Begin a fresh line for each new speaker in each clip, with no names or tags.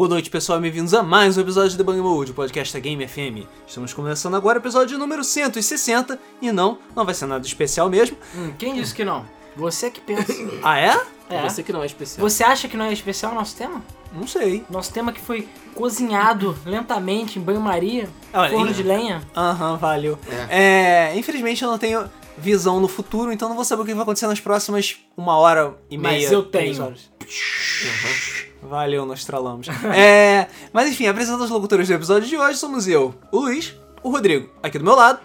Boa noite, pessoal, bem-vindos a mais um episódio do Bang Mode, o podcast da Game FM. Estamos começando agora o episódio número 160 e não, não vai ser nada especial mesmo.
Hum, quem disse que não? Você que pensa.
Ah, é?
É.
Você que não é especial.
Você acha que não é especial o nosso tema?
Não sei.
Nosso tema que foi cozinhado lentamente em banho-maria, forno de lenha.
Aham, valeu. É, infelizmente eu não tenho visão no futuro, então não vou saber o que vai acontecer nas próximas uma hora e
Mas
meia.
eu
três
tenho.
horas. Valeu, nós tralamos. é, mas enfim, apresentando os locutores do episódio de hoje somos eu, o Luiz, o Rodrigo, aqui do meu lado.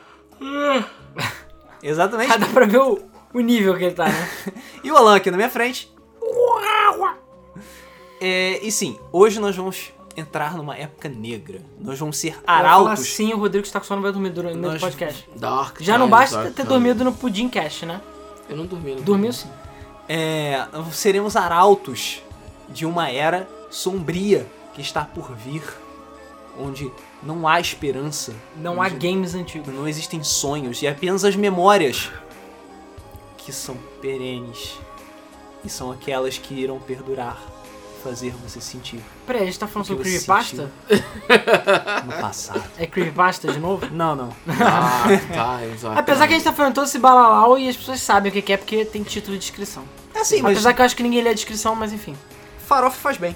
Exatamente.
Ah, dá pra ver o, o nível que ele tá, né?
E o Alan aqui na minha frente. É, e sim, hoje nós vamos entrar numa época negra. Nós vamos ser arautos.
Assim, o Rodrigo está com sono vai dormir durante
Nós-
o podcast.
Dark
Já não basta
Dark
ter dormido no Pudim Cast, né?
Eu não dormi. Não
Dormiu sim.
É, seremos arautos de uma era sombria que está por vir, onde não há esperança,
Não há games antigos.
não existem sonhos e apenas as memórias que são perenes e são aquelas que irão perdurar, fazer você sentir
Peraí, a gente tá falando sobre creepypasta?
no passado.
É creepypasta de novo?
Não, não.
Dark Times, Dark
Apesar que a gente tá falando todo esse balalau e as pessoas sabem o que é porque tem título de descrição.
É assim, mas
Apesar que eu acho que ninguém lê a descrição, mas enfim.
farofa faz bem.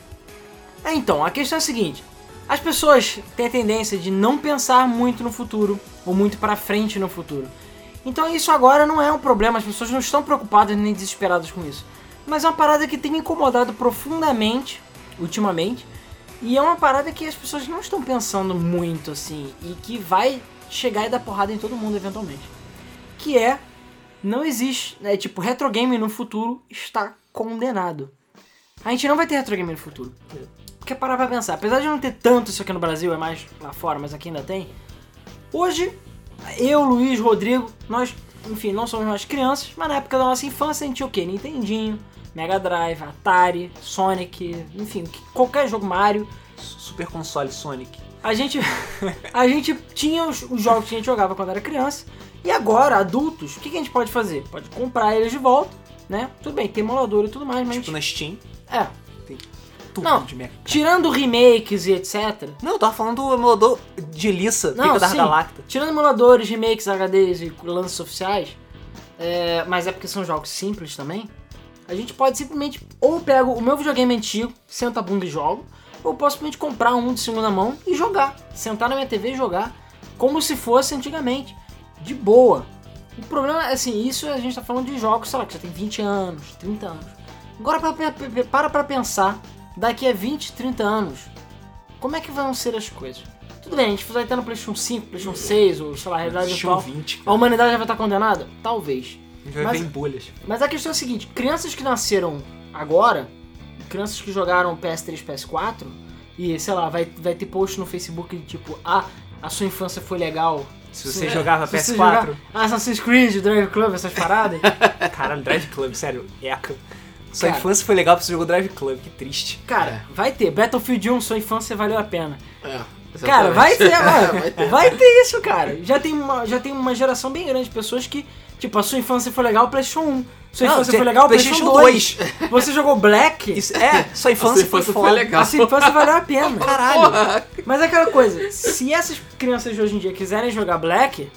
É, então, a questão é a seguinte: as pessoas têm a tendência de não pensar muito no futuro ou muito pra frente no futuro. Então isso agora não é um problema, as pessoas não estão preocupadas nem desesperadas com isso. Mas é uma parada que tem me incomodado profundamente ultimamente. E é uma parada que as pessoas não estão pensando muito assim e que vai chegar e dar porrada em todo mundo eventualmente. Que é não existe, é tipo, retro game no futuro está condenado. A gente não vai ter retro game no futuro. Porque parar pra pensar, apesar de não ter tanto isso aqui no Brasil, é mais lá fora, mas aqui ainda tem. Hoje, eu, Luiz, Rodrigo, nós, enfim, não somos mais crianças, mas na época da nossa infância a gente tinha o quê? Nintendinho, Mega Drive, Atari, Sonic, enfim, que- qualquer jogo Mario.
Super console Sonic.
A gente, a gente tinha os, os jogos que a gente jogava quando era criança. E agora, adultos, o que, que a gente pode fazer? Pode comprar eles de volta, né? Tudo bem, tem emulador e tudo mais, mas.
Tipo na Steam.
É.
Tudo
Não.
de mecha.
Tirando remakes e etc.
Não, eu tava falando do emulador de Lissa,
Não,
Pica da. Galacta.
Tirando emuladores, remakes, HDs e lances oficiais, é, mas é porque são jogos simples também, a gente pode simplesmente ou pego o meu videogame antigo, senta a bunda e jogo, ou posso simplesmente comprar um de segunda mão e jogar. Sentar na minha TV e jogar, como se fosse antigamente. De boa. O problema é assim, isso a gente tá falando de jogos, sei lá, que já tem 20 anos, 30 anos. Agora para, para, pra pensar, daqui a 20, 30 anos, como é que vão ser as coisas? Tudo bem, a gente vai estar no PlayStation 5, PlayStation 6, ou sei lá, realidade virtual.
20,
A humanidade já vai estar condenada? Talvez.
A gente vai
Mas-
ver em bolhas.
Mas a questão é a seguinte: crianças que nasceram agora, crianças que jogaram PS3, PS4, e sei lá, vai, vai ter post no Facebook tipo, ah, a sua infância foi legal.
Se você
É,
jogava
se você
PS4,
jogar Assassin's Creed, Drive Club, essas paradas.
caralho, Drive Club, sério, eca. Sua
Cara.
infância foi legal porque você jogou Drive Club, que triste.
Cara, vai ter. Battlefield 1, sua infância valeu a pena.
É,
Cara,
exatamente.
vai ter, mano.
vai ter.
Vai ter isso, cara. Já tem, uma, já tem uma geração bem grande de pessoas que, tipo, a sua infância foi legal, PlayStation 1. Sua
Não,
infância foi legal, PlayStation 2. Você jogou Black,
Isso, é, sua infância,
sua infância
foi
foi
foda.
legal.
a sua infância valeu a pena.
Caralho.
Mas é aquela coisa, se essas crianças de hoje em dia quiserem jogar Black,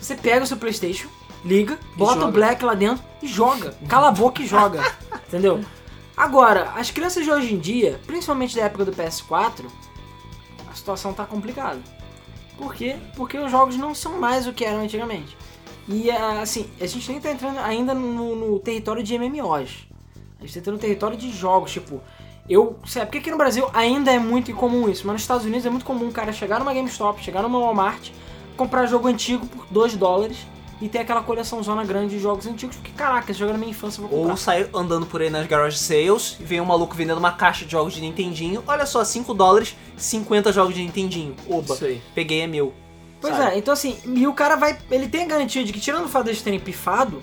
você pega o seu Playstation, liga, bota o. Black lá dentro e joga. Cala a boca e joga. entendeu? Agora, as crianças de hoje em dia, principalmente da época do PS4, a situação tá complicada. Por quê? Porque os jogos não são mais o que eram antigamente. E assim, a gente nem tá entrando ainda no, no território de MMOs. A gente tá entrando no território de jogos, tipo. Eu. Sabe, porque aqui no Brasil ainda é muito incomum isso, mas nos Estados Unidos é muito comum o cara chegar numa GameStop, chegar numa Walmart, comprar jogo antigo por 2 dólares e ter aquela coleção zona grande de jogos antigos, porque caraca, esse jogo é da minha infância, eu vou comprar.
Ou sair andando por aí nas garage sales e vem um maluco vendendo uma caixa de jogos de Nintendinho. Olha só, 5 dólares, 50 jogos de Nintendinho. Oba, peguei, é meu.
Pois
sabe?
é, então assim, e o cara vai. Ele tem a garantia de que, tirando o fato deles terem pifado,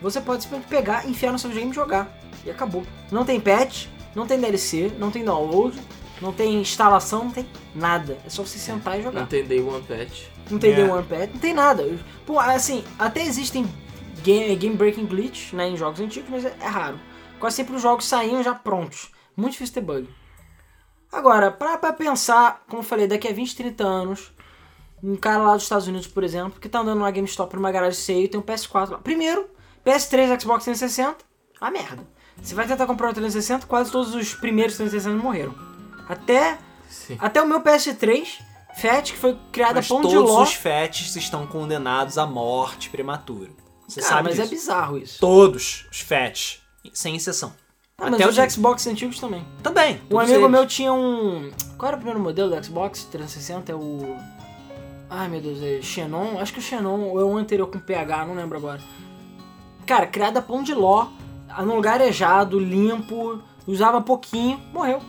você pode simplesmente pegar, enfiar no seu videogame e jogar. E acabou. Não tem patch, não tem DLC, não tem download, não tem instalação, não tem nada. É só você sentar e jogar.
Não tem Day One Patch.
Não tem
É.
Day One Patch, não tem nada. Pô, assim, até existem game, game breaking glitch né, em jogos antigos, mas é, é raro. Quase sempre os jogos saíam já prontos. Muito difícil ter bug. Agora, pra, pra pensar, como eu falei, daqui a 20, 30 anos, um cara lá dos Estados Unidos, por exemplo, que tá andando numa GameStop numa garagem sale e tem um PS4 lá. Primeiro, PS3, Xbox 360, a merda. Você vai tentar comprar um 360, quase todos os primeiros 360 morreram. Até,
Sim.
até o meu PS3, Fat, que foi criado
Mas
pão
todos
de ló.
os fetes estão condenados à morte prematura. Você
Cara,
sabe
mas é
disso.
bizarro isso.
Todos os fetes, sem exceção.
Ah, mas
Até
os Xbox antigos também.
Também.
Um
todos
amigo
eles.
meu tinha um. Qual era o primeiro modelo do Xbox 360? É o. Ai meu Deus, é Xenon? Acho que o Xenon ou é o anterior com PH, não lembro agora. Cara, criado a pão de ló, num lugar arejado, limpo, usava pouquinho, morreu.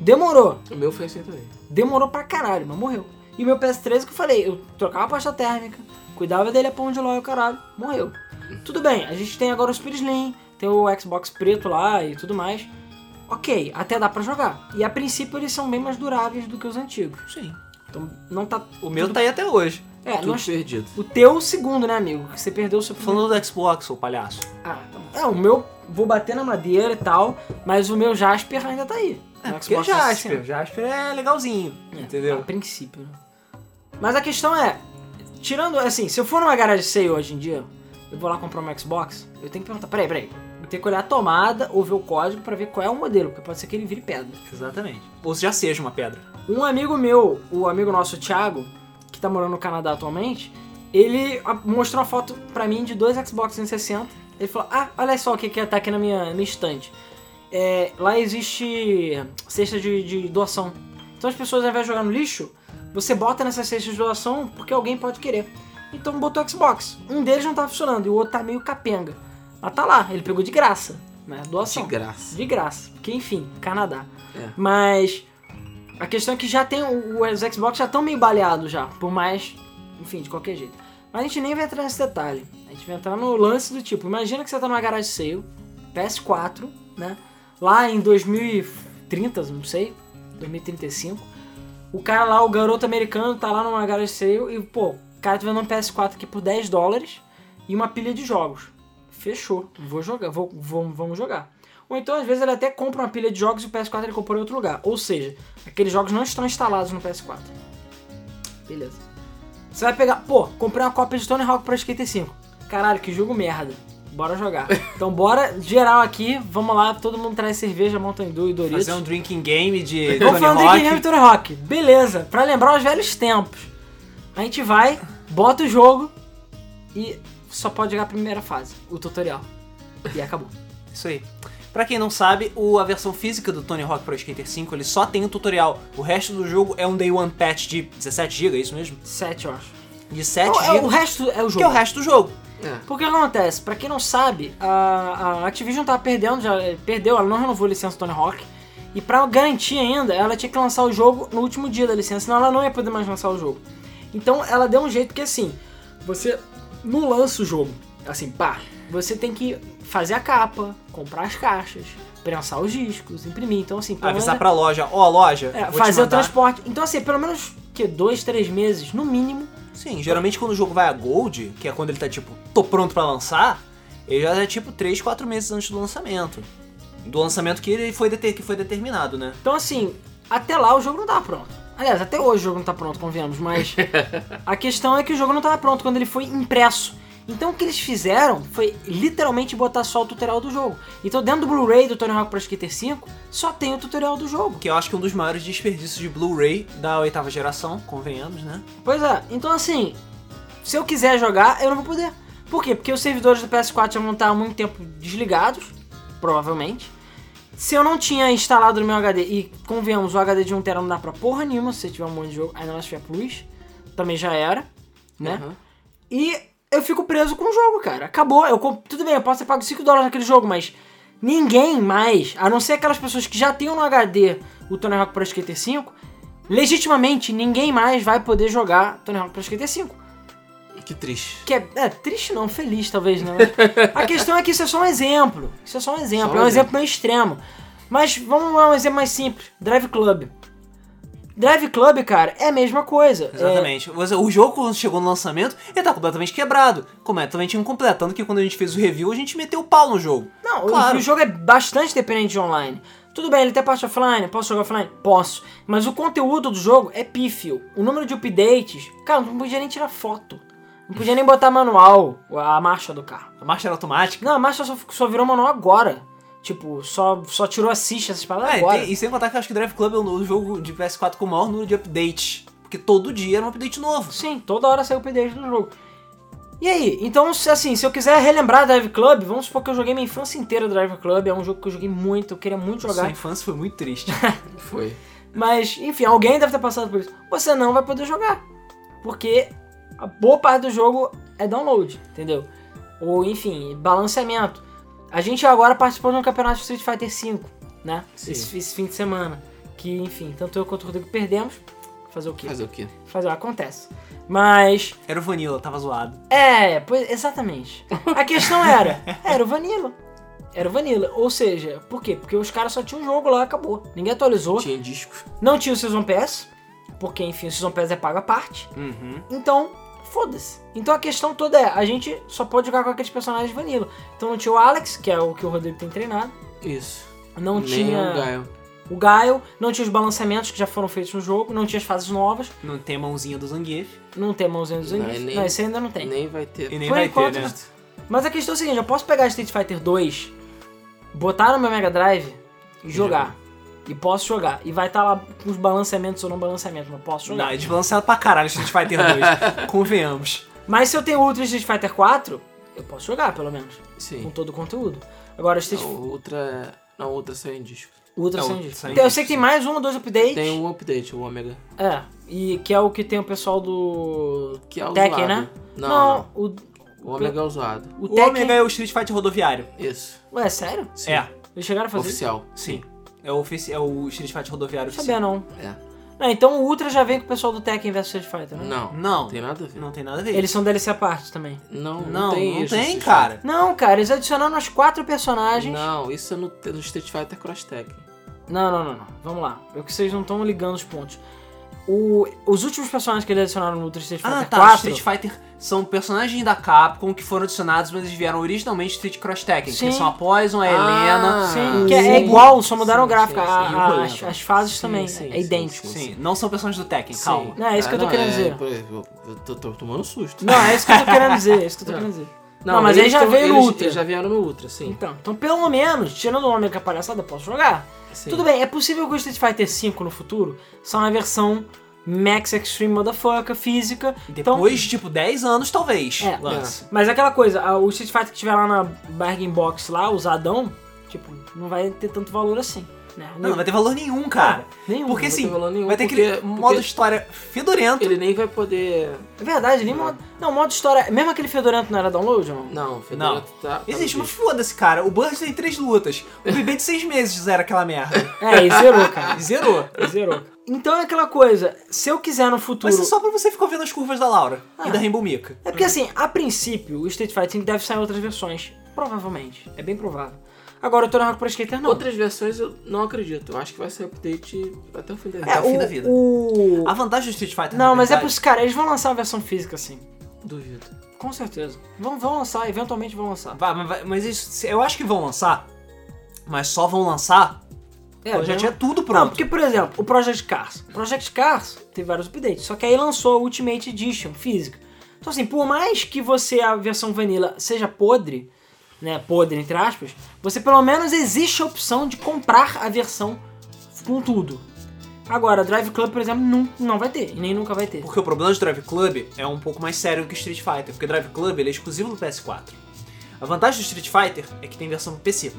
Demorou.
O meu foi assim também.
Demorou pra caralho, mas morreu. E meu PS3, que eu falei, eu trocava a pasta térmica, cuidava dele a pão de ló e o caralho, morreu. Tudo bem, a gente tem agora o Spirit Slim, tem o Xbox preto lá e tudo mais. Ok, até dá pra jogar. E a princípio eles são bem mais duráveis do que os antigos.
Sim.
Então não tá.
O meu
tudo-
tá aí até hoje.
É,
Tudo
nós-
perdido.
o teu o segundo, né, amigo? Que você perdeu o seu primeiro.
Falando do Xbox, ô palhaço.
Ah, tá bom. É, o meu vou bater na madeira e tal, mas o meu Jasper ainda tá aí.
É, porque
Xbox
Jasper.
360.
Jasper é legalzinho.
É,
entendeu?
A princípio, né? Mas a questão é, tirando, assim, se eu for numa garagem sale hoje em dia, eu vou lá comprar um Xbox, eu tenho que perguntar, peraí, peraí, eu tenho que olhar a tomada ou ver o código pra ver qual é o modelo, porque pode ser que ele vire pedra.
Exatamente. Ou já seja uma pedra.
Um amigo meu, o amigo nosso, Thiago, que tá morando no Canadá atualmente, ele ah, mostrou uma foto pra mim de dois Xbox 360. Ele falou, ah, olha só o que que tá aqui na minha, minha estante. É, lá existe cesta de, de doação. Então as pessoas ao invés de jogar no lixo, você bota nessa cesta de doação porque alguém pode querer. Então botou o Xbox. Um deles não tá funcionando e o outro tá meio capenga. Mas tá lá, ele pegou de graça, né? Doação.
De graça.
De graça. Porque, enfim, Canadá.
É.
Mas a questão é que já tem. Os Xbox já estão meio baleados já. Por mais. Enfim, de qualquer jeito. Mas a gente nem vai entrar nesse detalhe. A gente vai entrar no lance do tipo: imagina que você tá numa garagem sale, PS4, né? Lá em 2030, não sei. 2035. O cara lá, o garoto americano, tá lá numa garagem sale e, pô, o cara tá vendendo um PS4 aqui por 10 dólares e uma pilha de jogos. Fechou. Vou jogar, vou, vou- vamos jogar. Ou então, às vezes, ele até compra uma pilha de jogos e o PS4 ele comprou em outro lugar. Ou seja, aqueles jogos não estão instalados no PS4. Beleza. Você vai pegar, pô, comprei uma cópia de Tony Hawk Pro Skater 5. Caralho, que jogo merda. Bora jogar. Então bora, geral aqui, vamos lá, todo mundo traz cerveja, Mountain Dew e Doritos.
Fazer um drinking game de
Vamos
Tony
falar do
Hawk.
Drinking Game Tony Hawk. Beleza, pra lembrar os velhos tempos. A gente vai, bota o jogo e só pode jogar a primeira fase, o tutorial. E acabou.
Isso aí. Pra quem não sabe, o, a versão física do Tony Hawk Pro Skater 5 ele só tem o tutorial. O resto do jogo é um Day One Patch de 17 GB, é isso mesmo?
7, eu acho.
De 7
Não, é, o
GB,
resto é o
que
jogo.
é o resto do jogo.
É.
Porque o que acontece? Pra quem não sabe, a, a Activision tava perdendo, já perdeu, ela não renovou a licença do Tony Hawk. E pra garantir ainda, ela tinha que lançar o jogo no último dia da licença, senão ela não ia poder mais lançar o jogo. Então ela deu um jeito que assim, você não lança o jogo, assim, pá, você tem que fazer a capa, comprar as caixas, prensar os discos, imprimir. Então assim, pelo
Avisar
menos-
pra loja, ó loja,
é, fazer o transporte. Então assim, pelo menos que dois, três meses, no mínimo,
Sim, geralmente quando o jogo vai a Gold, que é quando ele tá tipo, tô pronto pra lançar, ele já é tipo 3, 4 meses antes do lançamento. Do lançamento que ele foi, deter- que foi determinado, né?
Então, assim, até lá o jogo não tava pronto. Aliás, até hoje o jogo não tá pronto, convenhamos, mas a questão é que o jogo não tava pronto quando ele foi impresso. Então o que eles fizeram foi literalmente botar só o tutorial do jogo. Então dentro do Blu-ray do Tony Hawk Pro Skater 5, só tem o tutorial do jogo.
Que eu acho que é um dos maiores desperdícios de Blu-ray da oitava geração, convenhamos, né?
Pois é, então assim, se eu quiser jogar, eu não vou poder. Por quê? Porque os servidores do PS4 já vão estar há muito tempo desligados, provavelmente. Se eu não tinha instalado no meu HD, e convenhamos, o HD de 1 tera não dá pra porra nenhuma se você tiver um monte de jogo, ainda mais tiver plus, também já era, né?
Aham.
E eu fico preso com o jogo, cara. Acabou. Eu Tudo bem, eu posso ter pago 5 dólares naquele jogo, mas ninguém mais, a não ser aquelas pessoas que já tenham no HD o Tony Hawk Pro Skater 5, legitimamente ninguém mais vai poder jogar Tony Hawk Pro Skater 5.
Que triste.
Que é, é, triste não, feliz talvez não. a questão é que isso é só um exemplo. Isso é só um exemplo,
Só um
é um
exemplo.
exemplo meio extremo. Mas vamos lá, um exemplo mais simples. Drive Club. Drive Club, cara, é a mesma coisa. É,
Exatamente. Você- O jogo, quando chegou no lançamento, ele tá completamente quebrado. Completamente incompleto. Tanto que quando a gente fez o review, a gente meteu o pau no jogo.
Não, o-
Claro.
o jogo é bastante dependente de online. Tudo bem, ele tem parte offline, posso jogar offline? Posso. Mas o conteúdo do jogo é pífio. O número de updates, cara, não podia nem tirar foto. Não podia nem botar manual, a marcha do carro.
A marcha era automática.
Não, a marcha só, só virou manual agora. Tipo, só, só tirou assist essas paradas
É,
agora.
tem- e sem contar que eu acho que Drive Club é o jogo de PS4 com o maior número de updates. Porque todo dia era um update novo.
Sim, toda hora saiu update no jogo. E aí? Então, se, assim, se eu quiser relembrar Drive Club, vamos supor que eu joguei minha infância inteira Drive Club, é um jogo que eu joguei muito, eu queria muito
Sua
jogar.
infância foi muito triste.
Foi.
Mas, enfim, alguém deve ter passado por isso. Você não vai poder jogar. Porque a boa parte do jogo é download, entendeu? Ou, enfim, balanceamento. A gente agora participou de um campeonato de Street Fighter V, né? Esse, esse fim de semana. Que, enfim, tanto eu quanto o Rodrigo perdemos. Fazer o quê?
Fazer o quê?
Fazer, acontece. Mas,
Era o Vanilla, tava zoado.
é, pois, exatamente. A questão era, era o Vanilla. Era o Vanilla. Ou seja, por quê? Porque os caras só tinham um jogo lá, acabou. Ninguém atualizou.
Tinha disco.
Não tinha o Season Pass, porque enfim, o Season Pass é pago à parte.
Uhum.
Então, foda-se. Então a questão toda é, a gente só pode jogar com aqueles personagens vanilla. Então não tinha o Alex, que é o que o Rodrigo tem treinado.
Isso.
Não
Nem
tinha
o Gaio.
o Gaio, não tinha os balanceamentos que já foram feitos no jogo, não tinha as fases novas,
Não tem a mãozinha do Zangief.
não tem a mãozinha
Não,
Zangief.
e nem-
Não, esse ainda não tem.
Nem vai ter.
E nem
Por
vai
enquanto,
ter, né?
né? Mas a questão é a seguinte, eu posso pegar Street Fighter 2, botar no meu Mega Drive e jogar. E posso jogar. E vai estar lá com os balanceamentos ou não balanceamentos, mas posso jogar.
Não, é desbalanceado pra caralho Street Fighter 2. Convenhamos.
Mas se eu tenho Ultra Street Fighter 4, eu posso jogar, pelo menos. Com
Sim.
todo o conteúdo. Agora, Street
Não, o Ultra. Não, o Ultra saiu em disco.
Ultra
É,
sem disco.
sem
Então, eu
disco,
sei que tem mais um ou dois updates.
Tem um update, o Omega.
É. E que é o que tem o pessoal do.
Que é o
Tekken,
zoado.
né?
Não,
não. O,
O Omega é o zoado.
o
O
Tekken.
Omega é o Street Fighter rodoviário.
Isso.
Ué, sério?
Sim.
É,
Eles chegaram a fazer isso?
Oficial.
sim. É o, é o Street Fighter rodoviário
Não sabia,
oficial.
não.
É.
Não, então o Ultra já vem com o pessoal do Tekken vs Street Fighter, né?
Não.
Não,
Tem nada a ver.
não tem nada a ver.
Eles são DLC à parte também.
Não, não,
Não,
tem
não
isso.
tem, cara.
Não, cara, eles adicionaram as quatro personagens.
Não, isso é no, no Street Fighter Cross Tekken.
Não, não, não, não. Vamos lá. É que vocês não estão ligando os pontos. O- os últimos personagens que eles adicionaram no Street Fighter
Ah, tá.
4.
Street Fighter são personagens da Capcom que foram adicionados, mas eles vieram originalmente Street Cross Tekken.
Sim.
Que são a Poison, a
Ah,
Helena.
Sim,
o
que é, é igual, só mudaram o
Sim,
gráfico.
sim,
a-
sim,
a-
o Hugo.
as, as fases
Sim,
também.
sim,
é
sim,
idêntico.
sim.
Sim, não são personagens do Tekken,
Sim.
calma.
Não, é isso que eu tô
Ah,
querendo
é,
dizer.
Eu tô, tô tomando susto.
Não, é isso que eu tô querendo dizer. É isso que eu tô
Não.
querendo dizer. Não, mas
eles
aí já veio no Ultra.
Eles já vieram no Ultra, sim.
Então, então, pelo menos, tirando o homem com a palhaçada, eu posso jogar.
Sim.
Tudo bem, é possível que o Street Fighter V no futuro só uma versão Max Extreme Motherfucker física. Então,
Depois, tipo, 10 anos, talvez.
É.
lance.
Mas aquela coisa, o Street Fighter que tiver lá na Bargain Box lá, usadão, tipo, não vai ter tanto valor assim. Né?
Não, não vai ter valor nenhum, cara.
Nenhum.
Porque
vai ter
assim,
valor nenhum,
vai ter aquele
porque-
modo história fedorento.
Ele nem vai poder.
É verdade, nem modo. Não, modo história. Mesmo aquele fedorento não era download, não?
Não, o
Não.
Fedorento tá. tá
Existe, mas foda-se, cara. O Burst tem três lutas. O bebê de seis meses zera aquela merda.
É, e zerou, cara.
E zerou.
E zerou. Então é aquela coisa, se eu quiser no futuro.
Mas é só pra você ficar vendo as curvas da Laura
Ah.
e da Rainbow Mika.
É porque assim, a princípio, o Street Fighter V deve sair em outras versões. Provavelmente. É bem provável. Agora o Tony Hawk Pro Skater não.
Outras versões eu não acredito. Eu acho que vai ser update até o fim da vida.
É, o fim da vida.
o-
A vantagem do Street Fighter
Não,
na
mas é pros caras, eles vão lançar a versão física assim.
Duvido.
Com certeza. Vão, vão lançar, eventualmente vão lançar.
Vai, mas, vai- mas isso, eu acho que vão lançar, mas só vão lançar
É,
já
bem-
tinha tudo
Não,
pronto.
porque, por exemplo, o Project Cars. O Project Cars teve vários updates, só que aí lançou a Ultimate Edition física. Então, assim, por mais que você, a versão vanilla, seja podre, né, podre entre aspas, você pelo menos existe a opção de comprar a versão com tudo. Agora, Drive Club, por exemplo, não, não vai ter, nem nunca vai ter.
Porque o problema do Drive Club é um pouco mais sério do que Street Fighter, porque Drive Club ele é exclusivo do PS4. A vantagem do Street Fighter é que tem versão PC.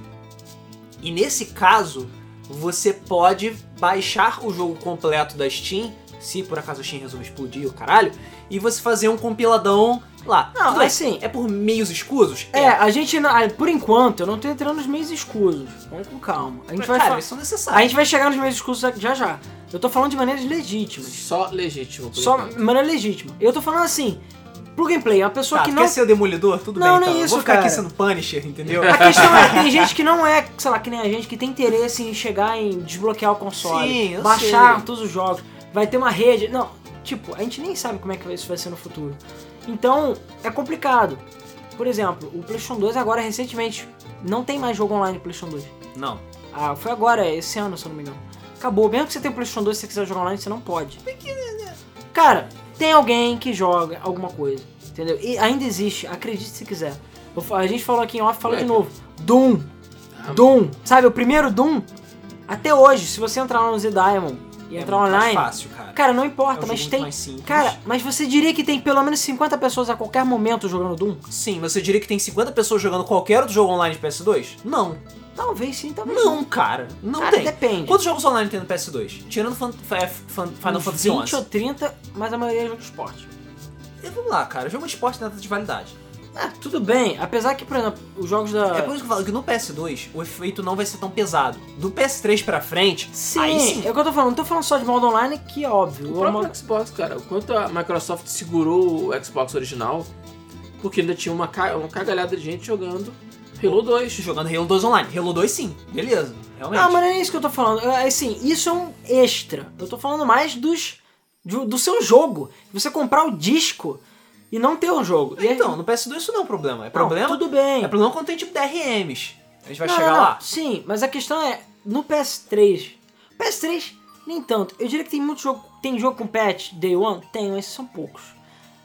E nesse caso, você pode baixar o jogo completo da Steam, se por acaso a Steam resolver explodir o caralho, e você fazer um compiladão lá.
Não,
Tudo bem,
assim-
É por meios escusos?
É, a gente, não- por enquanto, eu não tô entrando nos meios escusos. Vamos com calma. A gente
Mas,
vai
cara,
fa-
eles são
A gente vai chegar nos meios escusos já já. Eu tô falando de maneiras legítimas.
Só legítimo. Por
Só
enquanto.
maneira legítima. Eu tô falando assim, pro gameplay, uma pessoa
Tá,
que não.
quer ser o Demolidor? Tudo
Não,
bem,
não é
então. Eu
isso,
Vou ficar
cara.
aqui sendo Punisher, entendeu?
A questão é, tem gente que não é, sei lá, que nem a gente, que tem interesse em chegar em desbloquear o console,
Sim,
baixar
sei.
todos os jogos, vai ter uma rede. Não, tipo, a gente nem sabe como é que isso vai ser no futuro. Então, é complicado. Por exemplo, o PlayStation 2 agora recentemente não tem mais jogo online no PlayStation 2.
Não.
Ah, foi agora, esse ano, se eu não me engano. Acabou. Mesmo que você tenha o PlayStation 2 e você quiser jogar online, você não pode. Cara, tem alguém que joga alguma coisa, entendeu? E ainda existe, acredite se quiser. Eu A gente falou aqui em off, fala
Ué,
de novo. Doom.
Ah,
Doom. Sabe, o primeiro Doom, até hoje, se você entrar no Z Diamond e
É
entrar online,
fácil, cara.
cara, não
É um
importa, mas tem... Cara, mas você diria que tem pelo menos 50 pessoas a qualquer momento jogando Doom?
Sim, mas você diria que tem 50 pessoas jogando qualquer outro jogo online de PS2? Não.
Talvez sim, talvez
Não, cara. Não
Cara,
tem.
depende.
Quantos jogos online tem no PS2? Tirando Fan- Fa- Fan- Final Fantasy
20 ou
XI.
30, mas a maioria é jogo de esporte.
E vamos lá, cara. Jogo de esporte tem data de validade.
Ah, tudo bem. Apesar que, por exemplo, os jogos da...
É por isso que eu falo que no PS2 o efeito não vai ser tão pesado. Do PS3 pra frente,
Sim,
aí sim.
é o que eu tô falando. Não tô falando só de modo online, que é óbvio.
O
O
próprio
modo-
Xbox, cara, o quanto a Microsoft segurou o Xbox original, porque ainda tinha uma, ca- uma cagalhada de gente jogando Halo 2.
Jogando Halo 2 online. Halo 2 sim, beleza. Realmente.
Não, mas não é isso que eu tô falando. É, Assim, isso é um extra. Eu tô falando mais dos do, do seu jogo. Você comprar o disco e não ter o jogo. E
Então, no PS2 isso não é um problema. É
Não,
problema.
tudo bem.
É problema quando tem tipo DRMs. A gente vai
Não,
chegar
não, não.
lá.
Sim, mas a questão é, no PS3. PS3, nem tanto. Eu diria que tem muito jogo. Tem jogo com patch Day One? Tem, mas são poucos.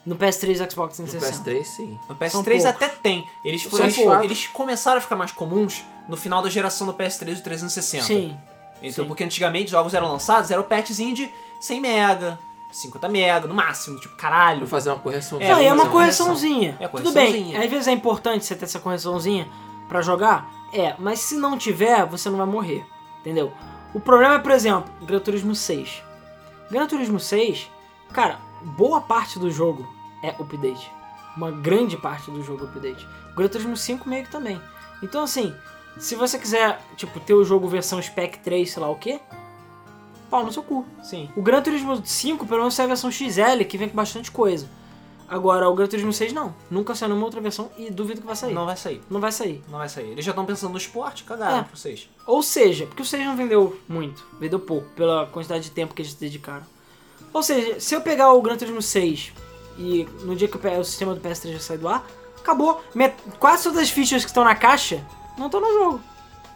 No PS3 e Xbox
No
360.
PS3, sim.
No
São
PS3
poucos.
até tem. Eles,
São
eles, eles começaram a ficar mais comuns no final da geração do PS3 e do 360.
Sim.
Então,
sim.
porque antigamente os jogos eram lançados, era o patchzinho de 100 mega, 50 mega, no máximo, tipo, caralho.
Vou fazer uma correção.
É,
é uma correçãozinha.
É,
Tudo bem, às vezes é importante você ter essa correçãozinha pra jogar. É, mas se não tiver, você não vai morrer. Entendeu? O problema é, por exemplo, Gran Turismo 6. Gran Turismo 6, cara, boa parte do jogo é update. Uma grande parte do jogo é update. O Gran Turismo 5 meio que também. Então, assim, se você quiser, tipo, ter o jogo versão Spec 3, sei lá o quê, pau no seu cu.
Sim.
O Gran Turismo 5, pelo menos, é a versão XL, que vem com bastante coisa. Agora, o Gran Turismo 6, não. Nunca saiu nenhuma outra versão e duvido que vai sair.
Não vai sair.
Não vai sair.
Não vai sair. Eles já estão pensando no esporte, cagaram
É.
pra vocês.
Ou seja, porque o 6 não vendeu muito. Vendeu pouco, pela quantidade de tempo que eles dedicaram. Ou seja, se eu pegar o Gran Turismo 6 e no dia que o sistema do PS3 já sair do ar, acabou. Met- Quase todas as features que estão na caixa não estão no jogo.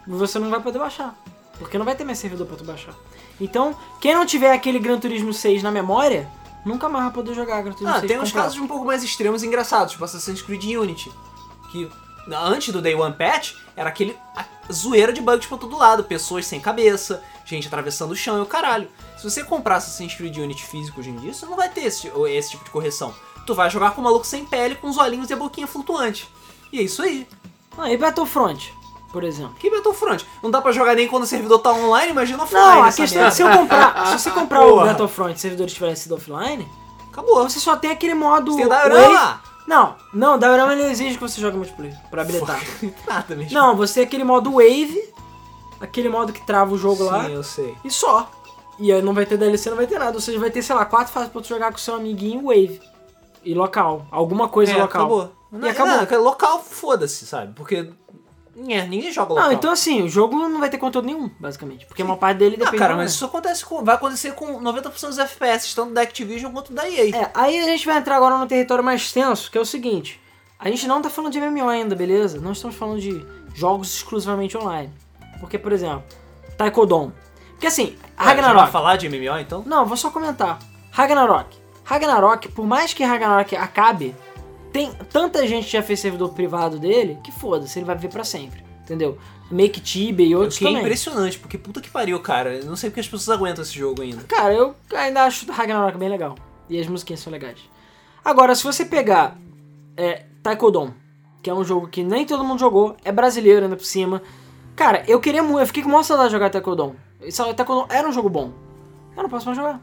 Você não vai poder baixar. Porque não vai ter mais servidor pra tu baixar. Então, quem não tiver aquele Gran Turismo 6 na memória, nunca mais vai poder jogar Gran Turismo
Ah,
6
tem uns casos um pouco mais extremos e engraçados, tipo Assassin's Creed Unity. Que antes do Day One Patch, era aquele a zoeira de bugs pra todo lado. Pessoas sem cabeça, gente atravessando o chão e o caralho. Se você comprar Assassin's Creed Unity físico hoje em dia, você não vai ter esse, esse tipo de correção. Tu vai jogar com um maluco sem pele, com os olhinhos e a boquinha flutuante. E é isso aí.
Ah, e Battlefront, por exemplo.
Que Battlefront? Não dá pra jogar nem quando o servidor tá online, imagina offline.
Não, a questão é
merda.
se eu comprar, se você comprar o
Porra.
Battlefront e o servidor tivesse sido offline,
Acabou.
você só tem aquele modo.
Você tem
Wave-
diorama?
Não, não, diorama ele exige que você jogue multiplayer pra habilitar.
Nada mesmo.
Não, você tem aquele modo Wave, aquele modo que trava o jogo lá,
Sim, eu sei.
e só. E aí não vai ter DLC, não vai ter nada. Ou seja, vai ter, sei lá, quatro fases pra tu jogar com seu amiguinho Wave. E local. Alguma coisa
É,
local.
acabou.
E acabou.
Não, aquele local, foda-se, sabe? Porque. É, ninguém joga local.
Não, então assim, o jogo não vai ter conteúdo nenhum, basicamente. Porque uma parte dele
Ah,
depende
cara,
da
mas isso acontece com, vai acontecer com 90% dos FPS, tanto da Activision quanto da EA.
É, aí a gente vai entrar agora no território mais tenso, que é o seguinte. A gente não tá falando de MMO ainda, beleza? Não estamos falando de jogos exclusivamente online. Porque, por exemplo, Taekwondo. Porque assim,
Ah, já vai
Ragnarok.
falar de MMO então?
Não, vou só comentar. Ragnarok. Ragnarok, por mais que Ragnarok acabe, tem tanta gente que já fez servidor privado dele que foda-se, ele vai viver pra sempre. Entendeu? Make Tibia e
O
outros
que é impressionante, porque puta que pariu, cara. Eu não sei porque as pessoas aguentam esse jogo ainda.
Cara, eu ainda acho Ragnarok bem legal. E as musiquinhas são legais. Agora, se você pegar é, Taekwondo, que é um jogo que nem todo mundo jogou, é brasileiro ainda por cima. Cara, eu queria muito, eu fiquei com muita saudade de jogar Taekwondo. Taekwondo era um jogo bom. Eu não posso mais jogar.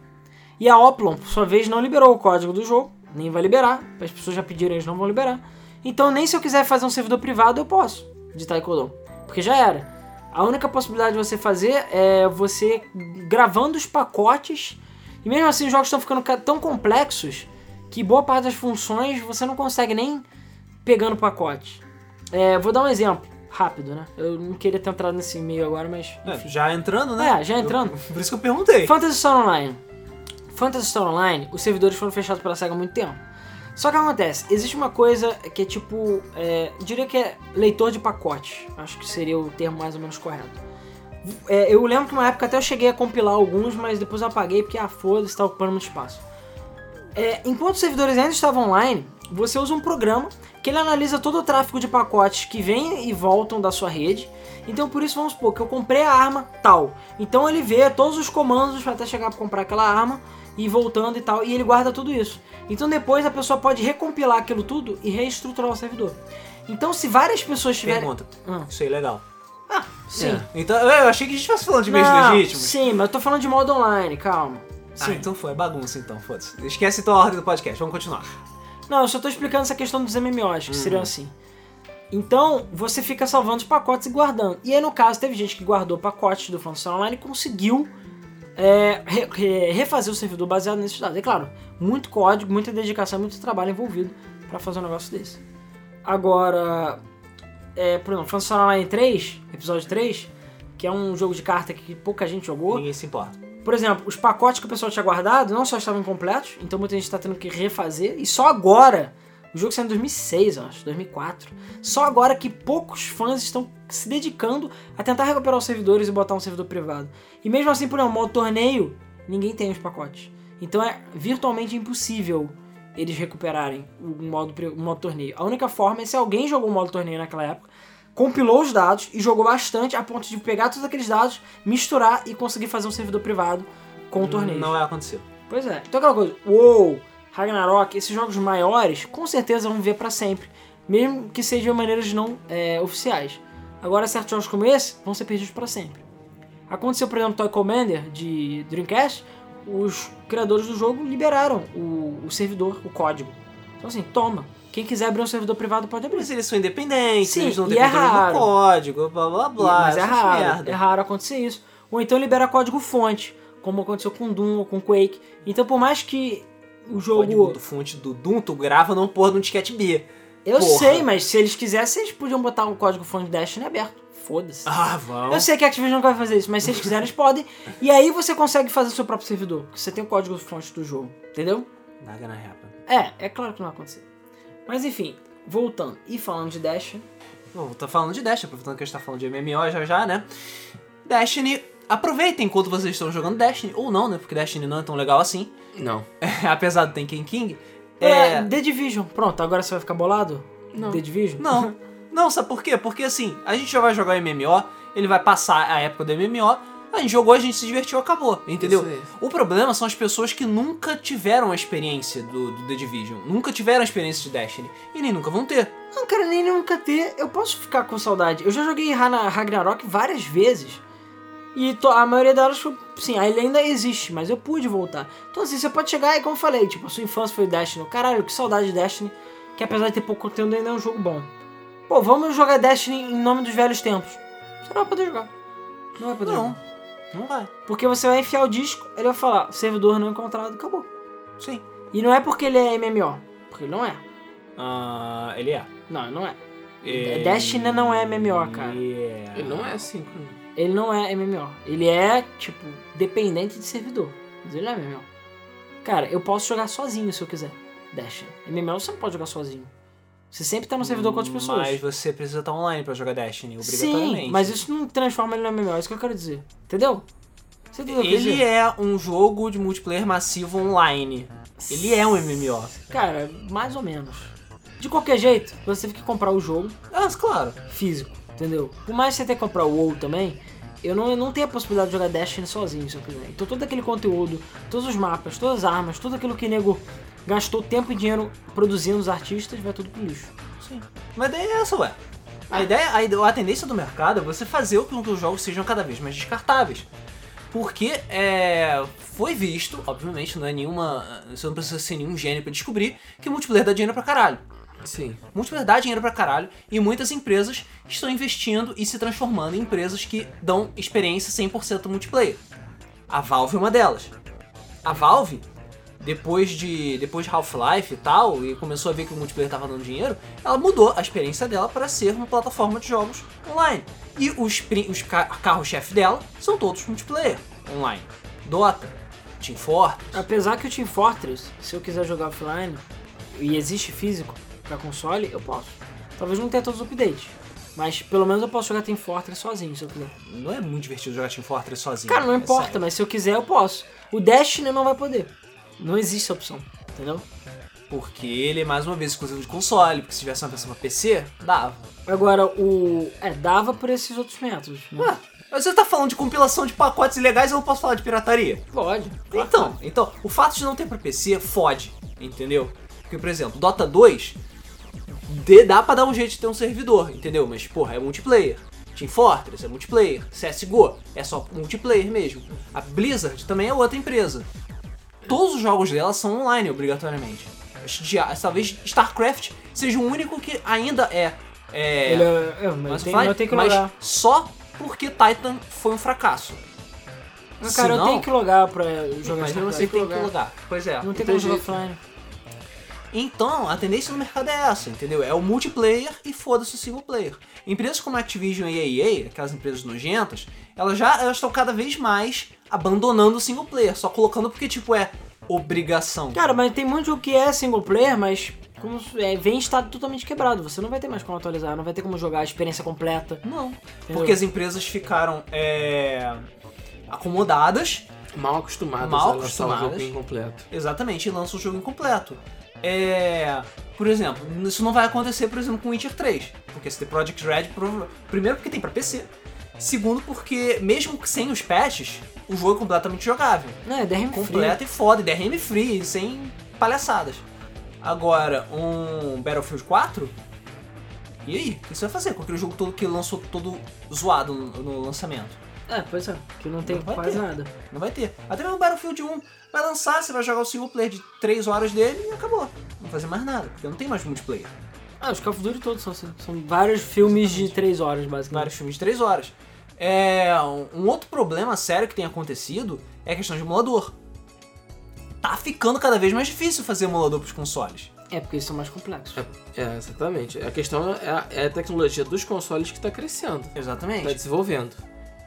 E a Oplon, por sua vez, não liberou o código do jogo, nem vai liberar. As pessoas já pediram, eles não vão liberar. Então, nem se eu quiser fazer um servidor privado, eu posso, de Taekwondo. Porque já era. A única possibilidade de você fazer é você gravando os pacotes. E mesmo assim, os jogos estão ficando ca- tão complexos que boa parte das funções você não consegue nem pegando pacote. É, vou dar um exemplo rápido, né? Eu não queria ter entrado nesse meio agora, mas.
É, já entrando, né?
É, já entrando.
Eu- por isso que eu perguntei.
Phantasy Star Online. Phantasy Star Online, os servidores foram fechados pela SEGA há muito tempo. Só que acontece, existe uma coisa que é tipo, é, diria que é leitor de pacotes. Acho que seria o termo mais ou menos correto. É, eu lembro que uma época até eu cheguei a compilar alguns, mas depois apaguei porque, ah, foda-se, tá ocupando muito espaço. É, enquanto os servidores ainda estavam online, você usa um programa que ele analisa todo o tráfego de pacotes que vêm e voltam da sua rede. Então por isso vamos supor que eu comprei a arma tal. Então ele vê todos os comandos até chegar para comprar aquela arma e voltando e tal, e ele guarda tudo isso. Então depois a pessoa pode recompilar aquilo tudo e reestruturar o servidor. Então se várias pessoas tiverem
Pergunta.
Ah.
Isso aí é legal.
Ah, sim.
É.
Então, eu achei que a gente fosse falando de meios legítimos.
Sim, mas eu tô falando de modo online, calma.
Ah,
Sim.
então foi, é bagunça então, foda-se. Esquece então a ordem do podcast, vamos continuar.
Não, eu só tô explicando essa questão dos MMOs, que
Uhum.
seriam assim. Então, você fica salvando os pacotes e guardando. E aí, no caso, teve gente que guardou pacotes do Function Online e conseguiu é, re- re- refazer o servidor baseado nesses dados. É claro, muito código, muita dedicação, muito trabalho envolvido pra fazer um negócio desse. Agora, é, por exemplo, Function Online 3, episódio 3, que é um jogo de carta que pouca gente jogou.
Ninguém se importa.
Por exemplo, os pacotes que o pessoal tinha guardado não só estavam incompletos, então muita gente está tendo que refazer, e só agora, o jogo saiu em 2006, eu acho, 2004, só agora que poucos fãs estão se dedicando a tentar recuperar os servidores e botar um servidor privado. E mesmo assim, por exemplo, modo torneio, ninguém tem os pacotes. Então é virtualmente impossível eles recuperarem o modo, o modo torneio. A única forma é se alguém jogou o modo torneio naquela época, compilou os dados e jogou bastante a ponto de pegar todos aqueles dados, misturar e conseguir fazer um servidor privado com o torneio.
Não vai acontecer.
Pois é. Então aquela coisa, WoW, Ragnarok, esses jogos maiores, com certeza vão ver pra sempre. Mesmo que sejam maneiras não é, oficiais. Agora, certos jogos como esse vão ser perdidos pra sempre. Aconteceu, por exemplo, Toy Commander de Dreamcast, os criadores do jogo liberaram o, o servidor, o código. Então assim, toma. Quem quiser abrir um servidor privado pode abrir.
Mas eles são independentes,
Sim,
eles não
e
têm
é
controle do código, blá blá blá.
mas é raro,
merda.
é raro acontecer isso. Ou então libera código fonte, como aconteceu com Doom ou com Quake. Então por mais que o jogo...
Código do fonte do Doom, tu grava num porra de um disquete B.
Eu
Porra.
sei, mas se eles quisessem, eles podiam botar um código fonte Destiny aberto. Foda-se.
Ah, vão.
Eu sei que a Activision não vai fazer isso, mas se eles quiserem, eles podem. E aí você consegue fazer seu próprio servidor, porque você tem o código fonte do jogo, entendeu?
Not gonna happen.
É, é claro que não vai acontecer. Mas enfim, voltando e falando de Destiny,
Bom, tô falando de Destiny, aproveitando que a gente tá falando de MMO já já, né? Destiny, aproveitem enquanto vocês estão jogando Destiny, ou não, né? Porque Destiny não é tão legal assim.
Não.
Apesar do Tekken King.
é.
É.
The Division. Pronto, agora você vai ficar bolado?
Não.
The Division?
Não. Não, sabe por quê? Porque assim, a gente já vai jogar MMO, ele vai passar a época do MMO, a gente jogou, a gente se divertiu, acabou, entendeu? O problema são as pessoas que nunca tiveram a experiência do, do The Division, nunca tiveram a experiência de Destiny, e nem nunca vão ter.
Não, cara, nem nunca ter. Eu posso ficar com saudade. Eu já joguei Rana- Ragnarok várias vezes. E to- a maioria delas, foi- sim, ele ainda existe, mas eu pude voltar. Então, assim, você pode chegar e, como eu falei, tipo, a sua infância foi Destiny. Caralho, que saudade de Destiny. Que apesar de ter pouco conteúdo, ainda é um jogo bom. Pô, vamos jogar Destiny em nome dos velhos tempos. Você não vai poder jogar. Não vai poder
Não.
jogar.
Não vai.
Porque você vai enfiar o disco, ele vai falar, servidor não encontrado, acabou.
Sim.
E não é porque ele é MMO. Porque ele não é.
Ah, ele é.
Não, ele não é.
Ele
Destiny não é MMO, cara.
é.
Ele não é assim.
Ele não é MMO. Ele é, tipo, dependente de servidor. Mas ele não é MMO. Cara, eu posso jogar sozinho se eu quiser. Destiny. MMO você não pode jogar sozinho. Você sempre tá no servidor com outras pessoas.
Mas você precisa estar online pra jogar Destiny, obrigatoriamente.
Sim, mas isso não transforma ele no MMO. É isso que eu quero dizer. Entendeu? Você entendeu
Ele é um jogo de multiplayer massivo online. Ele é um MMO.
Cara, mais ou menos. De qualquer jeito, você teve que comprar o jogo
Ah, claro.
físico, entendeu? Por mais que você tenha que comprar o WoW também, eu não, eu não tenho a possibilidade de jogar Destiny sozinho, se eu quiser. Então todo aquele conteúdo, todos os mapas, todas as armas, tudo aquilo que o nego gastou tempo e dinheiro produzindo os artistas, vai tudo pro lixo.
Sim. Mas ideia é essa, ué. A ideia, a, a tendência do mercado é você fazer com que os jogos sejam cada vez mais descartáveis. Porque é, foi visto, obviamente, não é nenhuma. Você não precisa ser nenhum gênio pra descobrir que multiplayer dá dinheiro pra caralho.
Sim.
Multiplayer dá dinheiro pra caralho e muitas empresas estão investindo e se transformando em empresas que dão experiência 100% multiplayer. A Valve é uma delas. A Valve, depois de depois de Half-Life e tal, e começou a ver que o multiplayer estava dando dinheiro, ela mudou a experiência dela para ser uma plataforma de jogos online. E os, os ca- carro-chefe dela são todos multiplayer online. Dota, Team Fortress,
Apesar que o Team Fortress, se eu quiser jogar offline, e existe físico pra console, eu posso. Talvez não tenha todos os updates. Mas pelo menos eu posso jogar Team Fortress sozinho, se eu quiser.
Não é muito divertido jogar Team Fortress sozinho.
Cara, não
é
importa,
sério.
mas se eu quiser eu posso. O Destiny não vai poder. Não existe essa opção, entendeu?
Porque ele é mais uma vez exclusivo de console, porque se tivesse uma versão pra PC, dava.
Agora, o. É, dava por esses outros métodos. Né?
Ué, mas você tá falando de compilação de pacotes ilegais, eu não posso falar de pirataria?
Pode. claro
Então, então, o fato de não ter pra PC fode, entendeu? Porque, por exemplo, Dota 2 dê- dá pra dar um jeito de ter um servidor, entendeu? Mas, porra, é multiplayer. Team Fortress é multiplayer. CSGO é só multiplayer mesmo. A Blizzard também é outra empresa. Todos os jogos dela são online, obrigatoriamente. Talvez StarCraft seja o único que ainda é. é
Ele é, é, mas tem, eu tenho que
mas
logar.
só porque Titan foi um fracasso.
Mas, cara, eu
Senão-
tenho que logar pra jogar
Mas
StarCraft.
você tem que
logar.
Pois é.
Não tem
Não
como jogar offline.
Então, a tendência no mercado é essa, entendeu? É o multiplayer e foda-se o single player. Empresas como a Activision e a EA, aquelas empresas nojentas, elas já elas estão cada vez mais abandonando o single player, só colocando porque, tipo, é obrigação.
Cara, mas tem muito jogo que é single player, mas como, é, vem em estado totalmente quebrado. Você não vai ter mais como atualizar, não vai ter como jogar a experiência completa.
Não.
Entendeu?
Porque as empresas ficaram é, acomodadas,
Mal acostumadas
Mal
a lançar o jogo incompleto.
exatamente, e lançam o jogo incompleto. É, por exemplo, isso não vai acontecer, por exemplo, com Witcher 3. Porque esse The Project Red, primeiro porque tem pra PC. Segundo porque, mesmo sem os patches, o jogo é completamente jogável.
Não, é DRM free.
Completo e foda, e DRM free, sem palhaçadas. Agora, um Battlefield 4? E aí? O que você vai fazer com aquele jogo todo que lançou todo zoado no, no lançamento?
É, pois é, que não tem
Não
quase
ter.
nada.
Não vai ter. Até mesmo o Battlefield 1 vai lançar, você vai jogar o single player de 3 horas dele e acabou. Não vai fazer mais nada, porque não tem mais multiplayer.
Ah, os Call of Duty todos são assim. São vários filmes de 3 horas, basicamente.
Vários filmes de 3 horas. É, um- um outro problema sério que tem acontecido é a questão de emulador. Tá ficando cada vez mais difícil fazer emulador pros consoles.
É, porque eles são mais complexos.
É, é, exatamente. A questão é a, é a tecnologia dos consoles que está crescendo,
Exatamente.
está desenvolvendo.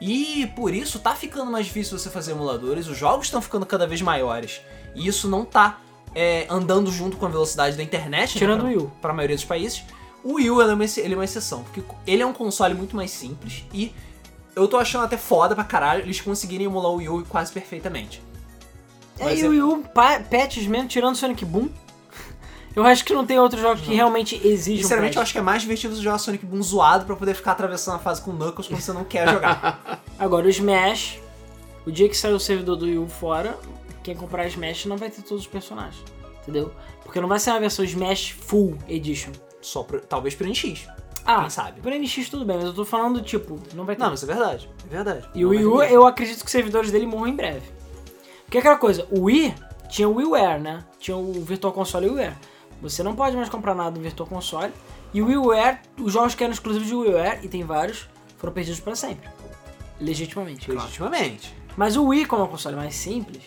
E por isso tá ficando mais difícil você fazer emuladores, os jogos estão ficando cada vez maiores. E isso não tá é, andando junto com a velocidade da internet,
Tirando
né,
o Wii U.
para a maioria dos países. O Wii U ele é, uma, ele é uma exceção, porque ele é um console muito mais simples e eu tô achando até foda pra caralho eles conseguirem emular o Wii U quase perfeitamente.
É, e
é-
o Wii U, pa- patches mesmo, tirando Sonic Boom. Eu acho que não tem outros jogos que realmente exijam
Sinceramente, eu
patch.
acho que é mais divertido você jogar Sonic Boom zoado pra poder ficar atravessando a fase com Knuckles quando você não quer jogar.
Agora, o Smash, o dia que sair o servidor do Wii U fora, quem comprar Smash não vai ter todos os personagens. Entendeu? Porque não vai ser uma versão Smash Full Edition.
Só pro- talvez pro NX.
Ah,
Quem sabe?
Pro NX tudo bem, mas eu tô falando, tipo, não vai ter.
Não, mas é verdade. É verdade.
E o
Não
Wii
vai
U, eu acredito que os servidores dele morram em breve. Porque é aquela coisa, o Wii tinha o WiiWare, né? Tinha o Virtual Console e o WiiWare. Você não pode mais comprar nada no Virtual Console. E o WiiWare, os jogos que eram exclusivos de WiiWare, e tem vários, foram perdidos para sempre. Legitimamente, claro.
Legitimamente.
Mas o Wii, como é um console mais simples,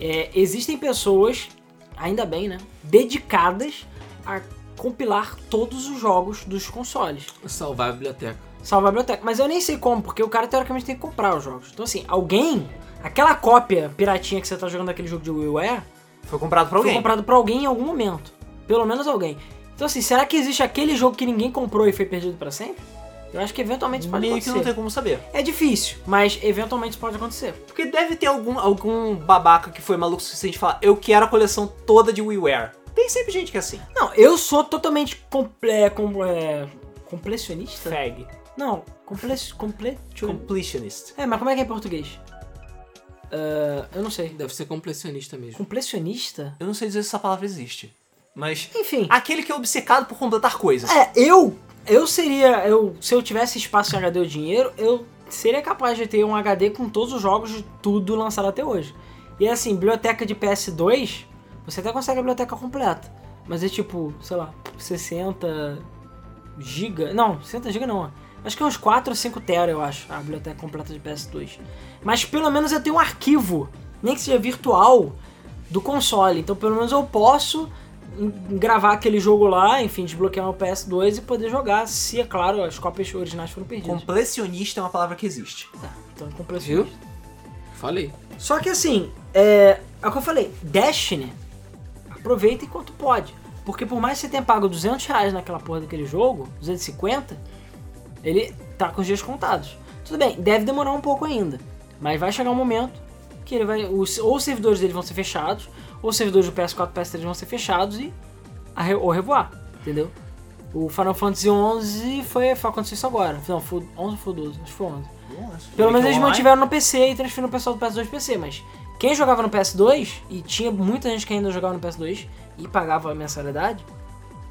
é, existem pessoas, ainda bem, né? Dedicadas a compilar todos os jogos dos consoles.
Salvar a biblioteca.
Salvar a biblioteca. Mas eu nem sei como, porque o cara teoricamente tem que comprar os jogos. Então, assim, alguém, aquela cópia piratinha que você tá jogando daquele jogo de WiiWare,
Foi comprado pra
foi
alguém.
comprado por alguém em algum momento. Pelo menos alguém. Então, assim, será que existe aquele jogo que ninguém comprou e foi perdido pra sempre? Eu acho que eventualmente isso pode
Meio que
acontecer.
não tem como saber.
É difícil, mas eventualmente isso pode acontecer.
Porque deve ter algum, algum babaca que foi maluco o suficiente de falar, eu quero a coleção toda de WiiWare. Tem sempre gente que é assim.
Não, eu sou totalmente comple, com, é, completionista?
Fag.
Não, comple, comple,
Completionist.
É, mas como é que é em português? Ah, eu não sei.
Deve ser completionista mesmo.
Completionista?
Eu não sei dizer se essa palavra existe. Mas.
Enfim.
Aquele que é obcecado por completar coisas.
É, eu. Eu seria. Eu, se eu tivesse espaço em HD ou dinheiro, eu seria capaz de ter um HD com todos os jogos de tudo lançado até hoje. E assim, biblioteca de PS2, você até consegue a biblioteca completa. Mas é tipo, sei lá, 60 GB. Não, 60 GB não. Acho que é uns 4 ou 5 tera, eu acho, a biblioteca completa de PS2. Mas pelo menos eu tenho um arquivo, nem que seja virtual, do console. Então pelo menos eu posso gravar aquele jogo lá, enfim, desbloquear meu PS2 e poder jogar, se, é claro, as cópias originais foram perdidas.
Completionista é uma palavra que existe.
Tá, então completo.
Viu? Falei.
Só que assim, é, é o que eu falei, Destiny, aproveita enquanto pode. Porque por mais que você tenha pago 200 reais naquela porra daquele jogo, 250, Ele tá com os dias contados. Tudo bem, deve demorar um pouco ainda. Mas vai chegar um momento que ele vai. Os, ou os servidores dele vão ser fechados, os servidores do PS4 e PS3 vão ser fechados e. A, re- ou revoar, entendeu? O Final Fantasy XI foi, foi acontecer isso agora. Não, foi 11 ou foi 12? Acho que foi 11. Pelo menos eles mantiveram no PC e transferiram o pessoal do PS2 pro PC, mas quem jogava no PS2, e tinha muita gente que ainda jogava no PS2 e pagava a mensalidade,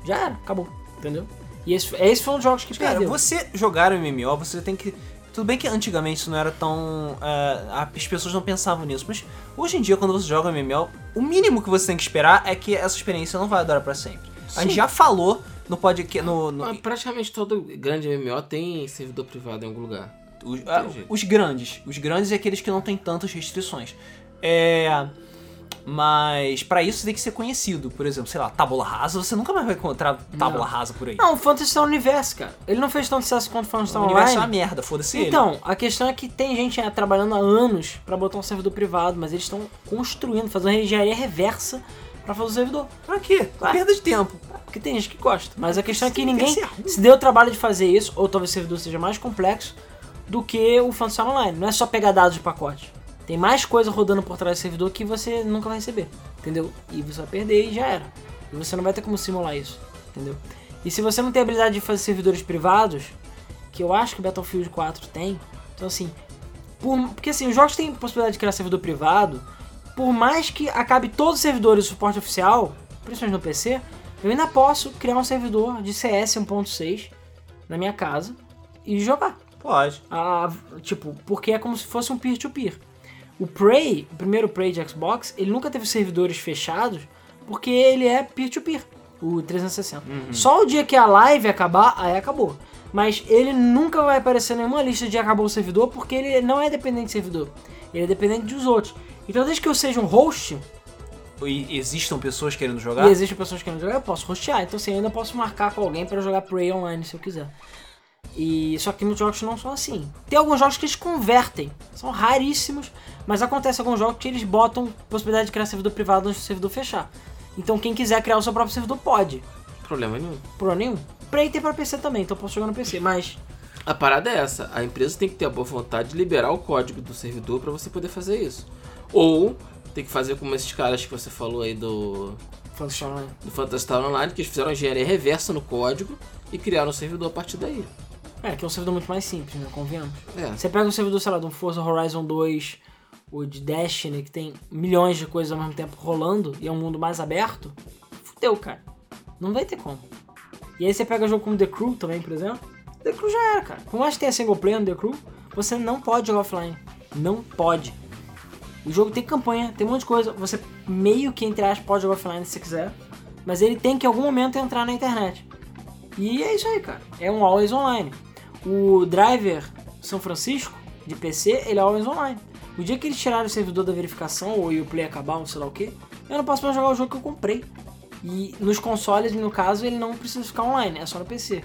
já era, acabou, entendeu? E esse, esse foi um dos jogos que
Cara,
perdeu.
você jogar o MMO, você tem que. Tudo bem que antigamente isso não era tão. é, as pessoas não pensavam nisso, mas hoje em dia, quando você joga MMO, o mínimo que você tem que esperar é que essa experiência não vai durar pra sempre. A gente
Sim.
já falou no podcast. No, no-
Mas praticamente todo grande MMO tem servidor privado em algum lugar.
os, ah, os grandes. Os grandes é aqueles que não tem tantas restrições. É. Mas pra isso tem que ser conhecido. Por exemplo, sei lá, tábula rasa, você nunca mais vai encontrar tábula
Não.
rasa por aí.
Não, o Phantasy Star Universe, cara. Ele não fez tanto sucesso quanto o Phantasy
o
Star
universo é uma
Online.
merda, foda-se ele.
Então, a questão é que tem gente é, trabalhando há anos pra botar um servidor privado, mas eles estão construindo, fazendo uma engenharia reversa pra fazer o servidor.
Pra quê?
Vai.
Perda de tempo.
Porque tem gente que gosta. Mas a questão é que
Sim,
ninguém se deu o trabalho de fazer isso, ou talvez o servidor seja mais complexo do que o Phantasy Star Online. Não é só pegar dados de pacote. Tem mais coisa rodando por trás do servidor que você nunca vai receber. Entendeu? E você vai perder e já era. E você não vai ter como simular isso. Entendeu? E se você não tem habilidade de fazer servidores privados, que eu acho que Battlefield 4 tem, então assim. por- porque assim, os jogos têm possibilidade de criar servidor privado, por mais que acabe todos os servidores de suporte oficial, principalmente no PC, eu ainda posso criar um servidor de CS 1.6 na minha casa e jogar.
Pode.
Ah, tipo, porque é como se fosse um peer-to-peer. O Prey, o primeiro Prey de Xbox, ele nunca teve servidores fechados porque ele é peer-to-peer, o 360. Só o dia que a live acabar, aí acabou. Mas ele nunca vai aparecer em nenhuma lista de acabou o servidor porque ele não é dependente de servidor. Ele é dependente dos outros. Então, desde que eu seja um host,
E existam pessoas querendo jogar?
e existem pessoas querendo jogar, eu posso hostear. Então, assim, eu ainda posso marcar com alguém pra jogar Prey online se eu quiser. E só que muitos jogos não são assim. Tem alguns jogos que eles convertem, são raríssimos, mas acontece alguns jogos que eles botam possibilidade de criar servidor privado antes do servidor fechar. Então quem quiser criar o seu próprio servidor pode,
Problema nenhum.
problema nenhum. Prey tem pra PC também, então eu posso jogar no PC, mas
A parada é essa, a empresa tem que ter a boa vontade de liberar o código do servidor pra você poder fazer isso. Ou tem que fazer como esses caras que você falou aí do,
funciona.
do Phantasy Online, que eles fizeram a engenharia reversa no código e criaram um servidor a partir daí.
É, que é um servidor muito mais simples, né? Convenhamos.
É.
Você pega um servidor, sei lá, de um Forza Horizon 2 ou de Destiny, que tem milhões de coisas ao mesmo tempo rolando e é um mundo mais aberto, fudeu, cara. Não vai ter como. E aí você pega jogo como The Crew também, por exemplo. The Crew já era, cara. Por mais que tenha single player no The Crew, você não pode jogar offline. Não pode. O jogo tem campanha, tem um monte de coisa. Você meio que, entre aspas, pode jogar offline se você quiser. Mas ele tem que em algum momento entrar na internet. E é isso aí, cara. É um always online. O driver São Francisco, de PC, ele é always online. O dia que eles tirarem o servidor da verificação ou o play acabar, ou sei lá o que, eu não posso mais jogar o jogo que eu comprei. E nos consoles, no caso, ele não precisa ficar online, é só no PC.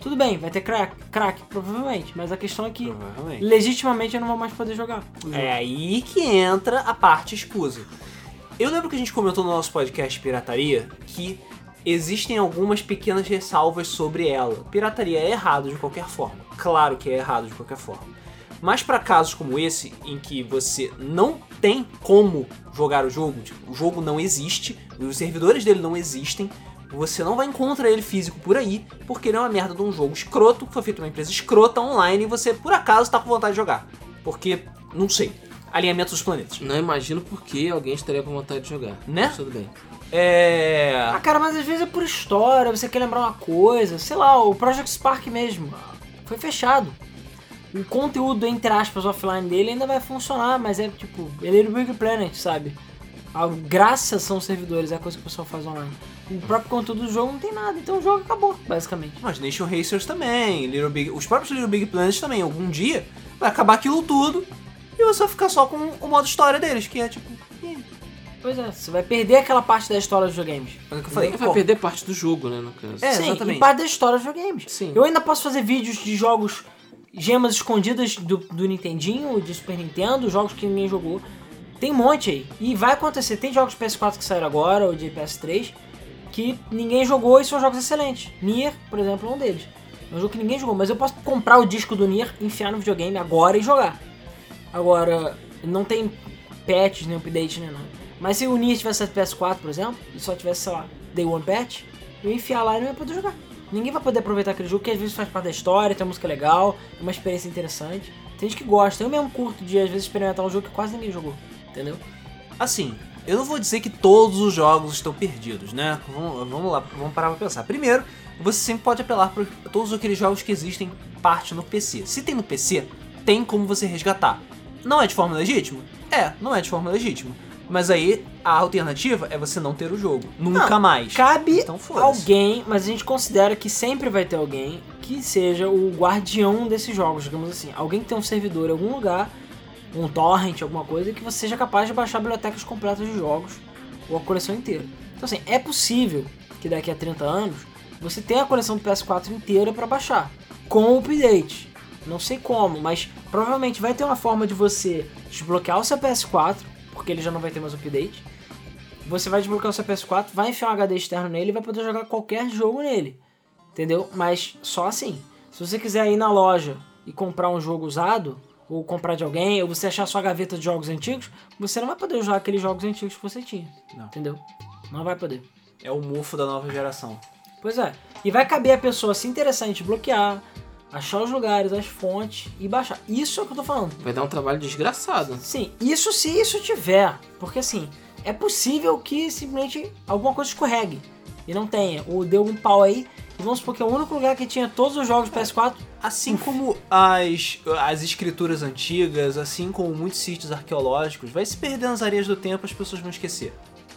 Tudo bem, vai ter crack, crack provavelmente, mas a questão é que legitimamente eu não vou mais poder jogar.
É aí que entra a parte escusa. Eu lembro que a gente comentou no nosso podcast Pirataria que existem algumas pequenas ressalvas sobre ela. Pirataria é errado de qualquer forma. Claro que é errado de qualquer forma. Mas para casos como esse, em que você não tem como jogar o jogo, tipo, o jogo não existe, os servidores dele não existem, você não vai encontrar ele físico por aí, porque ele é uma merda de um jogo escroto, que foi feito uma empresa escrota online e você por acaso tá com vontade de jogar. Porque, não sei, alinhamento dos planetas.
Não imagino por que alguém estaria com vontade de jogar.
Né?
Mas tudo bem.
É.
Ah, cara, mas às vezes é por história, você quer lembrar uma coisa, sei lá, o Project Spark mesmo foi fechado. O conteúdo, entre aspas, offline dele ainda vai funcionar, mas é tipo, ele é do Big Planet, sabe? A graça são os servidores, é a coisa que o pessoal faz online. O próprio conteúdo do jogo não tem nada, então o jogo acabou, basicamente.
Mas Nation Racers também, Little Big, os próprios Little Big Planets também, algum dia vai acabar aquilo tudo e você vai ficar só com o modo história deles, que é tipo.
Pois é, você vai perder aquela parte da história dos videogames.
É o que eu
Falei que vai
pô,
perder parte do jogo, né, no caso.
É,
Sim,
exatamente.
e parte da história dos videogames.
Sim.
Eu ainda posso fazer vídeos de jogos, gemas escondidas do, do Nintendinho, de Super Nintendo, jogos que ninguém jogou. Tem um monte aí. E vai acontecer. Tem jogos de PS4 que saíram agora, ou de PS3, que ninguém jogou e são jogos excelentes. Nier, por exemplo, é um deles. É É um jogo que ninguém jogou, mas eu posso comprar o disco do Nier, enfiar no videogame agora e jogar. Agora, não tem patch, nem update, nem nada. Mas se o Nier tivesse PS4, por exemplo, e só tivesse, sei lá, Day One Patch, eu ia enfiar lá e não ia poder jogar. Ninguém vai poder aproveitar aquele jogo, que às vezes faz parte da história, tem uma música legal, é uma experiência interessante. Tem gente que gosta, eu mesmo curto de às vezes experimentar um jogo que quase ninguém jogou, entendeu?
Assim, eu não vou dizer que todos os jogos estão perdidos, né? Vamos, vamos lá, vamos parar pra pensar. Primeiro, você sempre pode apelar para todos aqueles jogos que existem parte no PC. Se tem no PC, tem como você resgatar. Não é de forma legítima? É, não é de forma legítima. Mas aí a alternativa é você não ter o jogo. Nunca
Não,
mais.
Cabe
Então
alguém, mas a gente considera que sempre vai ter alguém que seja o guardião desses jogos, digamos assim. Alguém que tem um servidor em algum lugar, um torrent, alguma coisa, que você seja capaz de baixar bibliotecas completas de jogos ou a coleção inteira. Então assim, é possível que daqui a 30 anos você tenha a coleção do PS4 inteira para baixar, com o update. Não sei como, mas provavelmente vai ter uma forma de você desbloquear o seu PS4, porque ele já não vai ter mais update. Você vai desbloquear o seu PS4, vai enfiar um HD externo nele e vai poder jogar qualquer jogo nele. Entendeu? Mas só assim. Se você quiser ir na loja e comprar um jogo usado, ou comprar de alguém, ou você achar sua gaveta de jogos antigos, você não vai poder jogar aqueles jogos antigos que você tinha.
Não.
Entendeu? Não vai poder.
É o mofo da nova geração.
Pois é. E vai caber a pessoa se interessar em desbloquear, achar os lugares, as fontes e baixar. Isso é o que eu tô falando.
Vai dar um trabalho desgraçado.
Sim, isso se isso tiver. Porque assim, é possível que simplesmente alguma coisa escorregue. E não tenha. Ou deu um pau aí. E vamos supor que é o único lugar que tinha todos os jogos do PS4.
Assim como as, as escrituras antigas, assim como muitos sítios arqueológicos, vai se perder nas areias do tempo, as pessoas vão esquecer.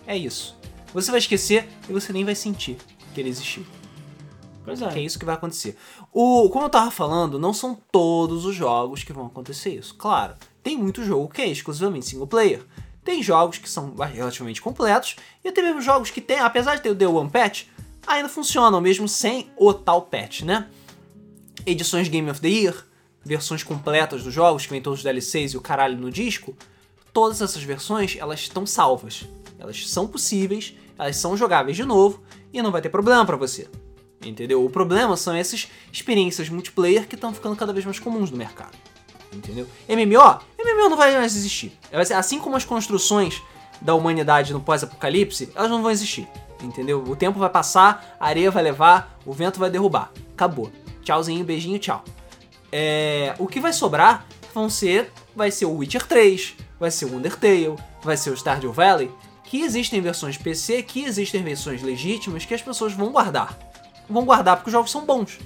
É isso. Você vai esquecer e você nem vai sentir que ele existiu.
Pois
Que é
é.
isso que vai acontecer. O, como eu tava falando, não são todos os jogos que vão acontecer isso. Claro, tem muito jogo que é exclusivamente single player. Tem jogos que são relativamente completos, e tem mesmo jogos que tem, apesar de ter o The One Patch, ainda funcionam mesmo sem o tal patch, né? Edições Game of the Year, versões completas dos jogos, que vem todos os DLCs e o caralho no disco, todas essas versões, elas estão salvas. Elas são possíveis, elas são jogáveis de novo, e não vai ter problema pra você. Entendeu? O problema são essas experiências multiplayer que estão ficando cada vez mais comuns no mercado. Entendeu? MMO? MMO não vai mais existir. Vai ser- Assim como as construções da humanidade no pós-apocalipse, elas não vão existir. Entendeu? O tempo vai passar, a areia vai levar, o vento vai derrubar. Acabou. Tchauzinho, beijinho, tchau. É, o que vai sobrar vão ser, vai ser o Witcher 3, vai ser o Undertale, vai ser o Stardew Valley, que existem versões PC, que existem versões legítimas que as pessoas vão guardar. Vão guardar porque os jogos são bons,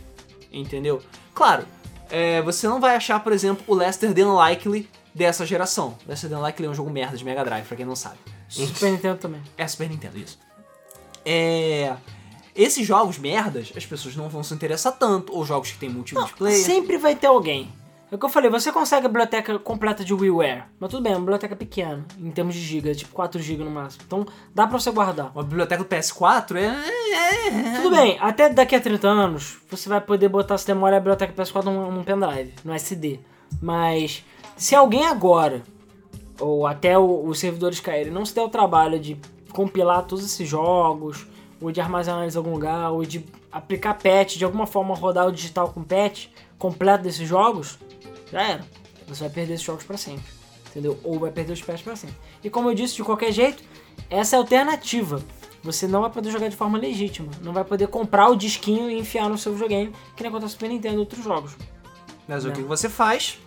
entendeu? Claro, é, você não vai achar, por exemplo, o Lester Than Likely dessa geração. Lester Than Likely é um jogo merda de Mega Drive, pra quem não sabe.
Super Nintendo também.
É Super Nintendo, isso. É... Esses jogos merdas, as pessoas não vão se interessar tanto, ou jogos que tem
Não,
multiplayer.
sempre vai ter alguém. É o que eu falei, você consegue a biblioteca completa de WiiWare, mas tudo bem, é uma biblioteca pequena, em termos de giga, tipo 4 GB no máximo. Então dá pra você guardar.
Uma biblioteca do PS4 é... é- é-
Tudo bem, até daqui a 30 anos, você vai poder botar, se demora a biblioteca PS4 num, num pendrive, no SD. Mas, se alguém agora, ou até o- os servidores caírem, não se der o trabalho de compilar todos esses jogos, ou de armazenar eles em algum lugar, ou de aplicar patch, de alguma forma rodar o digital com patch completo desses jogos, já era. Você vai perder esses jogos pra sempre. Entendeu? Ou vai perder os patches pra sempre. E como eu disse, de qualquer jeito, essa é a alternativa. Você não vai poder jogar de forma legítima. Não vai poder comprar o disquinho e enfiar no seu videogame, que nem acontece com o Super Nintendo e outros jogos.
Mas o
Né?
que você faz?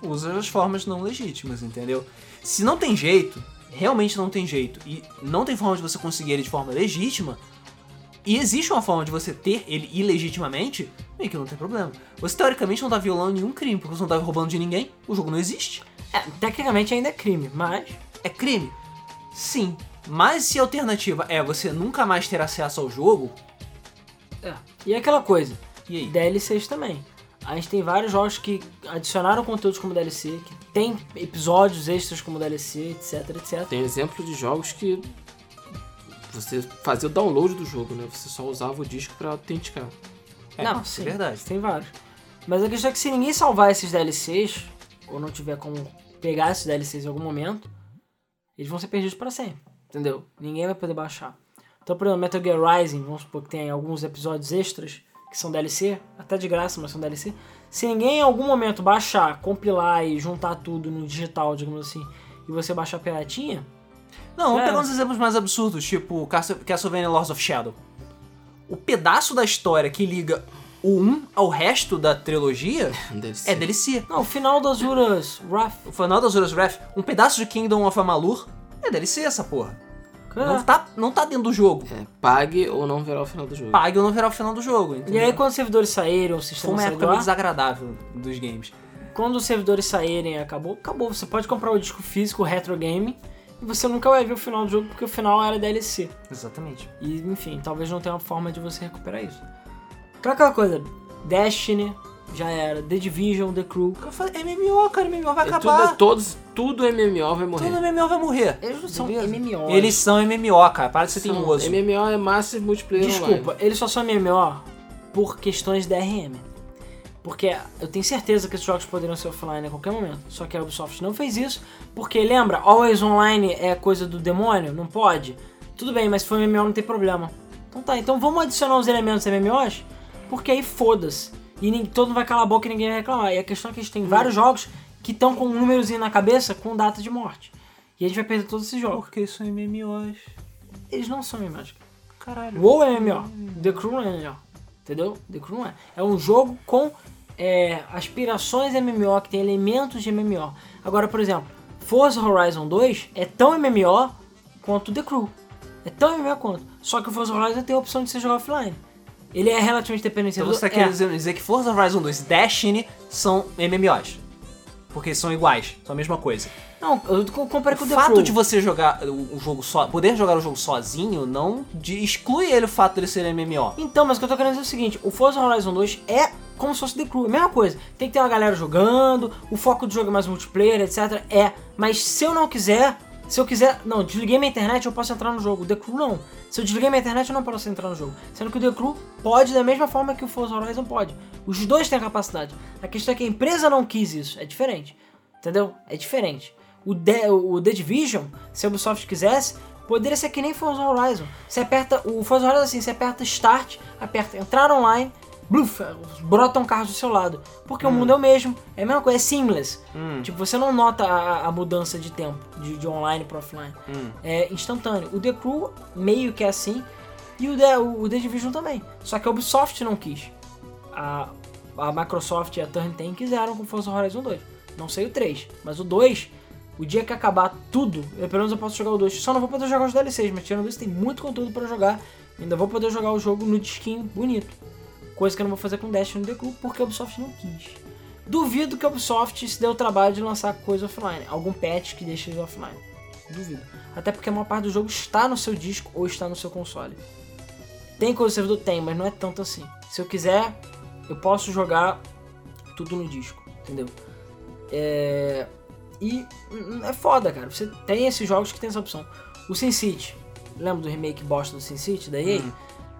Usa as formas não legítimas, entendeu? Se não tem jeito, realmente não tem jeito, e não tem forma de você conseguir ele de forma legítima, e existe uma forma de você ter ele ilegitimamente, meio que não tem problema. Você teoricamente não tá violando nenhum crime, porque você não tá roubando de ninguém, o jogo não existe.
É, tecnicamente ainda é crime, mas.
É crime? Sim. Mas se a alternativa é você nunca mais ter acesso ao jogo,
É. E aquela coisa,
e aí?
DLCs também. A gente tem vários jogos que adicionaram conteúdos como DLC, que tem episódios extras como DLC, etc, etc.
Tem exemplo de jogos que você fazia o download do jogo, né? Você só usava o disco pra autenticar.
É,
não,
isso
sim,
é verdade.
Tem vários. Mas a questão é que se ninguém salvar esses DLCs, ou não tiver como pegar esses DLCs em algum momento, eles vão ser perdidos para sempre. Entendeu? Ninguém vai poder baixar. Então, por exemplo, Metal Gear Rising, vamos supor que tem alguns episódios extras que são DLC, até de graça, mas são DLC. Se ninguém em algum momento baixar, compilar e juntar tudo no digital, digamos assim, e você baixar piratinha,
Não, vamos
É.
pegar uns exemplos mais absurdos, tipo Castle- Castlevania Lords of Shadow. O pedaço da história que liga o 1 ao resto da trilogia
DLC.
é DLC.
não, o final das Azuras Wrath,
O final das Horas Wrath, um pedaço de Kingdom of Amalur é DLC essa porra. Não
cara.
tá, não tá dentro do jogo.
É, pague ou não verá o final do jogo.
Pague ou não verá o final do jogo,
E
entendeu?
aí quando os servidores saíram, o
Foi
sistema
uma
saiu
época meio desagradável dos games.
quando os servidores saírem, acabou, acabou. Você pode comprar o disco físico, o retro game, e você nunca vai ver o final do jogo porque o final era DLC.
Exatamente.
E, enfim, talvez não tenha uma forma de você recuperar isso. Então aquela coisa, Destiny, já era, The Division, The Crew.
Eu falei, MMO, cara, MMO vai
É tudo,
acabar.
todos, tudo MMO vai morrer.
Todo MMO vai morrer.
Eles não são
Beleza.
MMO.
Eles são MMO, cara. Para de ser teimoso.
MMO é Massive Multiplayer
Desculpa,
Online.
eles só são MMO por questões DRM. Porque eu tenho certeza que esses jogos poderiam ser offline a qualquer momento. Só que a Ubisoft não fez isso. Porque lembra, Always Online é coisa do demônio? Não pode? Tudo bem, mas se for MMO não tem problema. Então tá, então vamos adicionar os elementos MMOs, porque aí foda-se. E ninguém, todo mundo vai calar a boca e ninguém vai reclamar. E a questão é que a gente tem vários jogos que estão com um númerozinho na cabeça com data de morte. E a gente vai perder todos esses jogos.
Porque são MMOs.
Eles não são MMOs.
Caralho.
O WoW é MMO. The Crew não é MMO. Entendeu? The Crew não é. É um jogo com é, aspirações MMO, que tem elementos de MMO. Agora, por exemplo, Forza Horizon 2 é tão MMO quanto The Crew. É tão MMO quanto. Só que o Forza Horizon tem a opção de você jogar offline. Ele é relativamente dependente
Então
do
você tá
é.
querendo dizer- dizer que Forza Horizon 2 e Destiny são MMOs. Porque são iguais, são a mesma coisa.
Não, eu co- comparei
O
com o The
fato
Crew.
de você jogar o jogo só, poder jogar o jogo sozinho, não de- exclui ele o fato dele ser MMO.
Então, mas o que eu tô querendo dizer é o seguinte: o Forza Horizon 2 é como se fosse The Crew, é a mesma coisa. Tem que ter uma galera jogando, o foco do jogo é mais multiplayer, etc. É, mas se eu não quiser, se eu quiser, não, desliguei minha internet, eu posso entrar no jogo. The Crew não. Se eu desliguei minha internet, eu não posso entrar no jogo. Sendo que o The Crew pode da mesma forma que o Forza Horizon pode. Os dois têm a capacidade. A questão é que a empresa não quis isso, é diferente. Entendeu? É diferente. O The, o The Division, se a Ubisoft quisesse, poderia ser que nem Forza Horizon. Você aperta, o Forza Horizon assim, você aperta Start, aperta Entrar Online, bluf, brota um carro do seu lado. Porque o mundo é o mesmo, é a mesma coisa, é seamless.
Hum.
Tipo, você não nota a, a mudança de tempo, de, de online para offline.
Hum.
É instantâneo. O The Crew meio que é assim, e o The, o The Division também. Só que a Ubisoft não quis. A, a Microsoft e a Turn 10 quiseram com Forza Horizon 2. Não sei o 3, mas o 2, o dia que acabar tudo, eu, pelo menos eu posso jogar o 2. Só não vou poder jogar os DLCs, mas tirando isso tem muito conteúdo para jogar. Ainda vou poder jogar o jogo no disquinho bonito. Coisa que eu não vou fazer com Destiny no The Crew, porque a Ubisoft não quis. Duvido que a Ubisoft se deu o trabalho de lançar coisa offline. Algum patch que deixe ele offline. Duvido. Até porque a maior parte do jogo está no seu disco ou está no seu console. Tem coisa do servidor? Tem, mas não é tanto assim. Se eu quiser, eu posso jogar tudo no disco, entendeu? É... E hum, é foda, cara. Você tem esses jogos que tem essa opção. O SimCity, lembra do remake bosta do SimCity da EA?
Hum.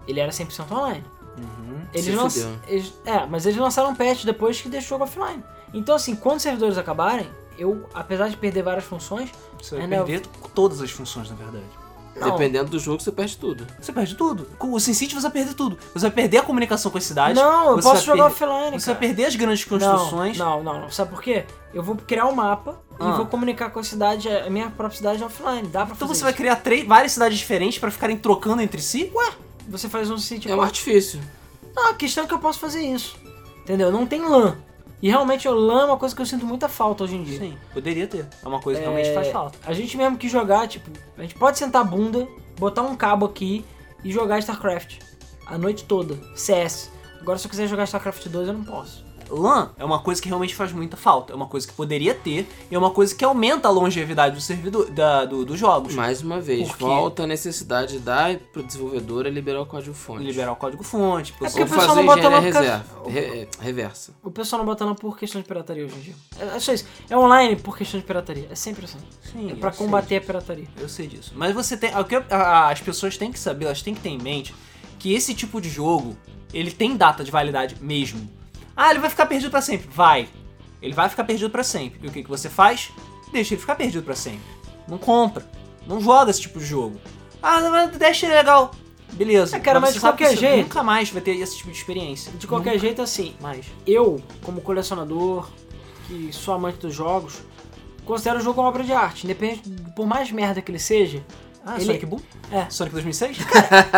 Ele era 100% online.
Uhum.
Eles lanç- eles- É, mas eles lançaram um patch depois que deixou o jogo offline. Então, assim, quando os servidores acabarem, eu, apesar de perder várias funções,
Você vai perder todas as funções, na verdade.
Não,
Dependendo do jogo, você perde tudo.
Você perde tudo. Com o SimCity você vai perder tudo. Você vai perder a comunicação com as cidades.
não, eu posso
vai
jogar offline.
Você
cara.
vai perder as grandes construções.
Não, não, não. Sabe por quê? Eu vou criar um mapa
Ah.
e vou comunicar com a cidade, a minha própria cidade offline. Dá pra
Então você vai
isso.
criar três, várias cidades diferentes pra ficarem trocando entre si? Ué,
Você faz um sítio
É um artifício.
Não, a questão é que eu posso fazer isso. Entendeu? Não tem LAN. E realmente o LAN é uma coisa que eu sinto muita falta hoje em dia.
sim, poderia ter. É uma coisa que realmente faz falta.
A gente mesmo que jogar, tipo, a gente pode sentar a bunda, botar um cabo aqui e jogar StarCraft. A noite toda. CS. Agora se eu quiser jogar StarCraft 2 eu não posso.
LAN é uma coisa que realmente faz muita falta. É uma coisa que poderia ter e é uma coisa que aumenta a longevidade do servidor da, do- dos jogos.
Mais uma vez,
Por quê?
volta a necessidade de dar pro desenvolvedor a liberar o código fonte.
Liberar o código fonte.
É porque
Ou
o pessoal
fazer
não bota por
reserva, re- é, reversa.
O pessoal não bota LAN por questão de pirataria hoje em dia. É, é só isso. É online por questão de pirataria. É sempre assim.
Sim,
É pra
eu sei
combater a pirataria.
Eu sei disso. Mas você tem. o que a- as pessoas têm que saber, elas têm que ter em mente que esse tipo de jogo, ele tem data de validade mesmo. Ah, ele vai ficar perdido pra sempre. Vai. Ele vai ficar perdido pra sempre. E o que, que você faz? Deixa ele ficar perdido pra sempre. Não compra. Não joga esse tipo de jogo. Ah, mas Destiny é legal. beleza.
É, cara, mas
você
de qualquer jeito-
Nunca mais vai ter esse tipo de experiência.
De qualquer jeito, assim,
mais.
eu, como colecionador, que sou amante dos jogos, considero o jogo uma obra de arte. Independente, por mais merda que ele seja.
Ah,
Ele-
Sonic Boom?
É.
Sonic 2006?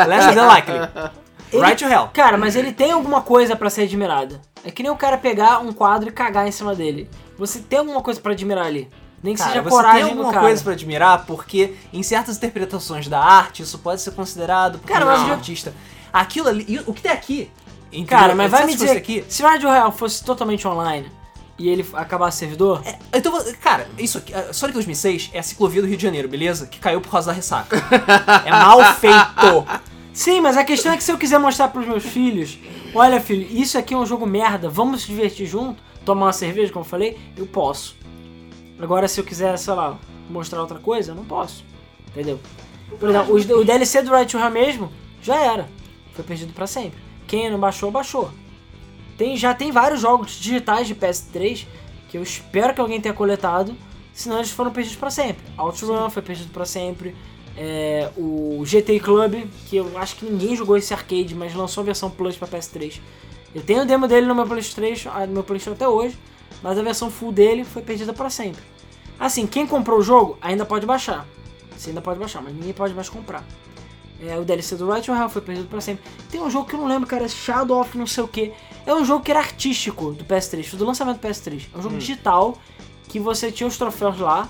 Less than likely.
Ele-
Right to hell.
Cara, mas ele tem alguma coisa pra ser admirada. É que nem o cara pegar um quadro e cagar em cima dele. Você tem alguma coisa pra admirar ali. Nem que
Cara,
seja
você
coragem
tem alguma coisa pra admirar, porque em certas interpretações da arte, isso pode ser considerado por
Cara,
um
mas eu-
artista. Aquilo ali, o que tem aqui? entendeu?
Cara, mas vai
Se
me dizer
aqui,
se o Radio Real fosse totalmente online e ele acabasse servidor,
Então, cara, isso aqui, a Sonic 2006 é a ciclovia do Rio de Janeiro, beleza? Que caiu por causa da ressaca. é mal feito.
Sim, mas a questão é que se eu quiser mostrar pros meus filhos, olha filho, isso aqui é um jogo merda, vamos se divertir junto, tomar uma cerveja, como eu falei, eu posso. Agora se eu quiser, sei lá, mostrar outra coisa, eu não posso. Entendeu? Por exemplo, os- o DLC do Right to Hell mesmo, já era. Foi perdido pra sempre. Quem não baixou, baixou. Tem, já tem vários jogos digitais de PS3 que eu espero que alguém tenha coletado, senão eles foram perdidos pra sempre. OutRun foi perdido pra sempre. É, o GT Club, que eu acho que ninguém jogou esse arcade, mas lançou a versão Plus pra PS3. Eu tenho o demo dele no meu PlayStation, ah, no meu PlayStation até hoje, mas a versão full dele foi perdida pra sempre. Assim, quem comprou o jogo ainda pode baixar. Você ainda pode baixar, mas ninguém pode mais comprar. É, o DLC do Right to Hell foi perdido pra sempre. Tem um jogo que eu não lembro, cara, Shadow of não sei o que. É um jogo que era artístico do PS3, foi do lançamento do PS3. É um jogo digital que você tinha os troféus lá,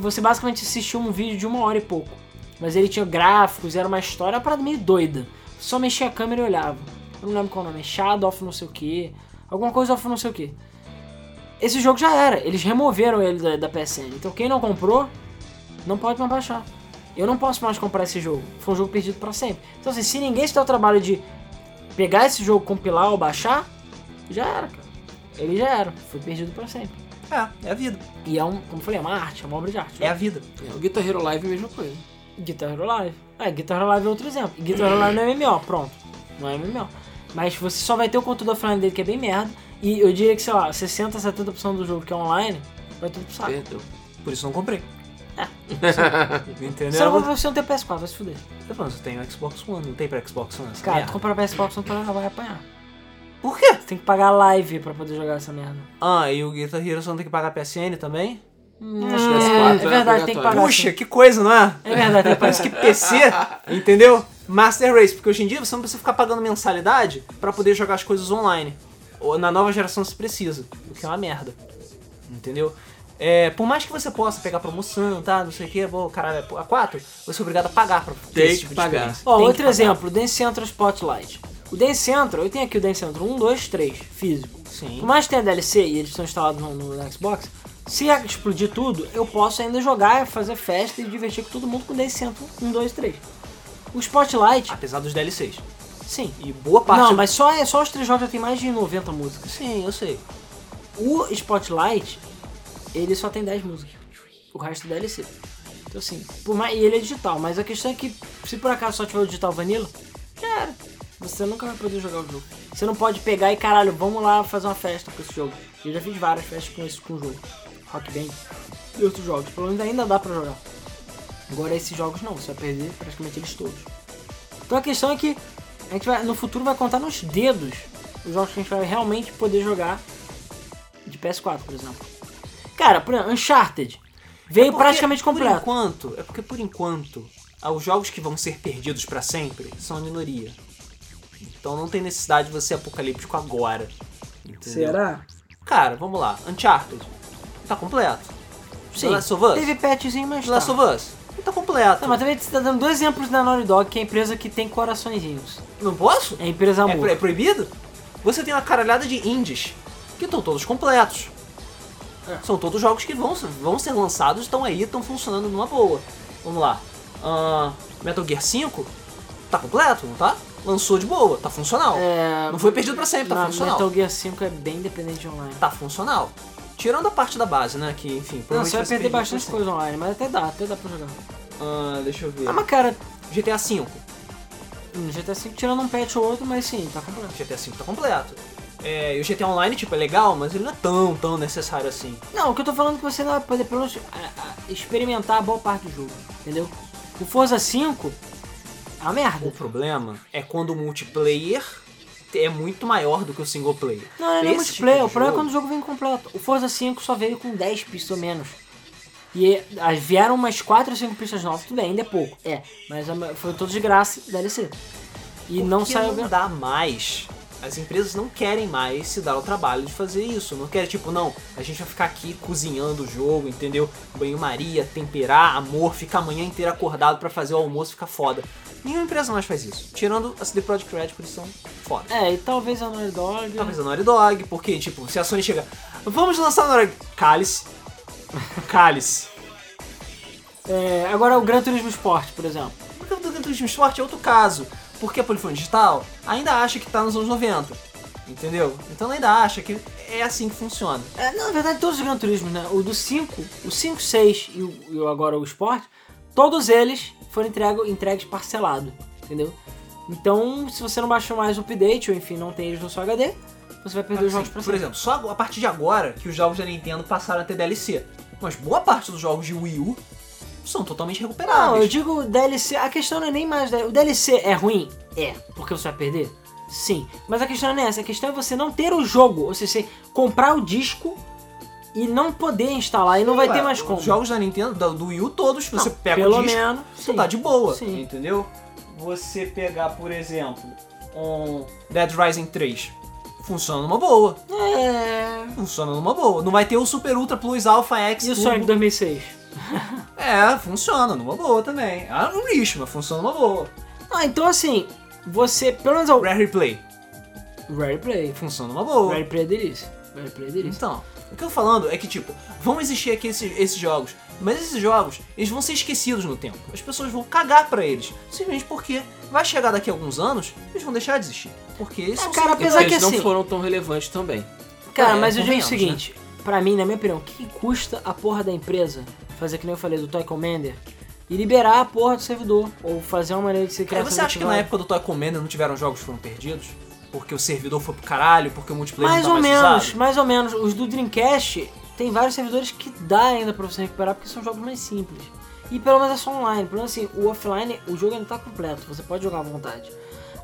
você basicamente assistia um vídeo de uma hora e pouco. Mas ele tinha gráficos, era uma história, parada meio doida. Só mexia a câmera e olhava. Eu não lembro qual é nome, Shadow of não sei o que. Alguma coisa of não sei o que. Esse jogo já era, eles removeram ele da, da PSN. Então quem não comprou, não pode mais baixar. Eu não posso mais comprar esse jogo. Foi um jogo perdido pra sempre. Então assim, se ninguém se der o trabalho de pegar esse jogo, compilar ou baixar, já era, cara. Ele já era, foi perdido pra sempre.
É, é a vida.
E é um, como eu falei, é uma arte, é uma obra de arte.
É a vida.
É, o Guitar Hero Live é a mesma coisa.
Guitar Hero Live. É, Guitar Hero Live é outro exemplo. Guitar Hero Live não é MMO, pronto. Não é MMO. Mas você só vai ter o conteúdo offline dele que é bem merda. E eu diria que, sei lá, 60, 70% do jogo que é online vai tudo pro saco.
Perdeu.
Por isso não comprei.
É.
Entendeu?
Você não, você não tem PS4, vai se fuder.
Eu falo, você tem o Xbox One, não tem pra Xbox One
Cara, tu comprar PS4, você não vai apanhar.
Por quê?
Você tem que pagar live pra poder jogar essa merda.
Ah, e o Guitar Hero você não tem que pagar PSN também?
Hum,
acho que
é,
PS4
é
é
verdade, tem que pagar.
Puxa, que coisa, não é?
É verdade, tem que pagar.
Parece que PC, entendeu? Master Race, porque hoje em dia você não precisa ficar pagando mensalidade pra poder jogar as coisas online. Ou na nova geração você precisa, o que é uma merda. Entendeu? É, por mais que você possa pegar promoção, tá, não sei o que, bom, caralho, a 4, você é obrigado a pagar pra ter
Tem
esse
que
tipo de
pagar.
Ó,
Tem que
outro
pagar.
exemplo, Dance Central Spotlight. O Dance Central, eu tenho aqui o Dance Central 1, 2, 3, físico.
Sim.
Por mais que tenha DLC e eles estão instalados no, no Xbox, se explodir tudo, eu posso ainda jogar, fazer festa e divertir com todo mundo com Dance Central 1, 2, 3. O Spotlight,
Apesar dos DLCs.
sim.
E boa parte...
Não, mas só, é, só os três jogos já tem mais de 90 músicas.
Sim, eu sei.
O Spotlight, ele só tem 10 músicas. O resto é DLC. Então assim, por mais, e ele é digital, mas a questão é que se por acaso só tiver o digital vanilla, já era. Você nunca vai poder jogar o jogo. Você não pode pegar e caralho, vamos lá fazer uma festa com esse jogo. Eu já fiz várias festas com esse com o jogo. Rock Band e outros jogos. Pelo menos ainda dá pra jogar. Agora esses jogos não, você vai perder praticamente eles todos. Então a questão é que a gente vai, no futuro vai contar nos dedos os jogos que a gente vai realmente poder jogar de PS4, por exemplo. Cara, por exemplo, Uncharted veio
É porque,
praticamente
Por
completo.
enquanto, é porque por enquanto, ah, os jogos que vão ser perdidos pra sempre são a minoria. Então não tem necessidade de você ser apocalíptico agora. Entendeu? Cara, vamos lá. Uncharted. Tá completo.
Sim.
The Last of Us.
Teve patchzinho, mas
The Last
tá.
of Us. Tá completo.
Não, mas também você tá dando dois exemplos da Naughty Dog, que é a empresa que tem coraçõezinhos.
Não posso?
É a empresa
É,
amor.
pro- é proibido? Você tem uma caralhada de indies que estão todos completos.
É.
São todos jogos que vão, vão ser lançados, estão aí, estão funcionando numa boa. Vamos lá. Ah, Metal Gear 5 tá completo, não tá? Lançou de boa, tá funcional.
É,
Não foi perdido pra sempre, tá
na
funcional.
Metal Gear 5 é bem dependente de online.
Tá funcional. Tirando a parte da base, né? Que, enfim,
Não, você vai perder bastante coisa online, mas até dá, até dá pra jogar.
Ah, deixa eu ver.
Ah, mas cara,
GTA V.
hum, GTA 5 tirando um patch ou outro, mas sim, tá completo.
GTA V tá completo. É, e o GTA Online, tipo, é legal, mas ele não é tão, tão necessário assim.
Não, o que eu tô falando é que você não vai poder pelo menos experimentar a boa parte do jogo, entendeu? O Forza 5, É uma
O
merda.
problema é quando o multiplayer é muito maior do que o single player.
Não, não é multiplayer.
tipo
o problema é
jogo-
quando o jogo vem incompleto. O Forza 5 só veio com 10 pistas ou menos. E ah, vieram umas 4 ou 5 pistas novas. Tudo bem, ainda é pouco. É, mas foi tudo de graça DLC. E não
Porque
saiu...
não dá mais. As empresas não querem mais se dar o trabalho de fazer isso. Não querem, tipo, não, a gente vai ficar aqui cozinhando o jogo, entendeu? Banho-maria, temperar, amor, ficar a manhã inteira acordado pra fazer o almoço, ficar foda. Nenhuma empresa mais faz isso. Tirando a CD Projekt Red, eles são foda.
É, e talvez a Naughty Dog...
Talvez a Naughty Dog, porque, tipo, se a Sony chega, vamos lançar a Naughty Dog. Cálice. Cálice.
É, agora o Gran Turismo Sport, por exemplo.
O Gran Turismo Sport é outro caso. Porque a Polifone Digital ainda acha que tá nos anos 90. Entendeu? Então ainda acha que é assim que funciona.
É, não, na verdade, todos os Gran Turismos, né? O do 5, o 5, 6 e, o, e agora o Sport, todos eles foram entrego, entregues parcelado, entendeu? Então, se você não baixou mais o update, ou enfim, não tem eles no seu HD, você vai perder os jogos
Assim,
pra
por
sempre.
exemplo, só a partir de agora que os jogos da Nintendo passaram a ter DLC. Mas boa parte dos jogos de Wii U são totalmente
Não, eu
recuperáveis.
digo DLC, a questão não é nem mais... O DLC é ruim? É, porque você vai perder? Sim. Mas a questão não é essa, a questão é você não ter o jogo, ou seja, você comprar o disco e não poder instalar, e não vai
Ué,
ter mais como.
Os jogos da Nintendo, da- do Wii U todos, você
Não,
pega
pelo
o disco,
menos,
você
sim.
tá de boa,
Sim.
entendeu? Você pegar, por exemplo, um Dead Rising 3, funciona numa boa.
É...
Funciona numa boa. Não vai ter o Super Ultra Plus Alpha X.
E o. Sonic 2006?
É, funciona numa boa também. É um lixo, mas funciona numa boa.
Ah, então assim, você, pelo menos é o
Rare Replay,
Rare Play.
funciona numa boa.
Rare Play é delícia. Rare Play é delícia.
Então, o que eu tô falando é que, tipo, vão existir aqui esses, esses jogos, mas esses jogos, eles vão ser esquecidos no tempo. As pessoas vão cagar pra eles, simplesmente porque vai chegar daqui a alguns anos, eles vão deixar de existir. Porque eles
É,
são
cara, apesar
Eles
que
não
assim-
foram tão relevantes também.
Cara,
É,
mas eu digo o
convenhamos,
seguinte, pra mim, na minha opinião, o que, custa a porra da empresa fazer que nem eu falei do Toy Commander e liberar a porra do servidor? Ou fazer uma maneira de você criar
Aí você acha que na época do Toy Commander não tiveram jogos que foram perdidos? Porque o servidor foi pro caralho, porque o multiplayer
Mais
não
ou
tá mais
menos,
usado?
mais ou menos. Os do Dreamcast tem vários servidores que dá ainda pra você recuperar porque são jogos mais simples. E pelo menos é só online. Pelo menos assim, o offline, o jogo ainda tá completo, você pode jogar à vontade.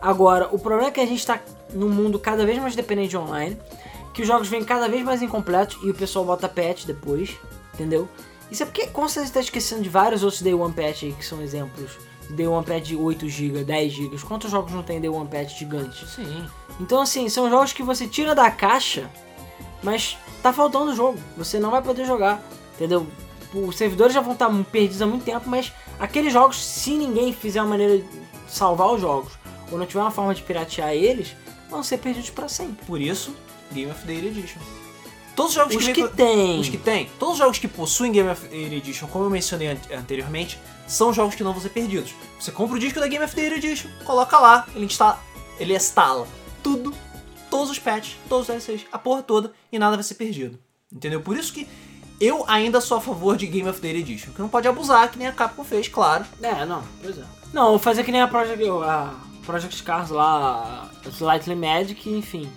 Agora, o problema é que a gente tá num mundo cada vez mais dependente de online, que os jogos vêm cada vez mais incompletos e o pessoal bota patch depois, entendeu? Isso é porque com certeza tá esquecendo de vários outros Day One Patch aí que são exemplos. Day One Patch de 8GB, 10GB. Quantos jogos não tem Day One Patch gigante?
Sim.
Então, assim, são jogos que você tira da caixa, mas tá faltando o jogo. Você não vai poder jogar, entendeu? Os servidores já vão estar perdidos há muito tempo, mas aqueles jogos, se ninguém fizer uma maneira de salvar os jogos, ou não tiver uma forma de piratear eles, vão ser perdidos pra sempre.
Por isso, Game of the Year Edition. Todos os jogos
Os
que,
que tem.
Os que tem. Todos os jogos que possuem Game of the Year Edition, como eu mencionei an- anteriormente, são jogos que não vão ser perdidos. Você compra o disco da Game of the Year Edition, coloca lá, ele instala, ele instala tudo, todos os patches, todos os DLCs, a porra toda, e nada vai ser perdido. Entendeu? Por isso que eu ainda sou a favor de Game of the Year Edition, que não pode abusar, que nem a Capcom fez, claro.
É, não, pois é. Não, fazer que nem a Project, a Project Cars lá, Slightly Magic, enfim.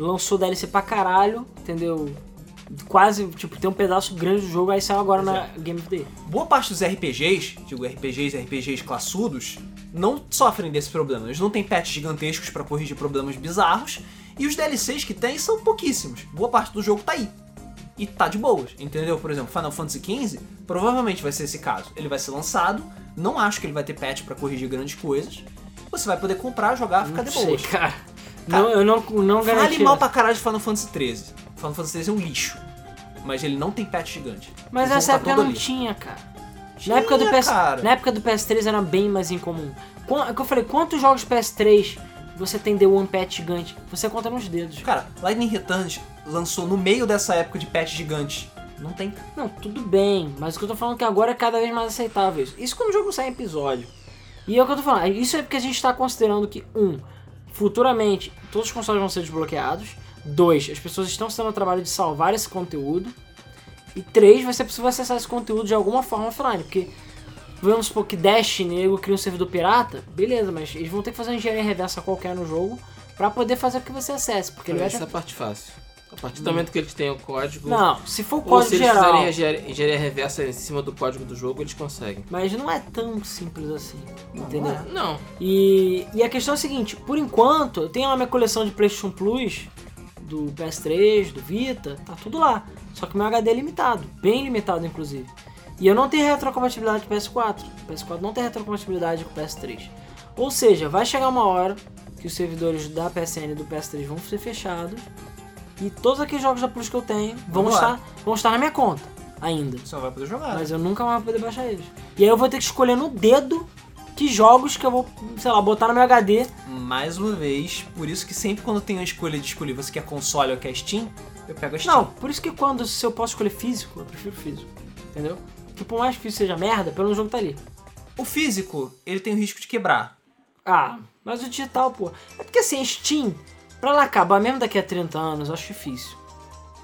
Lançou DLC pra caralho, entendeu? Quase, tipo, tem um pedaço grande do jogo, aí saiu agora
Pois
na Game of the Year.
Boa parte dos RPGs, digo RPGs e RPGs classudos, não sofrem desse problema. Eles não têm patches gigantescos pra corrigir problemas bizarros, e os DLCs que tem são pouquíssimos. Boa parte do jogo tá aí. E tá de boas, entendeu? Por exemplo, Final Fantasy XV provavelmente vai ser esse caso. Ele vai ser lançado, não acho que ele vai ter patch pra corrigir grandes coisas. Você vai poder comprar, jogar, ficar de
Não sei,
boas.
Cara. Não, eu não, não
Fale
garanti.
mal pra caralho de Final Fantasy XIII. Final Fantasy XIII é um lixo. Mas ele não tem patch gigante.
Mas
Eles
nessa
tá
época não
ali.
tinha, cara.
Tinha,
na, época do PS,
cara.
na época do PS3 era bem mais incomum. É que eu falei, quantos jogos PS3 você tem The One Patch gigante? Você conta nos dedos.
Cara, Lightning Returns lançou no meio dessa época de patch gigante. Não tem.
Não, tudo bem, mas o que eu tô falando é que agora é cada vez mais aceitável isso. Isso quando o jogo sai em episódio. E é o que eu tô falando, isso é porque a gente tá considerando que, um, futuramente todos os consoles vão ser desbloqueados. Dois, as pessoas estão se dando o trabalho de salvar esse conteúdo. E três, vai ser possível acessar esse conteúdo de alguma forma offline, porque vamos supor que Destiny nego cria um servidor pirata, beleza, mas eles vão ter que fazer uma engenharia reversa qualquer no jogo pra poder fazer com que você acesse, porque ele vai
Essa
ter...
parte fácil. A partir do momento que eles têm o código.
Não, se for o
ou
código
se eles
geral.
fizerem engenharia, reversa em cima do código do jogo, eles conseguem.
Mas não é tão simples assim, entendeu?
é.
Não.
E, e a questão é a seguinte, por enquanto, eu tenho lá minha coleção de PlayStation Plus, do PS3, do Vita, tá tudo lá. Só que meu HD é limitado, bem limitado inclusive. E eu não tenho retrocompatibilidade com o PS4. O PS4 não tem retrocompatibilidade com o PS3. Ou seja, vai chegar uma hora que os servidores da PSN e do PS3 vão ser fechados e todos aqueles jogos da Plus que eu tenho vão
Vamos lá.
estar, vão estar na minha conta ainda.
Você não vai poder jogar.
Mas eu nunca mais vou poder baixar eles. E aí eu vou ter que escolher no dedo que jogos que eu vou, sei lá, botar no meu HD.
Mais uma vez, por isso que sempre quando tem a escolha de escolher você quer console ou quer Steam, eu pego a Steam.
Não, por isso que quando se eu posso escolher físico, eu prefiro físico. Entendeu? Porque por mais que físico seja merda, pelo menos o jogo tá ali.
O físico, ele tem o risco de quebrar.
Ah, mas o digital, pô. É porque assim, Steam, pra ela acabar mesmo daqui a 30 anos, eu acho difícil.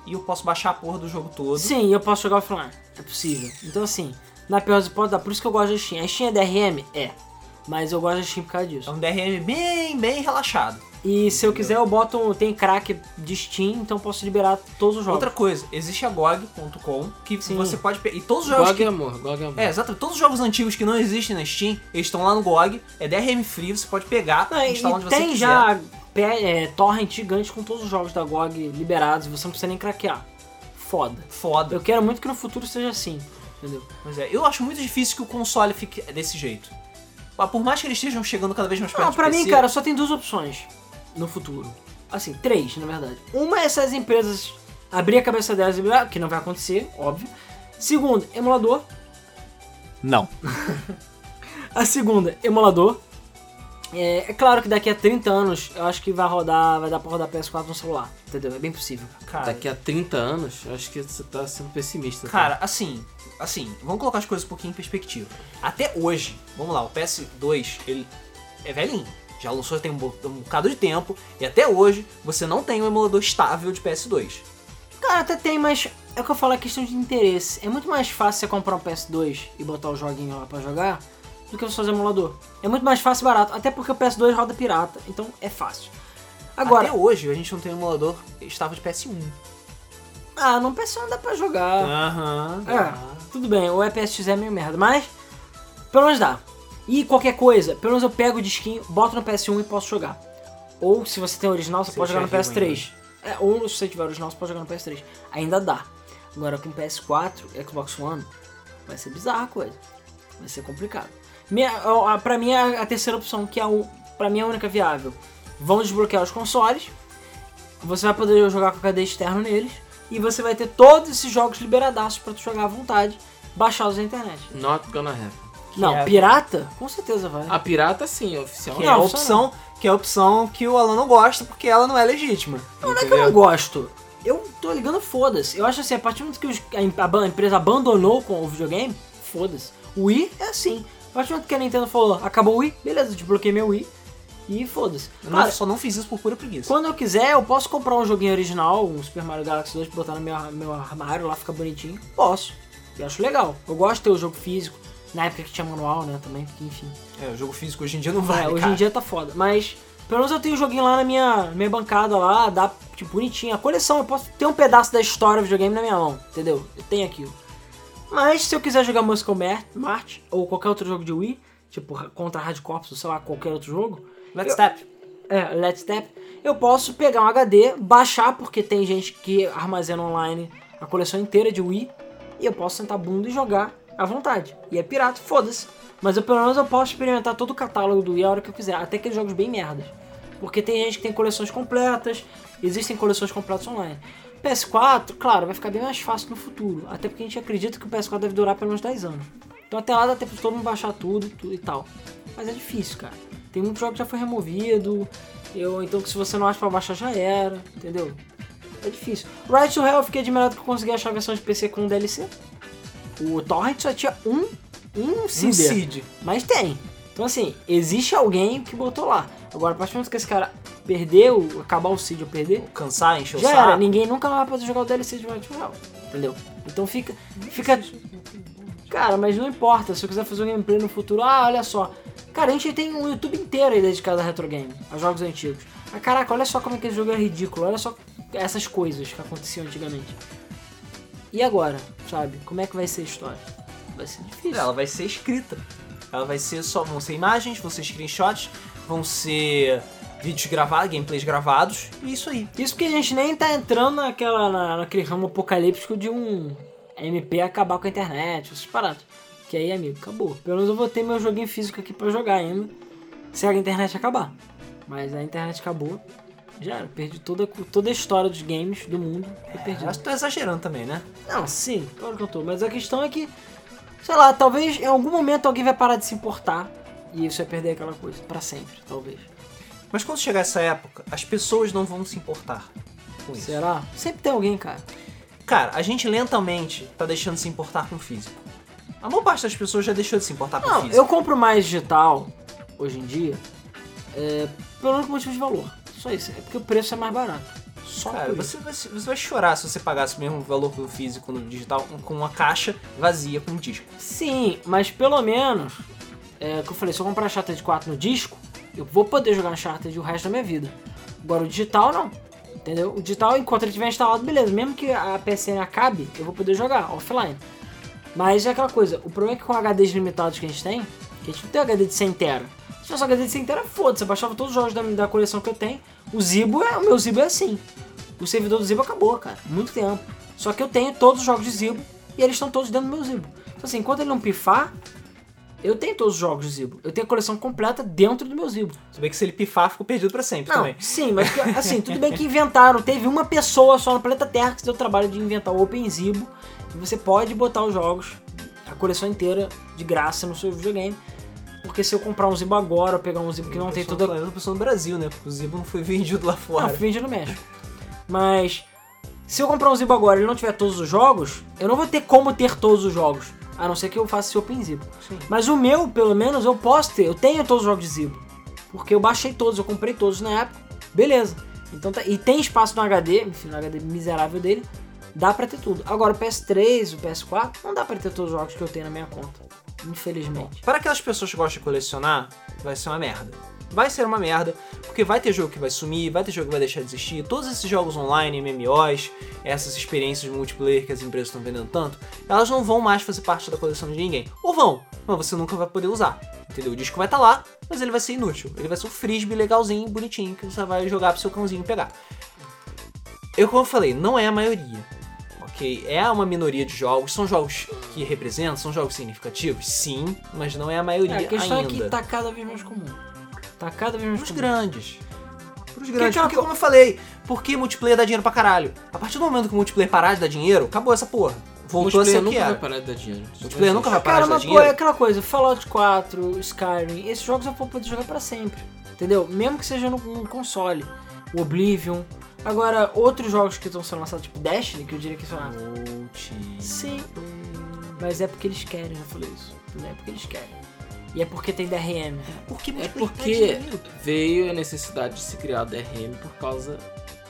E eu posso baixar a porra do jogo todo.
Sim, eu posso jogar offline. É possível. Então assim, na pior das hipóteses, por isso que eu gosto da Steam. A Steam é DRM? É. Mas eu gosto da Steam por causa
É
disso.
um DRM bem, bem relaxado.
E se eu quiser, eu boto. Tem crack de Steam, então eu posso liberar todos os jogos.
Outra coisa, existe a GOG.com que
Sim.
você pode pegar. E todos os jogos
GOG
que
é amor, GOG é amor.
É, exato. Todos os jogos antigos que não existem na Steam, eles estão lá no GOG. É DRM free, você pode pegar
Não,
instalar onde você
tem
quiser.
já pe- é, torrent gigante com todos os jogos da GOG liberados, você não precisa nem craquear. Foda.
Foda.
Eu quero muito que no futuro seja assim, entendeu?
Mas é, eu acho muito difícil que o console fique desse jeito. Mas Por mais que eles estejam chegando cada vez mais perto
Não, pra
PC,
mim, cara, só tem duas opções no futuro. Assim, três, na verdade. Uma é essas empresas abrir a cabeça delas e liberar, que não vai acontecer, óbvio. Segunda, emulador.
Não.
A segunda, emulador. É, é claro que daqui a 30 anos eu acho que vai rodar, vai dar pra rodar PS4 no celular, entendeu? É bem possível.
Cara,
Daqui a 30 anos, eu acho que você tá sendo pessimista.
cara, assim, assim, vamos colocar as coisas um pouquinho em perspectiva. Até hoje, vamos lá, o PS2, ele é velhinho. Já lançou tem um, um bocado de tempo e até hoje você não tem um emulador estável de PS2.
Cara, até tem, mas é o que eu falo, é questão de interesse. É muito mais fácil você comprar um PS2 e botar o joguinho lá pra jogar do que você fazer emulador. É muito mais fácil e barato, até porque o PS2 roda pirata, então é fácil. Agora,
Até hoje a gente não tem um emulador estável de PS1.
ah, no PS1 dá pra jogar.
Aham.
É, tudo bem, o EPSX é meio merda, mas pelo menos dá. E qualquer coisa, pelo menos eu pego o disquinho, boto no PS1 e posso jogar. Ou se você tem original, você pode jogar no
viu
PS3. É, ou se você tiver original, você pode jogar no PS3. Ainda dá. Agora com PS4 e Xbox One, vai ser bizarra a coisa. Vai ser complicado. Minha, a- a- pra mim, é a, a terceira opção, que é o, pra mim é a única viável. Vão desbloquear os consoles, você vai poder jogar com HD externo neles, e você vai ter todos esses jogos liberadaços pra tu jogar à vontade, baixados na internet.
Not gonna happen.
Não,
é-
pirata? Com certeza vai.
A pirata sim, é oficial.
Que é a
opção
que é a opção que o Alan não gosta porque ela não é legítima.
Não, não é que eu não gosto. Eu tô ligando, foda-se. Eu acho assim, a partir do momento que a, a a empresa abandonou com o videogame, foda-se. O Wii é assim. A partir do momento que a Nintendo falou, acabou o Wii, beleza, desbloqueei meu Wii. E foda-se.
Eu não-
Cara,
só não fiz isso por pura preguiça.
quando eu quiser, eu posso comprar um joguinho original, um Super Mario Galaxy 2, botar no meu, meu armário lá, fica bonitinho. Posso. Eu acho legal. Eu gosto de ter o jogo físico. Na época que tinha manual, né, também, porque enfim.
É, o jogo físico hoje em dia não vale,
É, hoje em dia tá foda. Mas pelo menos eu tenho o joguinho lá na minha, minha bancada lá, dá tipo bonitinho. A coleção, eu posso ter um pedaço da história do videogame na minha mão, entendeu? Eu tenho aquilo. Mas se eu quiser jogar Musical Mar- Mart ou qualquer outro jogo de Wii, tipo contra Hard Corps ou sei lá, qualquer outro jogo,
Let's Step.
é, Let's Step, eu posso pegar um HD, baixar, porque tem gente que armazena online a coleção inteira de Wii, e eu posso sentar bunda e jogar à vontade. E é pirata, foda-se. Mas eu, pelo menos eu posso experimentar todo o catálogo do Wii a hora que eu quiser, até aqueles jogos bem merdas. Porque tem gente que tem coleções completas, existem coleções completas online. PS4, claro, vai ficar bem mais fácil no futuro, até porque a gente acredita que o PS4 deve durar pelo menos 10 anos. Então até lá dá tempo de todo mundo baixar tudo, tudo e tal. Mas é difícil, cara. Tem muito jogo que já foi removido, eu, então se você não acha pra baixar já era, entendeu? É difícil. Right to Hell eu fiquei admirado que eu consegui achar a versão de PC com DLC. O Torrent só tinha um, um
Um Seed.
mas tem. Então assim, existe alguém que botou lá. Agora, a partir do momento que esse cara perdeu, acabar o seed ou perder,
Cansar, encher o
já
saco.
era. Ninguém nunca vai poder jogar o DLC de Right to Hell. Entendeu? Então fica, fica... Cara, mas não importa. Se eu quiser fazer um gameplay no futuro, ah, olha só. Cara, a gente tem um YouTube inteiro aí dedicado a retro game, a jogos antigos. Ah, caraca, olha só como é que esse jogo é ridículo. Olha só essas coisas que aconteciam antigamente. E agora, sabe? Como é que vai ser a história? Vai ser difícil.
Ela vai ser escrita. Ela vai ser só. Vão ser imagens, vão ser screenshots, vão ser vídeos gravados, gameplays gravados, e isso aí.
Isso porque a gente nem tá entrando naquela, na, naquele ramo apocalíptico de um MP acabar com a internet, essas paradas. Que aí, amigo, acabou. Pelo menos eu vou ter meu joguinho físico aqui pra jogar ainda, se a internet acabar. Mas a internet acabou, já era. Perdi toda, toda a história dos games do mundo. Foi perdido.
Acho que tô exagerando também, né?
Não, sim, claro que eu tô. Mas a questão é que, sei lá, talvez em algum momento alguém vai parar de se importar e isso vai perder aquela coisa. Pra sempre, talvez.
Mas quando chegar essa época, as pessoas não vão se importar com isso.
Será? Sempre tem alguém, cara.
Cara, a gente lentamente tá deixando de se importar com o físico. A maior parte das pessoas já deixou de se importar com o
Não,
físico.
eu compro mais digital hoje em dia é, pelo único motivo de valor. Só isso. É porque o preço é mais barato. Só
Cara, você vai, você vai chorar se você pagasse o mesmo valor do físico no digital com uma caixa vazia com um disco.
Sim, mas pelo menos, é que eu falei, se eu comprar Uncharted 4 no disco, eu vou poder jogar Uncharted o resto da minha vida. Agora o digital não. Entendeu? O digital, enquanto ele estiver instalado, beleza. Mesmo que a PSN acabe, eu vou poder jogar offline. Mas é aquela coisa, o problema é que com HDs limitados que a gente tem, que a gente não tem HD de 100 tera. Se fosse HD de 100 tera, foda-se, eu baixava todos os jogos da, da coleção que eu tenho. O Zibo é, o meu Zibo é assim. O servidor do Zibo acabou, cara, muito tempo. Só que eu tenho todos os jogos de Zibo e eles estão todos dentro do meu Zibo. Então assim, enquanto ele não pifar, eu tenho todos os jogos de Zibo. Eu tenho a coleção completa dentro do meu Zibo.
Se bem que se ele pifar, ficou perdido pra sempre
Não,
também.
sim, mas assim, tudo bem que inventaram. Teve uma pessoa só no planeta Terra que se deu o trabalho de inventar o OpenZibo. E você pode botar os jogos, a coleção inteira, de graça no seu videogame. Porque se eu comprar um Zibo agora, ou pegar um Zibo que não tem toda.
falando, pessoa no Brasil, né? Porque o Zibo não foi vendido lá fora.
Não, vende no México. Mas se eu comprar um Zibo agora e ele não tiver todos os jogos, eu não vou ter como ter todos os jogos. A não ser que eu faça esse Open Zibo.
Sim.
Mas o meu, pelo menos, eu posso ter. Eu tenho todos os jogos de Zibo. Porque eu baixei todos, eu comprei todos na época. Beleza. Então tá, e tem espaço no HD, enfim, no HD miserável dele. Dá pra ter tudo. Agora o PS3, o PS4, não dá pra ter todos os jogos que eu tenho na minha conta. Infelizmente.
Para aquelas pessoas que gostam de colecionar, vai ser uma merda. Vai ser uma merda, porque vai ter jogo que vai sumir, vai ter jogo que vai deixar de existir. Todos esses jogos online, MMOs, essas experiências de multiplayer que as empresas estão vendendo tanto, elas não vão mais fazer parte da coleção de ninguém. Ou vão, mas você nunca vai poder usar. Entendeu? O disco vai estar lá, mas ele vai ser inútil. Ele vai ser um frisbee legalzinho, bonitinho, que você vai jogar pro seu cãozinho pegar. Eu, como eu falei, não é a maioria. Ok? É uma minoria de jogos. São jogos que representam, são jogos significativos, sim, mas não é a maioria
É, a questão
ainda.
é que tá cada vez mais comum. Tá cada vez mais
Pros grandes. Pros grandes.
aquela
Porque,
co-
como eu falei, porque multiplayer dá dinheiro pra caralho. A partir do momento que o multiplayer parar de dar dinheiro, acabou essa porra. Voltou a ser
multiplayer
o que
nunca vai parar de dar dinheiro.
Multiplayer nunca vai parar
Cara,
de dar
mas pô, é
dinheiro.
aquela coisa, Fallout 4, Skyrim, esses jogos eu vou poder jogar pra sempre. Entendeu? Mesmo que seja no, no console. O Oblivion. Agora, outros jogos que estão sendo lançados, tipo Destiny, que eu diria que são. ah, Sim. Mas é porque eles querem, já falei isso. É porque eles querem. E é porque tem DRM.
Porque
É porque veio a necessidade de se criar DRM por causa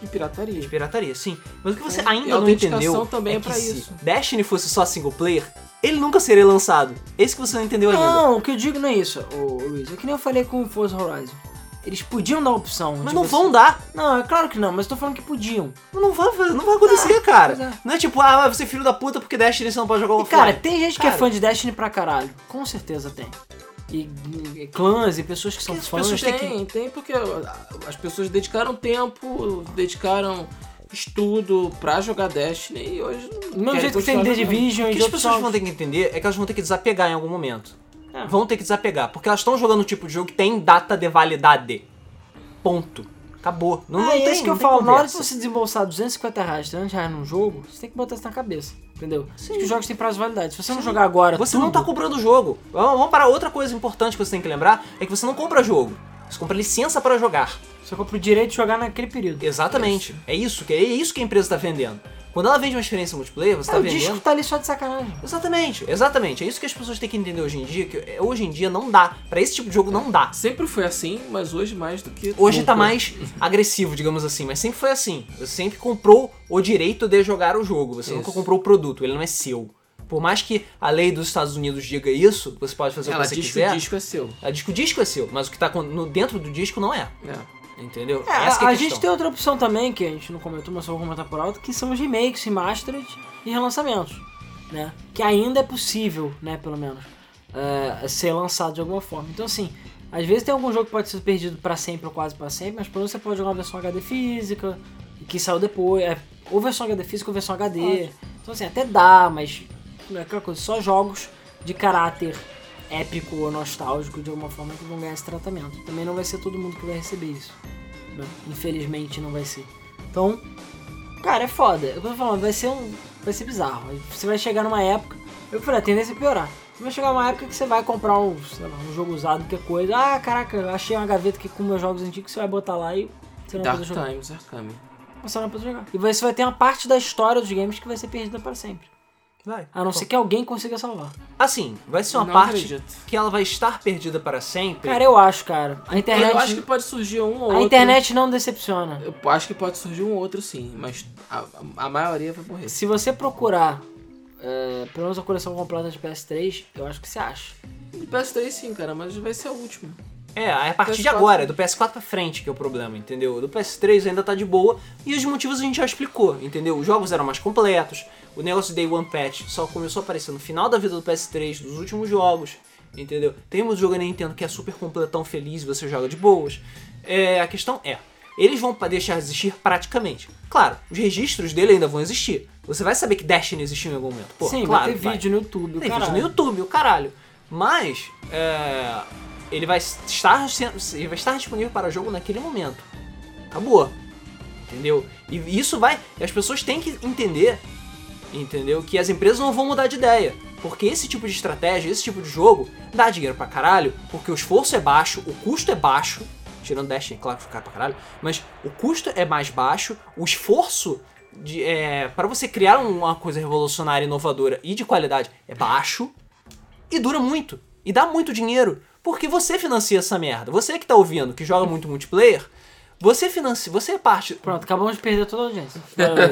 de pirataria.
De pirataria, sim. Mas o que você
É,
ainda não entendeu
também
é
é pra
que se
isso.
Destiny fosse só single player, ele nunca seria lançado. Esse que você não entendeu ainda.
Não, o que eu digo não é isso, ô, Luiz. É que nem eu falei com o Forza Horizon. Eles podiam dar a opção.
Mas não
você-
vão dar.
Não, é claro que não, mas eu tô falando que podiam.
Não vai, não vai acontecer, cara.
pois é.
Não é tipo, ah, você é filho da puta porque Destiny você não pode jogar
E
offline.
cara, tem gente que
Cara.
é fã de Destiny pra caralho. Com certeza tem. E, e clãs e pessoas que são
Que as
fãs.
pessoas
Tem,
têm que-
tem, porque as pessoas dedicaram tempo, dedicaram estudo pra jogar Destiny e hoje.
Do mesmo jeito que tem The Division
O
e
que
de
as pessoas vão ter que entender é que elas vão ter que desapegar em algum momento.
É.
Vão ter que desapegar, porque elas estão jogando um tipo de jogo que tem data de validade. Ponto. Acabou. Não,
Ah,
não
é
tem,
isso que eu falo. Na hora de
conversa.
você desembolsar 250 reais, 300 reais num jogo, você tem que botar isso na cabeça. Entendeu? Sim. que os jogos têm prazo de validade. Se você não jogar agora,
Você
tudo,
não tá comprando o jogo. Vamos vamos para outra coisa importante que você tem que lembrar, é que você não compra jogo. Você compra licença para jogar.
Você compra o direito de jogar naquele período.
Exatamente. É isso que é isso que a empresa está vendendo. Quando ela vende uma experiência multiplayer, você
Ah,
está
o
vendendo
disco tá ali só de sacanagem.
Exatamente, exatamente. É isso que as pessoas têm que entender hoje em dia, que é, hoje em dia não dá. Pra esse tipo de jogo não dá.
Sempre foi assim, mas hoje mais do que.
Hoje
nunca.
tá mais agressivo, digamos assim, mas sempre foi assim. Você sempre comprou o direito de jogar o jogo, você
Isso.
nunca comprou o produto, ele não é seu. Por mais que a lei dos Estados Unidos diga isso, você pode fazer
Ela
o que você
que
quiser.
o disco é seu.
Diz que o disco é seu, mas o que tá no- dentro do disco não é.
É.
Entendeu?
É,
Essa que é
a,
a
gente tem outra opção também, que a gente não comentou, mas só vou comentar por alto, que são os remakes, remastered e relançamentos, né? Que ainda é possível, né, pelo menos, é, ser lançado de alguma forma. Então, assim, às vezes tem algum jogo que pode ser perdido pra sempre ou quase pra sempre, mas pelo menos você pode jogar uma versão HD física, que saiu depois, é, ou versão HD física ou versão HD. Então, assim, até dá, mas é aquela coisa, só jogos de caráter épico ou nostálgico de alguma forma que vão ganhar esse tratamento. Também não vai ser todo mundo que vai receber isso. né? Infelizmente não vai ser. Então, cara, é foda. É eu tô falando, vai ser um. Vai ser bizarro. Você vai chegar numa época. Eu falei, a tendência é piorar. Você vai chegar numa época que você vai comprar um, sei lá, um jogo usado, qualquer coisa. Ah, caraca, achei uma gaveta aqui com meus jogos antigos, você vai botar lá e você não vai
Dark
poder jogar.
Times Arkham.
Você não vai poder jogar. E você vai ter uma parte da história dos games que vai ser perdida para sempre.
Vai.
A não ser que alguém consiga salvar.
Assim, vai ser uma
Não
parte
acredito.
que ela vai estar perdida para sempre.
Cara, eu acho, cara. A internet.
Eu acho que pode surgir um ou outro.
A internet não decepciona.
Eu acho que pode surgir um outro sim, mas a, a maioria vai morrer.
Se você procurar, é, pelo menos a coleção completa de PS3, eu acho que você acha.
Do PS3 sim, cara, mas vai ser o último.
É, a partir de
PS4.
agora, é do PS4 pra frente que é o problema, entendeu? Do PS3 ainda tá de boa e os motivos a gente já explicou, entendeu? Os jogos eram mais completos, o negócio de Day One Patch só começou a aparecer no final da vida do PS3, dos últimos jogos, entendeu? Temos o jogo da Nintendo que é super completão, feliz, você joga de boas. É, a questão é, eles vão deixar de existir praticamente. Claro, os registros dele ainda vão existir. Você vai saber que Destiny existiu em algum momento. Pô,
Sim,
claro,
vai ter vídeo no YouTube,
tem
caralho.
vídeo no YouTube, o caralho. Mas é, ele vai estar ele vai estar disponível para jogo naquele momento. Acabou. Entendeu? E isso vai. As pessoas têm que entender, entendeu? Que as empresas não vão mudar de ideia. Porque esse tipo de estratégia, esse tipo de jogo, dá dinheiro pra caralho, porque o esforço é baixo, o custo é baixo. Tirando Destiny, claro que fica pra caralho. Mas o custo é mais baixo, o esforço de, é, para você criar uma coisa revolucionária, inovadora e de qualidade é baixo. E dura muito. E dá muito dinheiro. Porque você financia essa merda. Você que tá ouvindo, que joga muito multiplayer, você financia. Você é parte.
Pronto, acabamos de perder toda a audiência.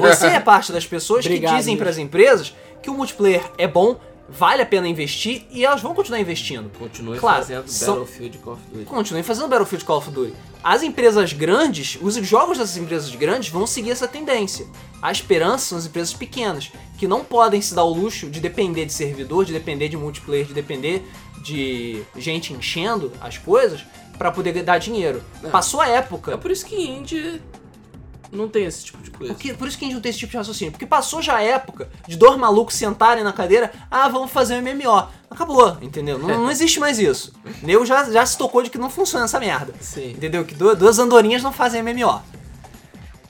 Você é parte das pessoas
Obrigado,
que dizem para as empresas que o multiplayer é bom, vale a pena investir e elas vão continuar investindo.
Continue
Claro,
fazendo
são-
Battlefield Call of Duty.
Continuem fazendo Battlefield Call of Duty. As empresas grandes, os jogos dessas empresas grandes vão seguir essa tendência. A esperança são as empresas pequenas, que não podem se dar o luxo de depender de servidor, de depender de multiplayer, de depender de gente enchendo as coisas para poder dar dinheiro.
É.
Passou a
É
época.
por isso que indie não tem esse tipo de coisa.
Porque, por isso que a gente não tem esse tipo de raciocínio. Porque passou já a época de dois malucos sentarem na cadeira, ah, vamos fazer um MMO. Acabou, entendeu? Não, não existe mais isso. Nego já, já se tocou de que não funciona essa merda.
Sim.
Entendeu? Que du- duas andorinhas não fazem MMO.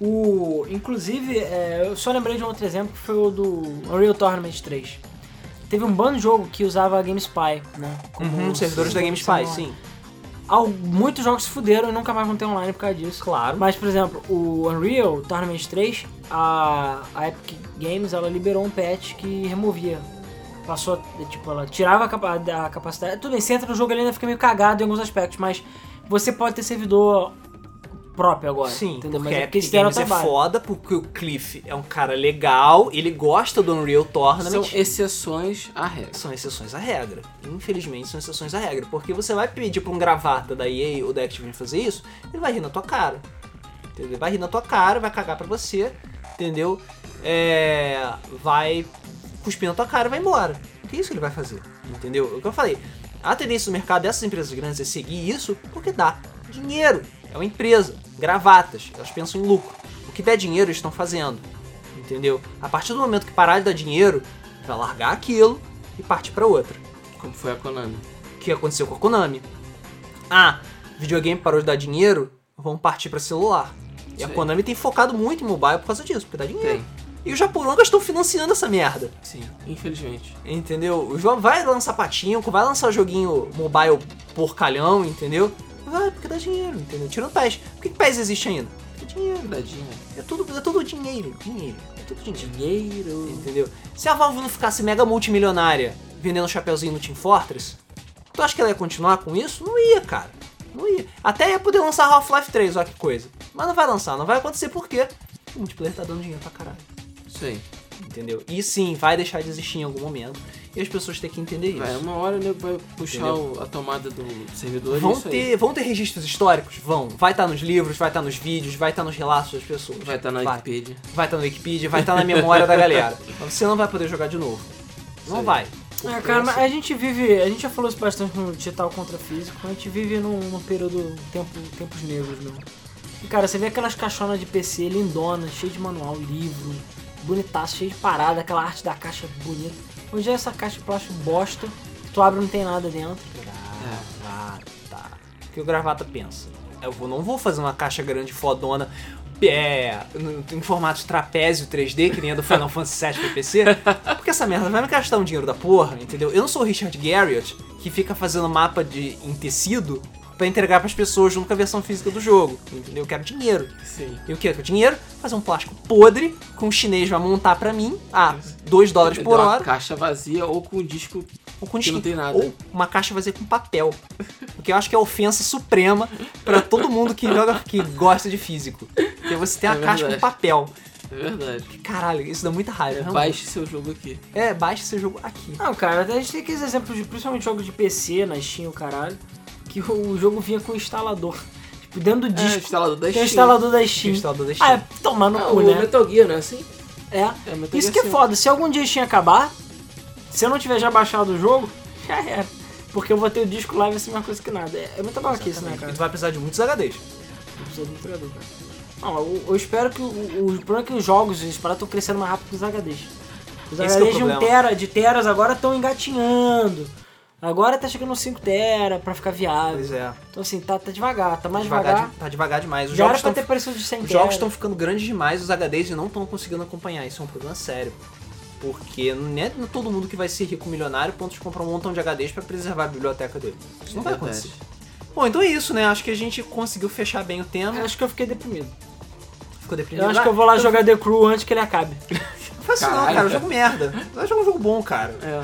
O, inclusive, é, eu só lembrei de um outro exemplo que foi o do Unreal Tournament 3. Teve um bando de jogo que usava a GameSpy, né? como
Uhum, os servidores da GameSpy, sim.
Muitos jogos se fuderam e nunca mais vão ter online por causa disso.
Claro.
Mas, por exemplo, o Unreal Tournament 3, a, a Epic Games, ela liberou um patch que removia. Passou, tipo, ela tirava a, capa- a capacidade. Tudo bem, você entra no jogo ele ainda fica meio cagado em alguns aspectos, mas você pode ter servidor próprio agora.
Sim,
entendeu?
porque
Mas é porque
Epic Games é foda, porque o Cliff é um cara legal, ele gosta do Unreal Tournament.
São exceções à regra.
São exceções à regra. Infelizmente, são exceções à regra. Porque você vai pedir pra um gravata da EA ou da Activision fazer isso, ele vai rir na tua cara. Entendeu? Vai rir na tua cara, vai cagar pra você, entendeu? É, vai cuspir na tua cara e vai embora. Que isso que ele vai fazer? Entendeu? É o que eu falei. A tendência do mercado dessas empresas grandes é seguir isso porque dá dinheiro. É uma empresa. Gravatas. Elas pensam em lucro. O que der dinheiro, eles estão fazendo. Entendeu? A partir do momento que parar de dar dinheiro, vai largar aquilo e partir pra outra.
Como foi a Konami.
O que aconteceu com a Konami? Ah, videogame parou de dar dinheiro, vamos partir pra celular. E a
Sim.
Konami tem focado muito em mobile por causa disso, porque dá dinheiro.
Tem.
E os japoneses estão financiando essa merda.
Sim, infelizmente.
Entendeu? O João vai lançar patinco, vai lançar joguinho mobile porcalhão, entendeu? Vai, porque dá dinheiro, entendeu? Tirando PES. Por que, que PES existe ainda? Porque dinheiro.
Verdadinha.
É tudo, é tudo dinheiro, dinheiro. É tudo dinheiro.
Dinheiro.
Entendeu? Se a Valve não ficasse mega multimilionária vendendo chapeuzinho no Team Fortress, tu acha que ela ia continuar com isso? Não ia, cara. Não ia. Até ia poder lançar Half-Life 3, olha que coisa. Mas não vai lançar, não vai acontecer porque o multiplayer tá dando dinheiro pra caralho.
Aí.
Entendeu? E sim, vai deixar de existir em algum momento. e as pessoas têm que entender isso.
Vai, uma hora o nego vai puxar o- a tomada do servidor e
Vão
aí.
ter, vão ter registros históricos? Vão. Vai estar nos livros, vai estar nos vídeos, vai estar nos relatos das pessoas.
Vai estar na
vai.
Wikipedia.
Vai estar no Wikipedia, vai estar na memória da galera. Mas você não vai poder jogar de novo. Não vai.
É, cara, mas
assim,
a gente vive. A gente já falou isso bastante no digital contra físico, a gente vive num, num período. Tempo, tempos negros, meu. E cara, você vê aquelas caixonas de PC lindonas, cheio de manual, livro, bonitaço, cheio de parada, aquela arte da caixa bonita. Hoje é essa caixa de plástico bosta, que tu abre e não tem nada dentro.
Gravata. O que o gravata pensa? Eu vou- não vou fazer uma caixa grande fodona é, em formato de trapézio 3D, que nem a do Final Fantasy VII pra PC, porque essa merda vai me gastar um dinheiro da porra, entendeu? Eu não sou o Richard Garriott, que fica fazendo mapa de, em tecido pra entregar pras pessoas junto com a versão física do jogo, entendeu? Eu quero dinheiro.
Sim.
E o que é que o dinheiro? Fazer um plástico podre, com o chinês vai montar pra mim, a 2 dólares por
uma
hora,
caixa vazia ou com um disco
ou com
que não tem nada.
Ou uma caixa vazia com papel. Porque eu acho que é a ofensa suprema pra todo mundo que joga, que gosta de físico. Porque você tem
É
uma caixa com papel.
É verdade.
Caralho, isso dá muita raiva. realmente.
Baixe seu jogo aqui.
É, baixe seu jogo aqui.
Não, cara, a gente tem aqueles exemplos de principalmente jogos de PC, na Steam, o caralho, que o, jogo vinha com o instalador. Tipo, dentro do
É,
disco.
instalador da
tem o
Steam.
instalador da Steam.
Instalador da
Ah,
Steam.
é tomar no
Ah,
cu,
o
né?
Metal Gear, não é assim?
É.
É,
Isso que é
sim.
foda. Se algum dia a Steam acabar, se eu não tiver já baixado o jogo, já era. Porque eu vou ter o disco lá e vai ser mais coisa que nada. É, é muita babaquice, né,
E
cara?
tu vai precisar de muitos HDs.
Não precisa de um jogador, cara. Não, eu, eu espero que o, o, o problema é que os jogos, paradas estão crescendo mais rápido que os HDs. Os
Esse que é
HDs de um tera, de teras agora estão engatinhando. Agora tá chegando no 5 tera pra ficar viável.
Pois é.
Então assim, tá, tá devagar, tá mais
Devagar,
devagar.
de- tá devagar demais. Os
Já era
jogos
pra
estão
ter parecido de 100
Os
tera.
jogos estão ficando grandes demais, os HDs não estão conseguindo acompanhar. Isso é um problema sério. Porque não é todo mundo que vai ser rico milionário ponto de comprar um montão de HDs pra preservar a biblioteca dele. Isso não vai
Verdade.
acontecer. Bom, então é isso, né? Acho que a gente conseguiu fechar bem o tema.
Eu acho que eu fiquei deprimido.
Ficou deprimido.
Eu acho que eu vou lá jogar The Crew antes que ele acabe.
Não faz isso não, cara. É um jogo merda. Vai jogar um jogo bom, cara.
É.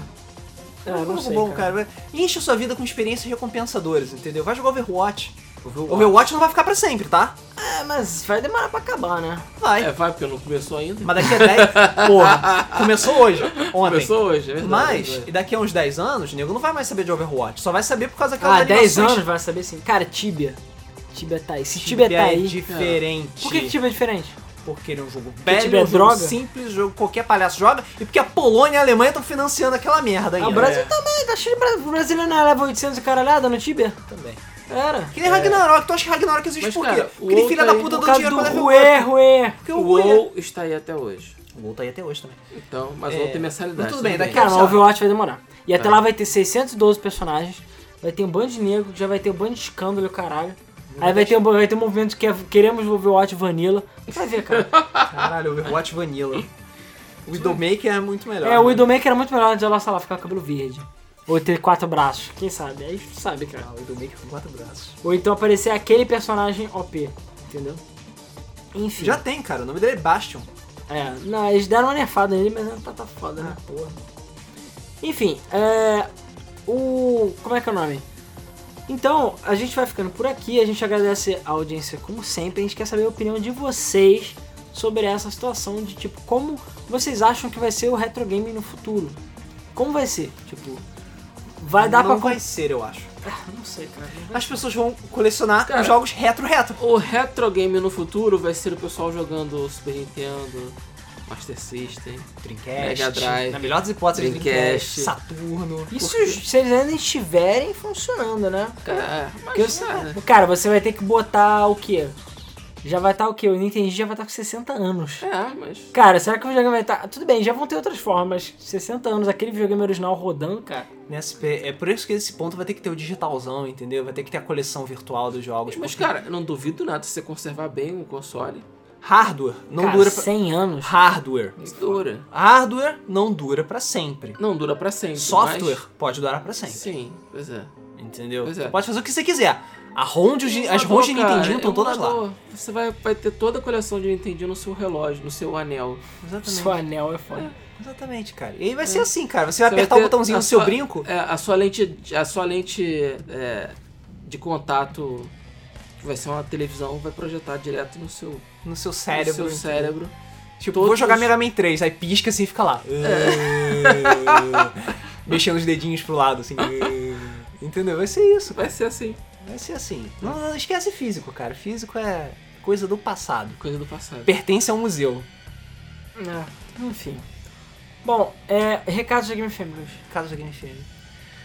É,
É
não
jogo
sei,
bom,
cara.
cara. Enche a sua vida com experiências recompensadoras, entendeu? Vai jogar Overwatch. O Overwatch não vai ficar pra sempre, tá?
É, mas vai demorar pra acabar, né?
Vai.
É, vai, porque não começou ainda.
Mas daqui a 10. Porra, começou hoje. Ontem.
Começou hoje, é verdade.
Mas,
é.
e daqui a uns 10 anos, o nego não vai mais saber de Overwatch. Só vai saber por causa daquelas
Ah, 10
animações.
anos vai saber sim. Cara, Tibia. Tibia tá aí. Se Tibia,
Tibia
tá
é
aí.
diferente.
Por que, que Tibia é diferente?
Porque ele é um jogo
Tibia
velho,
é
um jogo
droga?
simples, jogo que qualquer palhaço joga. E porque a Polônia e a Alemanha estão financiando aquela merda
Ah,
ainda.
o Brasil
É,
também, tá cheio de Brasil. O Brasil não leva 800 e caralhada no Tibia?
também.
Era.
Que nem Ragnarok. Tu acha que Ragnarok existe
Mas,
por quê?
cara,
Porque
WoW
filho
tá
da
aí
puta
causa
dinheiro
do
pra levar
Ruê, Ruê.
Porque
O
o
WoW... Está aí até hoje.
O WoW tá aí até hoje também.
Então, mas
É,
o WoW tem mensalidade.
mas tudo bem, daqui a-
Cara, o Overwatch vai demorar. E até
Vai.
lá vai ter 612 personagens. Vai ter um bando de negro, já vai ter um bando de escândalo e Aí vai ter, um, vai ter um movimento que é queremos o Overwatch Vanilla. Vai ver, cara.
Caralho, Overwatch Vanilla. O Widowmaker é muito melhor.
É, o
né?
Widowmaker era muito melhor de ela, sei lá, ficar com o cabelo verde. Ou ter quatro braços, quem sabe? Aí tu sabe, cara.
Ah, o Widowmaker com quatro braços.
Ou então aparecer aquele personagem OP, entendeu? Enfim.
Já tem, cara. O nome dele é Bastion.
É, não, eles deram uma nerfada nele, mas tá, tá foda, né?
porra.
Enfim, é. O. Como é que é o nome? Então, a gente vai ficando por aqui. A gente agradece a audiência como sempre. A gente quer saber a opinião de vocês sobre essa situação de tipo, como vocês acham que vai ser o retro game no futuro? Como vai ser? Tipo, vai dar pra.
vai ser, eu acho.
Ah, não sei, cara. não
As pessoas vão colecionar
Cara,
os jogos retro-retro.
O retro game no futuro vai ser o pessoal jogando Super Nintendo, Master System.
Dreamcast.
Mega Drive,
Na melhor das hipóteses,
Dreamcast.
Dreamcast. Saturno.
Isso se eles ainda estiverem funcionando, né?
É,
Porque
mas,
você-
é,
Cara, você vai ter que botar o quê? Já vai estar o quê? O Nintendo já vai estar com 60 anos.
é, mas...
Cara, será que o videogame vai estar. Tudo bem, já vão ter outras formas, mas 60 anos, aquele videogame original rodando, cara.
Nesse, é por isso que esse ponto vai ter que ter o digitalzão, entendeu? Vai ter que ter a coleção virtual dos jogos.
Mas,
porque
cara, eu não duvido nada se você conservar bem o console.
Hardware não
Cara,
dura pra...
100 anos.
Hardware.
Dura.
Hardware não dura pra sempre.
Não dura pra sempre.
Software
mas-
pode durar pra sempre.
Sim, pois é.
Entendeu?
Pois é.
Você pode fazer o que você quiser. A ROM de, as ROMs de Nintendinho estão todas lá.
Você vai, vai ter toda a coleção de Nintendinho no seu relógio, no seu anel.
Exatamente.
Seu anel é foda.
Exatamente, cara. E aí vai ser assim, cara. Você vai
Você vai
apertar o
ter
botãozinho do seu
sua-
brinco.
É, a sua lente, a sua lente é, de contato, vai ser uma televisão, vai projetar direto no seu,
No seu
no
cérebro.
seu
entendeu?
cérebro.
Tipo,
Todos
vou jogar Mega Man 3, aí pisca assim e fica lá. mexendo os dedinhos pro lado, assim. Entendeu? Vai ser isso,
Vai ser assim,
Vai ser assim. Não, não esquece físico, cara. Físico é coisa do passado.
coisa do passado.
Pertence ao museu.
É, enfim. Bom, é, recados da Game Luiz.
Caso da Game FM.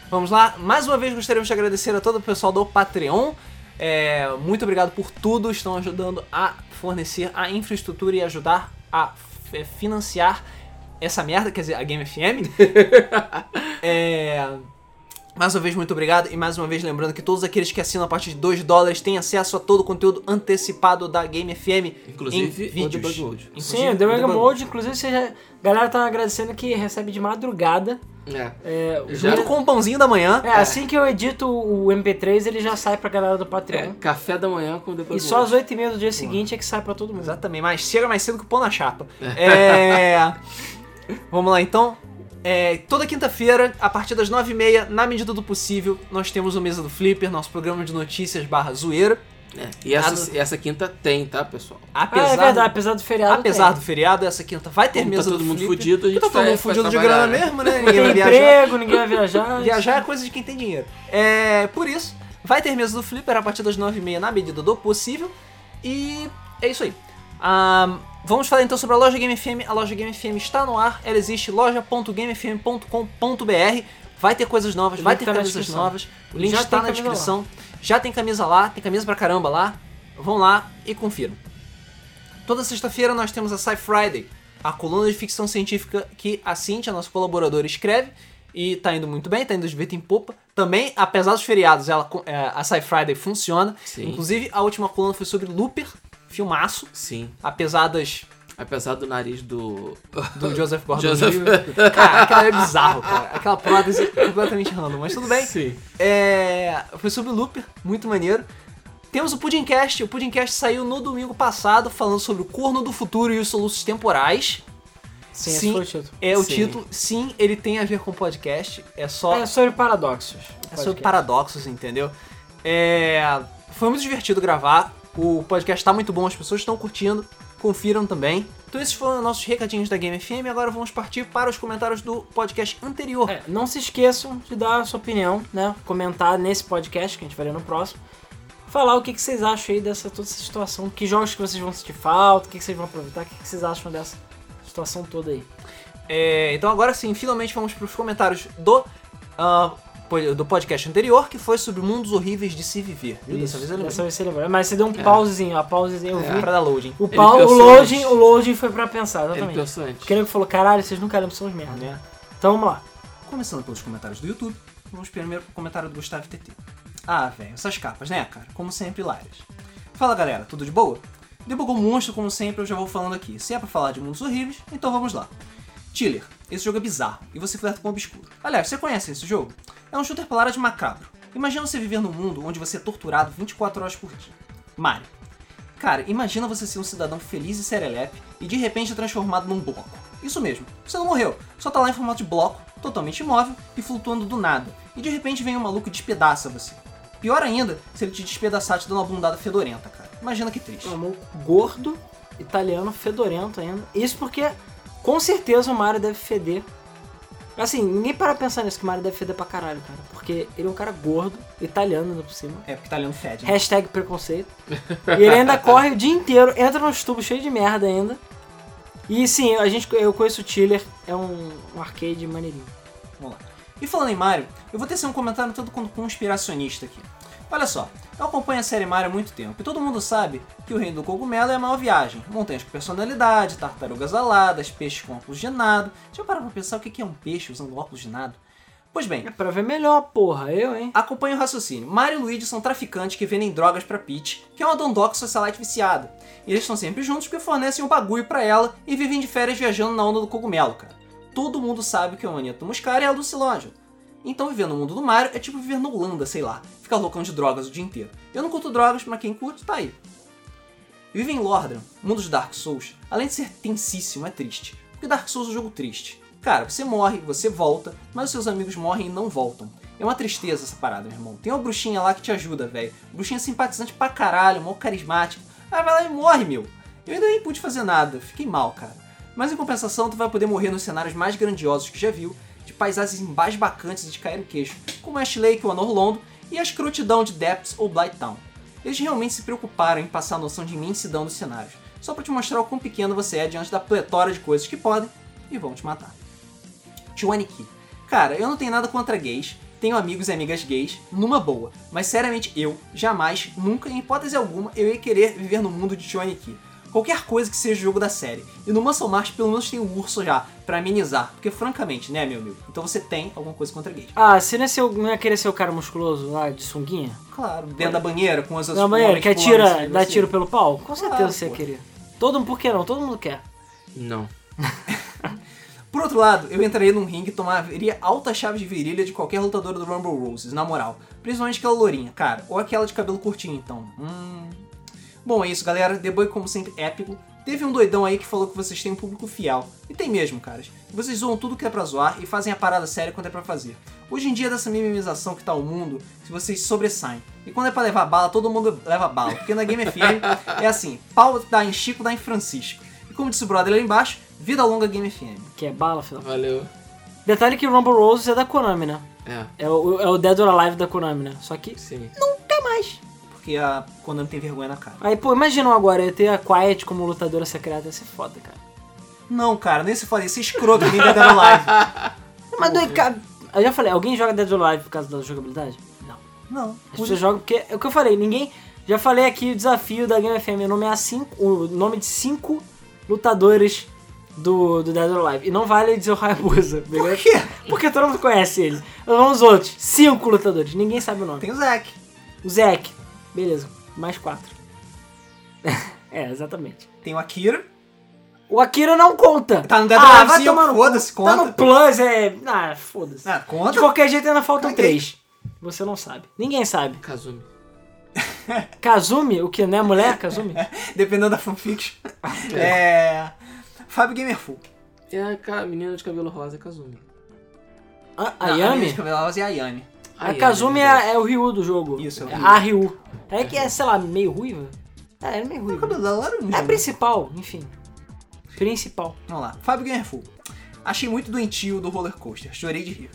Vamos lá. Mais uma vez gostaríamos de agradecer a todo o pessoal do Patreon. É, muito obrigado por tudo. Estão ajudando a fornecer a infraestrutura e ajudar a financiar essa merda, quer dizer, a Game FM. É, mais uma vez, muito obrigado. E mais uma vez, lembrando que todos aqueles que assinam a partir de 2 dólares têm acesso a todo o conteúdo antecipado da Game FM.
Inclusive
em
o
vídeos.
Debug Mode.
Inclusive,
Sim, o The Mega
Debug
Mode, inclusive, a galera tá agradecendo que recebe de madrugada.
É.
É,
Já-
Junto com o pãozinho da manhã.
é, assim que eu edito o MP3, ele já sai pra galera do Patreon.
É, café da manhã com o Debug
E só às
Mode.
8h30 do dia seguinte é que sai pra todo mundo.
Exatamente, mas chega mais cedo que o pão na chapa. É. Vamos lá então. É, toda quinta-feira, a partir das 9h30, na medida do possível, nós temos o Mesa do Flipper, nosso programa de notícias barra zoeira.
É, E essa, essa quinta tem, tá, pessoal?
Apesar,
ah, é verdade, apesar do feriado.
apesar
tem.
do feriado, essa quinta vai ter
Como tá todo
do
mundo fudido, a gente
tá todo mundo fudido de grana
né?
mesmo, né? Ninguém
tem
vai viajar.
emprego, ninguém vai viajar.
Viajar é coisa de quem tem dinheiro. É, por isso, vai ter mesa do Flipper a partir das 9h30 na medida do possível. E é isso aí. Ah, vamos falar então sobre a loja Game FM. A loja Game FM está no ar, ela existe, loja.gamefm.com.br. Vai ter coisas novas, vai ter
tá descrição.
novas. O link
Já
está
tem
na descrição. Já tem camisa lá, tem camisa pra caramba lá. Vão lá e confiram. Toda sexta-feira nós temos a Sci Friday, a coluna de ficção científica que a Cintia, nossa colaboradora, escreve. E tá indo muito bem, tá indo de vento em popa. Também, apesar dos feriados, ela, é, a Sci Friday funciona.
Sim.
Inclusive, a última coluna foi sobre Looper, filmaço.
Sim.
Apesar das,
Apesar do nariz do.
do Joseph Gordon
Joseph-.
Cara, aquela é bizarro, cara. Aquela prótese é completamente random, mas tudo bem.
Sim.
É, foi sobre o Looper, muito maneiro. Temos o Pudimcast. O Pudimcast saiu no domingo passado falando sobre o corno do futuro e os soluços temporais.
Sim, esse
Sim.
foi o título.
É o
Sim.
título. Sim, ele tem a ver com podcast. É só
É sobre paradoxos.
é sobre paradoxos, entendeu? É, foi muito divertido gravar. O podcast tá muito bom, as pessoas estão curtindo. Confiram também. Então esses foram os nossos recadinhos da Game FM. Agora vamos partir para os comentários do podcast anterior.
É, não se esqueçam de dar a sua opinião, né? Comentar nesse podcast que a gente vai ler no próximo. Falar o que, que vocês acham aí dessa toda essa situação. Que jogos que vocês vão sentir falta, o que, que vocês vão aproveitar, o que, que vocês acham dessa situação toda aí.
É, então agora sim, finalmente vamos para os comentários do, po- do podcast anterior, que foi sobre mundos horríveis de se viver. Viu? Dessa vez eu lembrei.
Dessa vez você lembrou. Mas você deu um pausezinho, a pausezinha eu vi.
Para dar loading.
O,
Ele
pau, o, loading,
antes.
o loading foi pra pensar,
Ele
exatamente.
pensou antes.
Porque ele falou, caralho, vocês nunca lembram, são os merda.
Né?
Então vamos lá.
Começando pelos comentários do YouTube, vamos primeiro pro comentário do Gustavo TT. Ah, velho, essas capas, né, cara? Como sempre, hilárias. Fala galera, tudo de boa? Debugou monstro, como sempre, eu já vou falando aqui. Se é pra falar de mundos horríveis, então vamos lá. Tiller, esse jogo é bizarro e você flerta com o obscuro. Aliás, você conhece esse jogo? É um shooter para de macabro. Imagina você viver num mundo onde você é torturado 24 horas por dia. Mario. Cara, imagina você ser um cidadão feliz e serelepe e de repente é transformado num bloco. Isso mesmo, você não morreu, só tá lá em formato de bloco, totalmente imóvel e flutuando do nada. E de repente vem um maluco e despedaça você. Pior ainda, se ele te despedaçar te dando uma bundada fedorenta, cara. Imagina que triste.
É um gordo, italiano, fedorento ainda. Isso porque, com certeza, o Mario deve feder. Assim, ninguém para pensar nisso, que o Mario deve feder pra caralho, cara. Porque ele é um cara gordo, italiano ainda por cima.
É, porque italiano fede. né?
Hashtag preconceito. E ele ainda corre o dia inteiro, entra nos tubos cheios de merda ainda. E sim, a gente, eu conheço o Tiller, é um, um arcade maneirinho.
Vamos lá. E falando em Mario, eu vou tecer um comentário todo conspiracionista aqui. Olha só, eu acompanho a série Mario há muito tempo e todo mundo sabe que o reino do cogumelo é a maior viagem. Montanhas com personalidade, tartarugas aladas, peixes com óculos de nado. Já parou pra pensar o que é um peixe usando óculos de nado? Pois bem,
É pra ver melhor, porra, eu, hein?
Acompanhe o raciocínio. Mario e Luigi são traficantes que vendem drogas pra Peach, que é uma dondoca socialite viciada. E eles estão sempre juntos porque fornecem um bagulho pra ela e vivem de férias viajando na onda do cogumelo, cara. Todo mundo sabe que o Manito Muscara é alucinógeno. Então viver no mundo do Mario é tipo viver na Holanda, sei lá. Ficar loucão de drogas o dia inteiro. Eu não curto drogas, mas quem curte, tá aí. Viver em Lordran, mundo de Dark Souls, além de ser tensíssimo, é triste. Porque Dark Souls é um jogo triste. Cara, você morre, você volta, mas os seus amigos morrem e não voltam. É uma tristeza essa parada, meu irmão. Tem uma bruxinha lá que te ajuda, velho. Bruxinha simpatizante pra caralho, mó carismática. Ah, vai lá e morre, meu. Eu ainda nem pude fazer nada, fiquei mal, cara. Mas em compensação, tu vai poder morrer nos cenários mais grandiosos que já viu, paisagens embasbacantes de cair o queixo, como Ash Lake ou Anor Londo, e a escrotidão de Depths ou Blight Town. Eles realmente se preocuparam em passar a noção de imensidão dos cenários, só para te mostrar o quão pequeno você é diante da pletora de coisas que podem e vão te matar. Chuaniki. Cara, eu não tenho nada contra gays, tenho amigos e amigas gays, numa boa, mas seriamente eu, jamais, nunca, em hipótese alguma, eu ia querer viver no mundo de Chuaniki. Qualquer coisa que seja jogo da série. E no Muscle March pelo menos tem o urso já, pra amenizar. Porque francamente, né, meu amigo? Então você tem alguma coisa contra gays.
Ah, você não ia, ser, o- não ia querer ser o cara musculoso lá de sunguinha?
Claro, dentro da banheira, com as outras
Não, banheiro,
homens
que atira, dá
você.
tiro pelo pau? Com certeza
Claro,
você ia querer. Todo mundo, por que não? Todo mundo quer.
Não.
Por outro lado, eu entraria num ringue e tomaria alta chave de virilha de qualquer lutadora do Rumble Roses, na moral. Principalmente aquela lourinha, cara. Ou aquela de cabelo curtinho, então. Hum... Bom, é isso, galera. Debug, como sempre, épico. Teve um doidão aí que falou que vocês têm um público fiel. E tem mesmo, caras. Vocês zoam tudo que é pra zoar e fazem a parada séria quando é pra fazer. Hoje em dia, dessa mimimização que tá o mundo, se vocês sobressaem. E quando é pra levar bala, todo mundo leva bala. Porque na Game FM é assim, pau dá em Chico, dá em Francisco. E como disse o brother lá embaixo, vida longa Game FM.
Que é bala, final.
Valeu.
Detalhe que Rumble Roses é da Konami, né?
É,
É o, é o Dead or Alive da Konami, né? Só que
sim.
nunca mais.
Porque a Konami tem vergonha na cara.
Aí, pô, imaginam agora, ia ter a Quiet como lutadora secreta, ia ser foda, cara.
Não, cara, nem se fala isso, é escroto, ninguém Dead or Alive.
Mas dois cara, eu já falei, alguém joga Dead or Alive por causa da jogabilidade? Não.
Não.
As pessoas jogam porque, é o que eu falei, ninguém, já falei aqui o desafio da Game FM, nomear cinco, o nome de cinco lutadores do, do Dead or Alive. E não vale dizer o Hayabusa, beleza?
Por quê?
Porque todo mundo conhece ele. Vamos os outros, cinco lutadores, ninguém sabe o nome.
Tem o Zack.
O Zack, beleza, mais quatro. é, exatamente.
Tem o Akira.
O Akira não conta.
Tá no Dead
ah, vai tomar no
foda-se,
cu. Tá
conta.
no Plus, é... Ah, foda-se.
Ah,
De
conta.
qualquer jeito ainda faltam
Caguei.
três. Você não sabe. Ninguém sabe.
Kazumi.
Kazumi, o que, né? Mulher, Kazumi?
Dependendo da fanfiction. é... Fábio Gamerful.
É a menina de cabelo rosa, é Kazumi.
A, a
Não, A
Yami?
minha de cabelo rosa é a Yami.
A Kazumi é, é o Ryu do jogo.
Isso, é o
é
Ryu.
a Ryu. É que é, sei lá, meio ruiva. É, é meio
O
ruiva. É a principal, enfim. Principal.
Vamos lá. Fábio Gamerful. Achei muito doentio do roller coaster. Chorei de rir.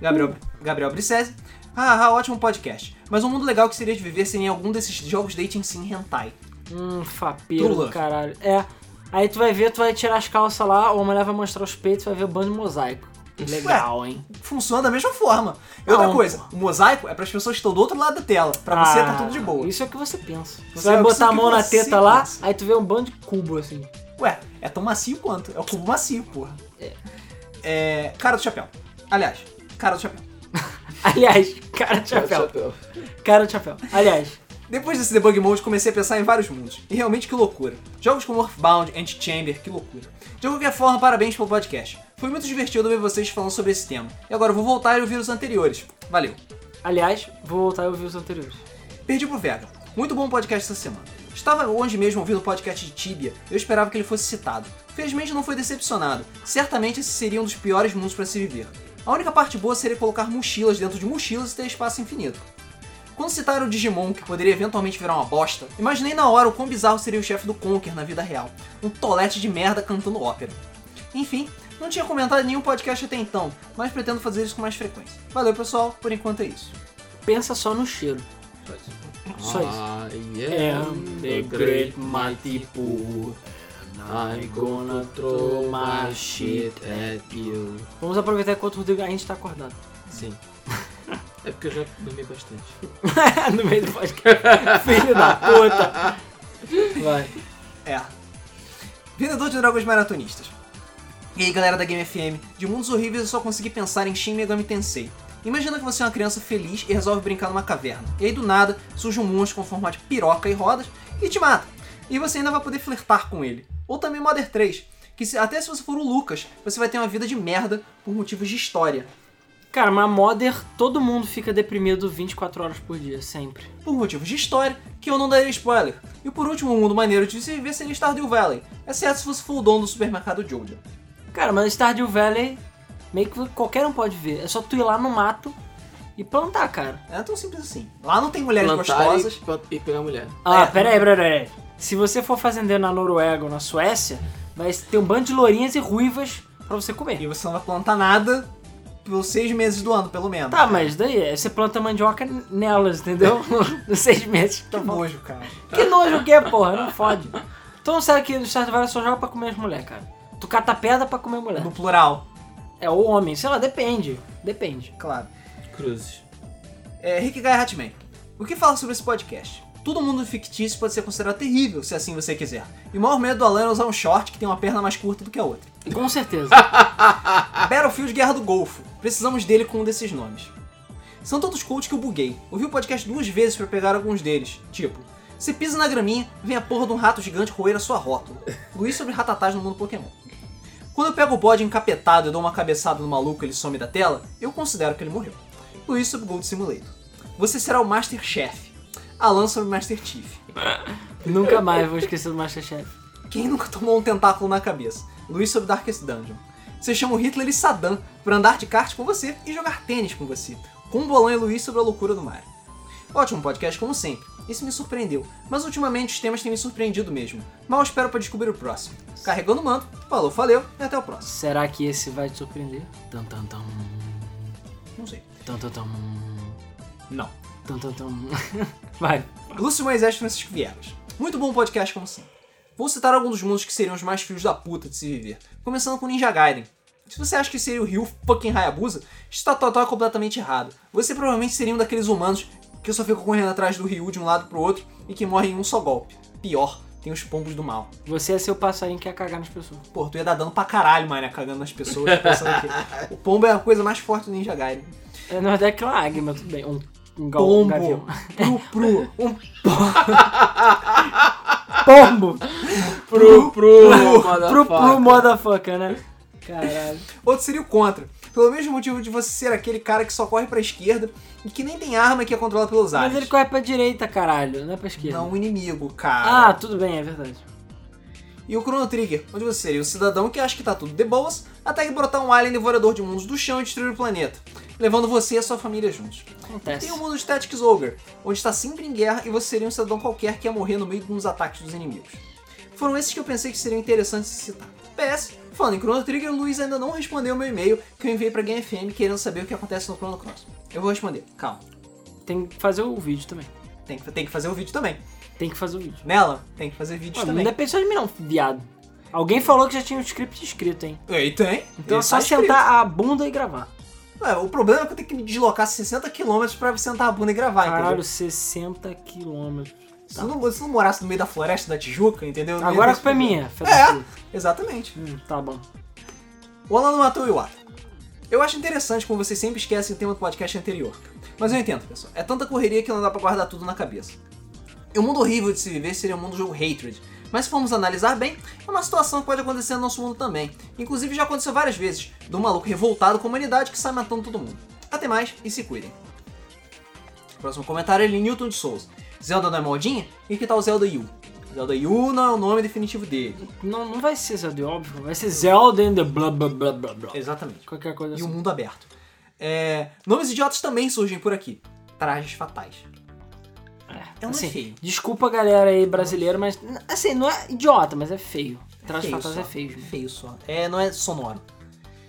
Gabriel, Gabriel Bricese. Ah, ah, ótimo podcast. Mas um mundo legal que seria de viver seria em algum desses jogos dating sim hentai.
Hum, fapeiro caralho. É. Aí tu vai ver, tu vai tirar as calças lá, ou a mulher vai mostrar os peitos, vai ver o bando de mosaico. Legal, hein?
Funciona da mesma forma. E outra coisa, o mosaico é para as pessoas que estão do outro lado da tela. Pra você
Ah,
tá tudo de boa.
Isso é o que você pensa. Você,
Você
vai
é
botar a mão na
você
teta lá,
pensa.
aí tu vê um bando de cubo assim.
Ué, é tão macio quanto. É o cubo macio, porra. É. Cara do chapéu. Aliás, cara do chapéu.
Aliás, cara de chapéu. Cara de chapéu. Aliás,
Depois desse debug mode, comecei a pensar em vários mundos. E realmente que loucura. Jogos como Earthbound, Antichamber, que loucura. De qualquer forma, parabéns pelo podcast. Foi muito divertido ver vocês falando sobre esse tema. E agora vou voltar e ouvir os anteriores. Valeu.
aliás, vou voltar e ouvir os anteriores.
Perdi pro Vega. Muito bom podcast essa semana. Estava onde mesmo ouvindo o podcast de Tibia, eu esperava que ele fosse citado. Felizmente não foi decepcionado. Certamente esse seria um dos piores mundos para se viver. A única parte boa seria colocar mochilas dentro de mochilas e ter espaço infinito. Quando citaram o Digimon, que poderia eventualmente virar uma bosta, imaginei na hora o quão bizarro seria o chefe do Conker na vida real. Um tolete de merda cantando ópera. Enfim, não tinha comentado em nenhum podcast até então, mas pretendo fazer isso com mais frequência. Valeu pessoal, por enquanto é isso.
Pensa só no cheiro. Só isso.
I
É,
am the great mighty Pooh. I'm gonna throw my shit at you.
Vamos aproveitar enquanto o Rodrigo a gente tá acordado.
Sim. É porque eu já dormi bastante.
no meio do podcast. Filho da puta. Vai.
É. Vendedor de dragões maratonistas. E aí galera da Game FM, de mundos horríveis eu só consegui pensar em Shin Megami Tensei. Imagina que você é uma criança feliz e resolve brincar numa caverna. E aí do nada surge um monstro com formato de piroca e rodas e te mata. E você ainda vai poder flertar com ele. Ou também Mother 3, que se- até se você for o Lucas, você vai ter uma vida de merda por motivos de história.
Cara, mas Modder, todo mundo fica deprimido 24 horas por dia, sempre.
Por motivos de história, que eu não daria spoiler. E por último, um mundo maneiro de se viver seria Stardew Valley, exceto se você for o dono do supermercado Jojo.
Cara, mas Stardew Valley, meio que qualquer um pode ver. É só tu ir lá no mato e plantar, cara.
É tão simples assim. Lá não tem mulheres
Plantar
gostosas.
e, e pegar mulher.
Ah,
É.
pera aí, pera aí, pera aí. Se você for fazendeiro na Noruega ou na Suécia, vai ter um bando de lourinhas e ruivas pra você
E
comer.
você não vai plantar nada pelos seis meses do ano, pelo menos.
Tá, mas daí é, você planta mandioca nelas, entendeu? Nos seis meses.
Que nojo, cara.
Que nojo o quê, porra? Não fode. Então sabe que no Stardew Valley só joga pra comer as mulheres, cara. Tu cata pedra pra comer mulher.
No plural,
É o homem, sei lá, depende. Depende.
claro.
Cruzes.
É, Rick Guy Hatman. O que fala sobre esse podcast? Todo mundo fictício pode ser considerado terrível, se assim você quiser. E o maior medo do Alan é usar um short que tem uma perna mais curta do que a outra.
Com certeza.
Battlefield Guerra do Golfo. Precisamos dele com um desses nomes. São tantos coaches que eu buguei. Ouvi o podcast duas vezes pra pegar alguns deles. Tipo, você pisa na graminha, vem a porra de um rato gigante roer a sua rótula. Luiz sobre ratatás no mundo Pokémon. Quando eu pego o bode encapetado e dou uma cabeçada no maluco e ele some da tela, eu considero que ele morreu. Luiz sobre Gold Simulator. Você será o Master Chef. Alan sobre Master Chief.
Nunca mais vou esquecer do Masterchef.
Quem nunca tomou um tentáculo na cabeça? Luiz sobre Darkest Dungeon. Você chama o Hitler e Saddam pra andar de kart com você e jogar tênis com você. Com o Bolão e Luiz sobre a loucura do Mario. Ótimo podcast como sempre. Isso me surpreendeu, mas ultimamente os temas têm me surpreendido mesmo. Mal espero pra descobrir o próximo. Carregando o manto, falou, valeu e até o próximo.
Será que esse vai te surpreender? Tan tan tan.
Não sei.
Tan tan tan.
Não.
Tan tan tan. Vai.
Lúcio Moisés Francisco Viegas. Muito bom podcast como sempre. Vou citar alguns dos mundos que seriam os mais fios da puta de se viver. Começando com Ninja Gaiden. Se você acha que seria o Ryu fucking Hayabusa, está total completamente errado. Você provavelmente seria um daqueles humanos que só ficam correndo atrás do Ryu de um lado pro outro e que morrem em um só golpe. Pior, tem os pombos do mal.
Você é seu passarinho que ia cagar nas pessoas.
Pô, tu ia dar dano pra caralho, mané, cagando nas pessoas, pensando que o pombo é a coisa mais forte do Ninja Gaiden.
É, na verdade, é aquela águia, mas tudo bem. Um, um, gal, um
Pombo.
gavião.
Pro, pro.
Um pombo.
Pro, pro,
Pro, pro motherfucker, né? Caralho.
Outro seria o contra. Pelo mesmo motivo de você ser aquele cara que só corre pra esquerda e que nem tem arma que é controlada pelos
Mas
ares.
ele corre pra direita, caralho, não é pra esquerda.
Não o inimigo, cara.
Ah, tudo bem, é verdade.
E o Chrono Trigger, onde você seria o cidadão que acha que tá tudo de boas, até que brotar um alien devorador de mundos do chão e destruir o planeta, levando você e a sua família juntos.
Acontece.
Tem o mundo de Tactics Ogre, onde está sempre em guerra e você seria um cidadão qualquer que ia morrer no meio de uns ataques dos inimigos. Foram esses que eu pensei que seriam interessantes de citar. PS, falando em Chrono Trigger, o Luiz ainda não respondeu o meu e-mail que eu enviei pra Game FM querendo saber o que acontece no Chrono Cross. Eu vou responder, calma.
Tem que fazer o vídeo também.
Tem que, tem que fazer o vídeo também.
Tem que fazer o vídeo.
Nela, tem que fazer vídeos
Pô, não
também.
depende só de mim não, viado. Alguém falou que já tinha um script escrito, hein?
E tem.
Então é só
tá escrito.
sentar a bunda e gravar.
É, o problema é que eu tenho que me deslocar 60km pra sentar a bunda e gravar,
Caralho,
entendeu?
60 quilômetros.
Se não, se não morasse no meio da floresta da Tijuca, entendeu?
Agora a culpa é minha.
É. Exatamente.
Hum, tá bom.
O Alan matou o Iwata. Eu acho interessante como vocês sempre esquecem o tema do podcast anterior. Mas eu entendo, pessoal. É tanta correria que não dá pra guardar tudo na cabeça. O mundo horrível de se viver seria o mundo do jogo Hatred. Mas se formos analisar bem, é uma situação que pode acontecer no nosso mundo também. Inclusive já aconteceu várias vezes, de um maluco revoltado com a humanidade que sai matando todo mundo. Até mais e se cuidem. Próximo comentário é de Newton de Souza. Zelda não é modinha? E que tal Zelda Yu? Zelda Yu não é o nome definitivo dele.
Não, não vai ser Zelda, óbvio. Vai ser Zelda and the blá blá blá blá blá.
Exatamente.
Qualquer coisa
e o
assim.
mundo aberto. É, nomes idiotas também surgem por aqui. Trajes fatais. É um
assim,
feio.
Desculpa galera aí brasileira, mas assim, não é idiota, mas é feio. Traje
Feio
fatais
só.
é feio. gente.
Feio só. É, não é sonoro.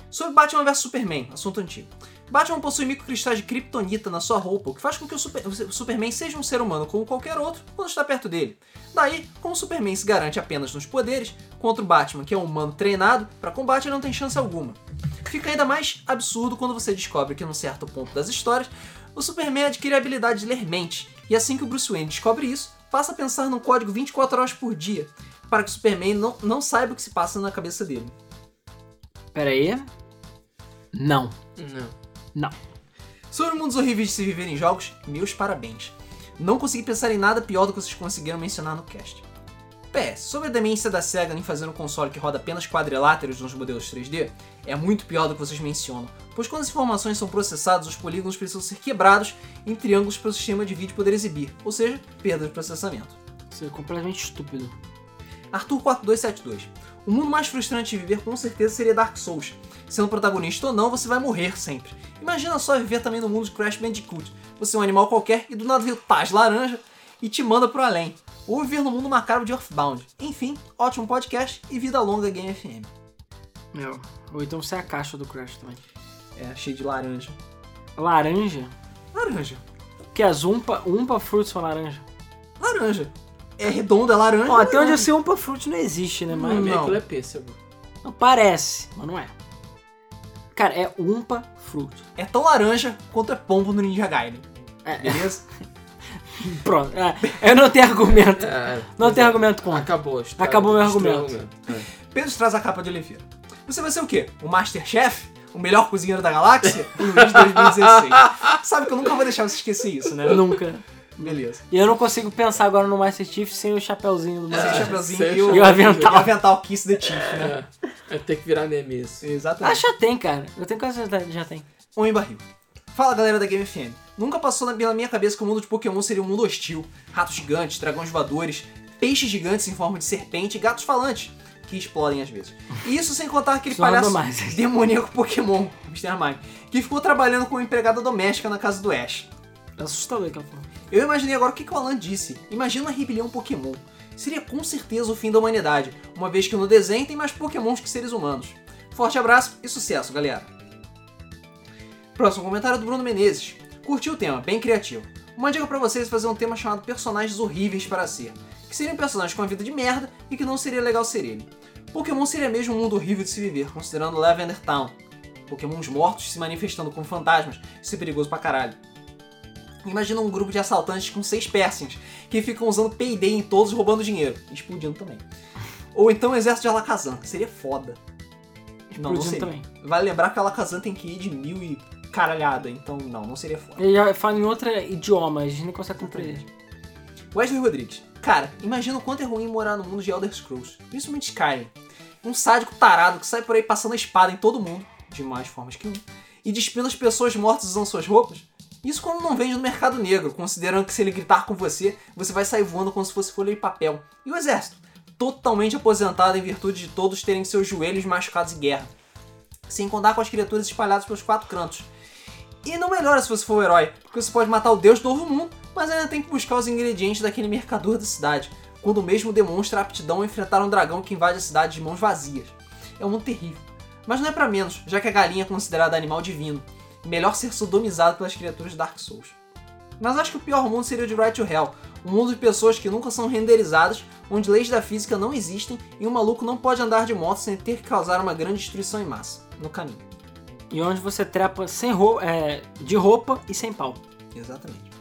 Sobre Batman vs Superman, assunto antigo. Batman possui microcristais de kryptonita na sua roupa, o que faz com que o, Super- o Superman seja um ser humano como qualquer outro quando está perto dele. Daí, como o Superman se garante apenas nos poderes, contra o Batman, que é um humano treinado para combate, ele não tem chance alguma. Fica ainda mais absurdo quando você descobre que, num certo ponto das histórias, o Superman adquire a habilidade de ler mente, e assim que o Bruce Wayne descobre isso, passa a pensar num código 24 horas por dia, para que o Superman não, não saiba o que se passa na cabeça dele.
Pera aí. Não.
Não.
Não.
Sobre mundos horríveis de se viver em jogos, meus parabéns. Não consegui pensar em nada pior do que vocês conseguiram mencionar no cast. PS, sobre a demência da SEGA em fazer um console que roda apenas quadriláteros nos modelos 3D, é muito pior do que vocês mencionam, pois quando as informações são processadas, os polígonos precisam ser quebrados em triângulos para o sistema de vídeo poder exibir, ou seja, perda de processamento.
Isso é completamente estúpido.
Arthur4272. O mundo mais frustrante de viver com certeza seria Dark Souls. Sendo protagonista ou não, você vai morrer sempre. Imagina só viver também no mundo de Crash Bandicoot. Você é um animal qualquer e do nada vem o Taz laranja e te manda pro além. Ou viver no mundo macabro de Earthbound. Enfim, ótimo podcast e vida longa Game FM.
Meu. Ou então você é a caixa do Crash também.
É cheio de laranja.
Laranja?
Laranja.
Que as Umpa, Umpa Fruits são laranja.
Laranja. É redondo, é laranja.
Ó,
é
até onde eu sei, Umpa Fruits não existe, né? Mas
mim
Não.
aquilo é pêssego.
não parece, mas não é. Cara, é Umpa Fruit.
É tão laranja quanto é pombo no Ninja Gaiden.
É.
Beleza?
Pronto. É, eu não tenho argumento.
É,
Não
pois
tem
é.
argumento contra.
Acabou. estraga-
Acabou meu
destruiu o
argumento.
É.
Pedro traz a capa de Oliveira. Você vai ser o quê? O Masterchef? O melhor cozinheiro da galáxia? Luiz 2016. Sabe que eu nunca vou deixar você esquecer isso, né?
Nunca.
Beleza.
E eu não consigo pensar agora no Master Chief sem o chapéuzinho do Master
é,
Chief.
chapeuzinho
sei,
e o,
E o avental.
e o avental Kiss the Chief, né?
É, é ter que virar meme isso.
Exatamente.
Ah, já tem, cara. Eu tenho quase certeza que já tem.
Homem Barril. Fala galera da Game FM. Nunca passou na- pela minha cabeça que o mundo de Pokémon seria um mundo hostil. Ratos gigantes, dragões voadores, peixes gigantes em forma de serpente e gatos falantes, que explodem às vezes. E isso sem contar aquele
anda
palhaço
mais.
demoníaco Pokémon, Mr. Mime, que ficou trabalhando como empregada doméstica na casa do Ash.
É assustador aquela porra.
Eu imaginei agora o que, que o Alan disse. Imagina uma rebelião Pokémon. Seria com certeza o fim da humanidade, uma vez que no desenho tem mais Pokémons que seres humanos. Forte abraço e sucesso, galera. Próximo comentário é do Bruno Menezes. Curtiu o tema, bem criativo. Uma dica pra vocês é fazer um tema chamado Personagens Horríveis para Ser, que seriam personagens com uma vida de merda e que não seria legal ser ele. Pokémon seria mesmo um mundo horrível de se viver, considerando Lavender Town. Pokémons mortos se manifestando como fantasmas, isso é perigoso pra caralho. Imagina um grupo de assaltantes com seis piercings, que ficam usando Payday em todos e roubando dinheiro, explodindo também. Ou então o exército de Alakazam, que seria foda. Não, não
Explodindo
seria.
também.
Vale lembrar que a Alakazam tem QI de mil e caralhada, então não, não seria foda.
Ele fala em outro idioma, a gente nem consegue compreender.
Wesley Rodrigues. Cara, imagina o quanto é ruim morar no mundo de Elder Scrolls, principalmente Skyrim. Um sádico tarado que sai por aí passando a espada em todo mundo, de mais formas que um, e despindo as pessoas mortas usando suas roupas. Isso quando não vende no mercado negro, considerando que se ele gritar com você, você vai sair voando como se fosse folha de papel. E o exército? Totalmente aposentado em virtude de todos terem seus joelhos machucados em guerra. Sem contar com as criaturas espalhadas pelos quatro cantos. E não melhora se você for o herói, porque você pode matar o deus do novo mundo, mas ainda tem que buscar os ingredientes daquele mercador da cidade, quando o mesmo demonstra aptidão a enfrentar um dragão que invade a cidade de mãos vazias. É um mundo terrível. Mas não é pra menos, já que a galinha é considerada animal divino, melhor ser sodomizado pelas criaturas Dark Souls. Mas acho que o pior mundo seria o de Right to Hell, um mundo de pessoas que nunca são renderizadas, onde leis da física não existem e um maluco não pode andar de moto sem ter que causar uma grande destruição em massa no caminho.
E onde você trepa sem roupa, é, de roupa e sem pau.
Exatamente.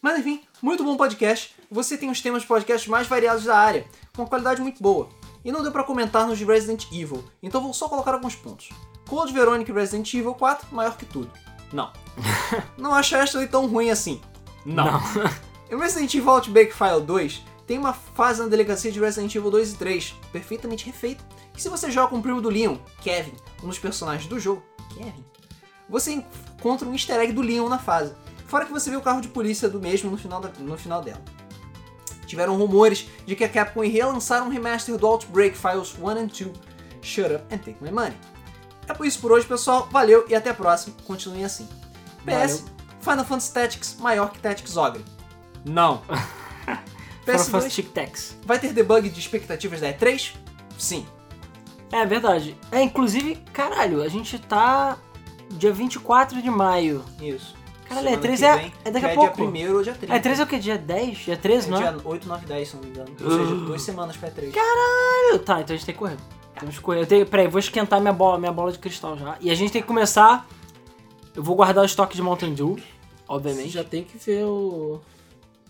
Mas enfim, muito bom podcast. Você tem os temas de podcast mais variados da área, com uma qualidade muito boa. E não deu pra comentar nos de Resident Evil, então vou só colocar alguns pontos. Code Veronica e Resident Evil 4, maior que tudo. Não. não acho Ashley tão ruim assim. Não. Em Resident Evil Outbreak File 2, tem uma fase na delegacia de Resident Evil 2 e 3, perfeitamente refeita, que se você joga com o primo do Leon, Kevin, um dos personagens do jogo, Kevin, você encontra um easter egg do Leon na fase. Fora que você vê o carro de polícia do mesmo no final, da- no final dela. Tiveram rumores de que a Capcom iria lançar um remaster do Outbreak Files 1 and 2. Shut up and take my money. É por isso por hoje, pessoal. Valeu e até a próxima. Continuem assim. PS, Final Fantasy Tactics maior que Tactics Ogre. Não.
Foram fãs
PS2
Tic Tacs.
vai ter debug de expectativas da E3? Sim.
É verdade. É, inclusive, caralho, a gente tá dia 24 de maio.
Isso.
Caralho, E3
que
é-
vem
é daqui a
já
pouco.
É dia 1 ou dia 30.
É 3 é o que? Dia 10? Dia 13, não é?
dia 8, 9, 10, se não me engano. Ou seja, duas semanas pra E3.
Caralho, tá, então a gente tem que correr. Temos que correr. Eu tenho, peraí, vou esquentar minha bola, minha bola de cristal já. E a gente tem que começar. Eu vou guardar o estoque de Mountain Dew,
Você
obviamente.
já tem que ver o,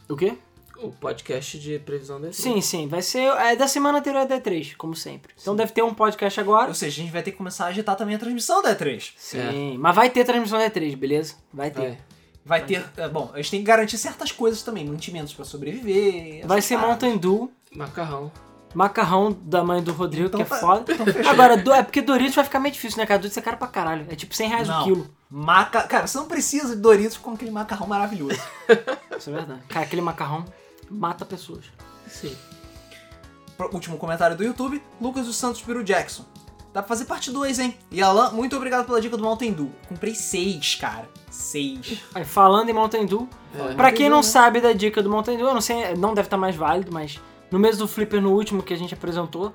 O quê?
O podcast de previsão desse.
Sim, sim, vai ser é da semana anterior à D3, como sempre. Então deve ter um podcast agora.
Ou seja, a gente vai ter que começar a agitar também a transmissão da E3.
Sim, mas vai ter transmissão da D3, beleza? Vai ter.
É.
Vai ter. é, bom, a gente tem que garantir certas coisas também, mantimentos pra sobreviver. essas
Vai ser
paradas.
Mountain Dew,
Macarrão.
macarrão da mãe do Rodrigo,
Então
que é
tá-
foda.
então fechou.
Agora, do- é porque Doritos vai ficar meio difícil, né, cara? Doritos é caro pra caralho. É tipo 100 reais
Não.
o quilo.
Maca... Cara, você não precisa de Doritos com aquele macarrão maravilhoso.
Isso é verdade. Cara, aquele macarrão mata pessoas.
Sim.
Pro- Último comentário do YouTube, Lucas dos Santos Piru Jackson. Dá pra fazer parte 2, hein? E Alan, muito obrigado pela dica do Mountain Dew. Comprei seis, cara. Seis.
Aí, falando em Mountain Dew,
É.
pra quem não
né?
sabe da dica do Mountain Dew, eu não sei, não deve estar mais válido, mas no mês do Flipper, no último que a gente apresentou,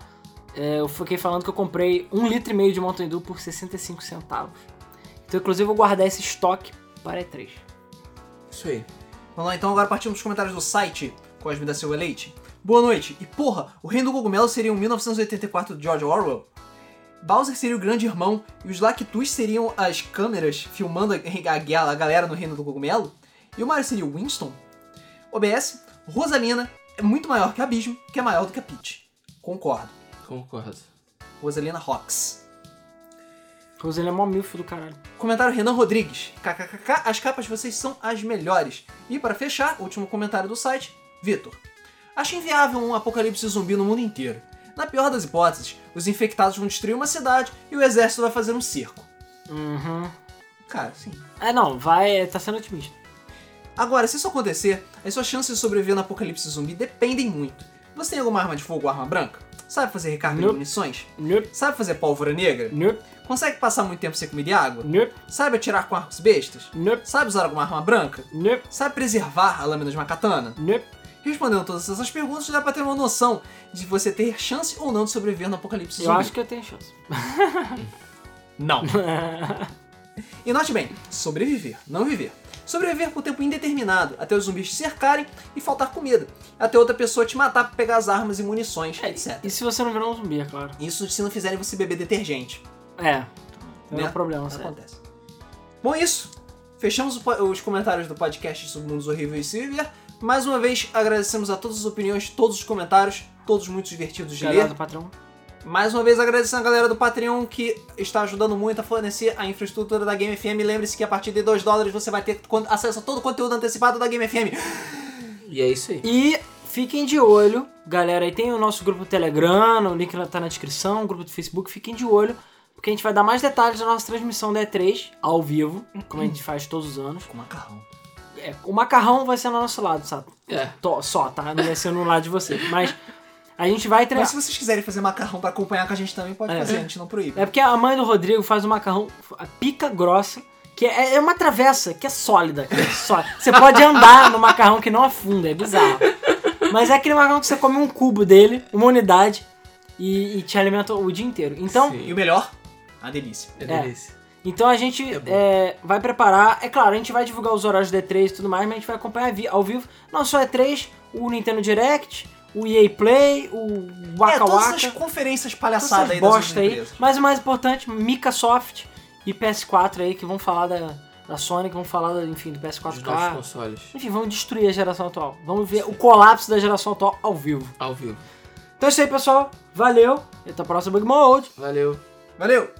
é, eu fiquei falando que eu comprei um litro e meio de Mountain Dew por 65 centavos. Então, inclusive, eu vou guardar esse estoque para E3.
Isso aí.
Vamos lá, então agora partimos dos comentários do site Cosme da Silva Leite. Boa noite. E porra, o Reino do Cogumelo seria um 1984 de George Orwell? Bowser seria o grande irmão e os Lactus seriam as câmeras filmando a, galera no Reino do Cogumelo? E o Mario seria o Winston? OBS, Rosalina é muito maior que a Abismo, que é maior do que a Peach. Concordo.
Concordo.
Rosalina Rocks.
Pois ele é mó milfo do caralho.
Comentário Renan Rodrigues. KKKK, as capas de vocês são as melhores. E para fechar, último comentário do site, Vitor. Acho inviável um apocalipse zumbi no mundo inteiro. Na pior das hipóteses, os infectados vão destruir uma cidade e o exército vai fazer um circo.
Uhum.
Cara, sim.
É, não, vai. Tá sendo otimista.
Agora, se isso acontecer, as suas chances de sobreviver no apocalipse zumbi dependem muito. Você tem alguma arma de fogo ou arma branca? Sabe fazer recarga de
Nope.
munições?
Nope,
Sabe fazer pólvora negra?
nope,
Consegue passar muito tempo sem comida e água?
nope,
Sabe atirar com arcos bestas?
nope,
Sabe usar alguma arma branca?
nope,
Sabe preservar a lâmina de uma katana?
nope.
Respondendo todas essas perguntas, dá pra ter uma noção de você ter chance ou não de sobreviver no apocalipse
Eu
zumbi.
acho que eu tenho chance.
Não. e note bem, sobreviver, não viver. Sobreviver por tempo indeterminado, até os zumbis te cercarem e faltar comida. Até outra pessoa te matar pra pegar as armas e munições, etc.
E se você não virar um zumbi, é claro.
Isso se não fizerem você beber detergente.
É. Não é
Né?
um problema, sério.
Acontece. Bom, é isso. Fechamos os comentários do podcast sobre Mundos Horríveis e se viver. Mais uma vez, agradecemos a todas as opiniões, todos os comentários, todos muito divertidos de
Galera
ler.
do patrão.
Mais uma vez agradecendo a galera do Patreon que está ajudando muito a fornecer a infraestrutura da Game FM. Lembre-se que a partir de 2 dólares você vai ter acesso a todo o conteúdo antecipado da Game FM.
E é isso aí.
E fiquem de olho, galera. Aí tem o nosso grupo Telegram, o link lá tá na descrição, o grupo do Facebook. Fiquem de olho, porque a gente vai dar mais detalhes da nossa transmissão da E3 ao vivo, como a gente faz todos os anos.
Com macarrão.
É, o macarrão vai ser no nosso lado, sabe?
É.
Tó- Só, tá? Não vai ser no lado de vocês. Mas a gente vai
Mas
treinar.
se vocês quiserem fazer macarrão pra acompanhar com a gente também, pode
É.
fazer, a gente não proíbe.
É porque a mãe do Rodrigo faz um macarrão, a pica grossa, que é, é uma travessa, que é sólida. cara, sólida. Você pode andar no macarrão que não afunda, é bizarro. Mas é aquele macarrão que você come um cubo dele, uma unidade, e, e te alimenta o dia inteiro. Então,
Sim.
E o melhor, a delícia.
É
É.
delícia.
então a gente
É
é, vai preparar. É claro, a gente vai divulgar os horários do E3 e tudo mais, mas a gente vai acompanhar ao vivo. Não só E3, o Nintendo Direct, o EA Play, o
é,
Waka
todas
Waka.
essas conferências palhaçadas aí das
bosta aí. Mas o mais importante, Microsoft e PS4 aí, que vão falar da, da Sony, que vão falar, da, enfim, do
Os novos
PS4K.
consoles.
Enfim, vamos destruir a geração atual. Vamos ver o colapso da geração atual ao vivo.
Ao vivo.
Então é isso aí, pessoal. Valeu. Até a próxima Bug Mode.
Valeu.
Valeu!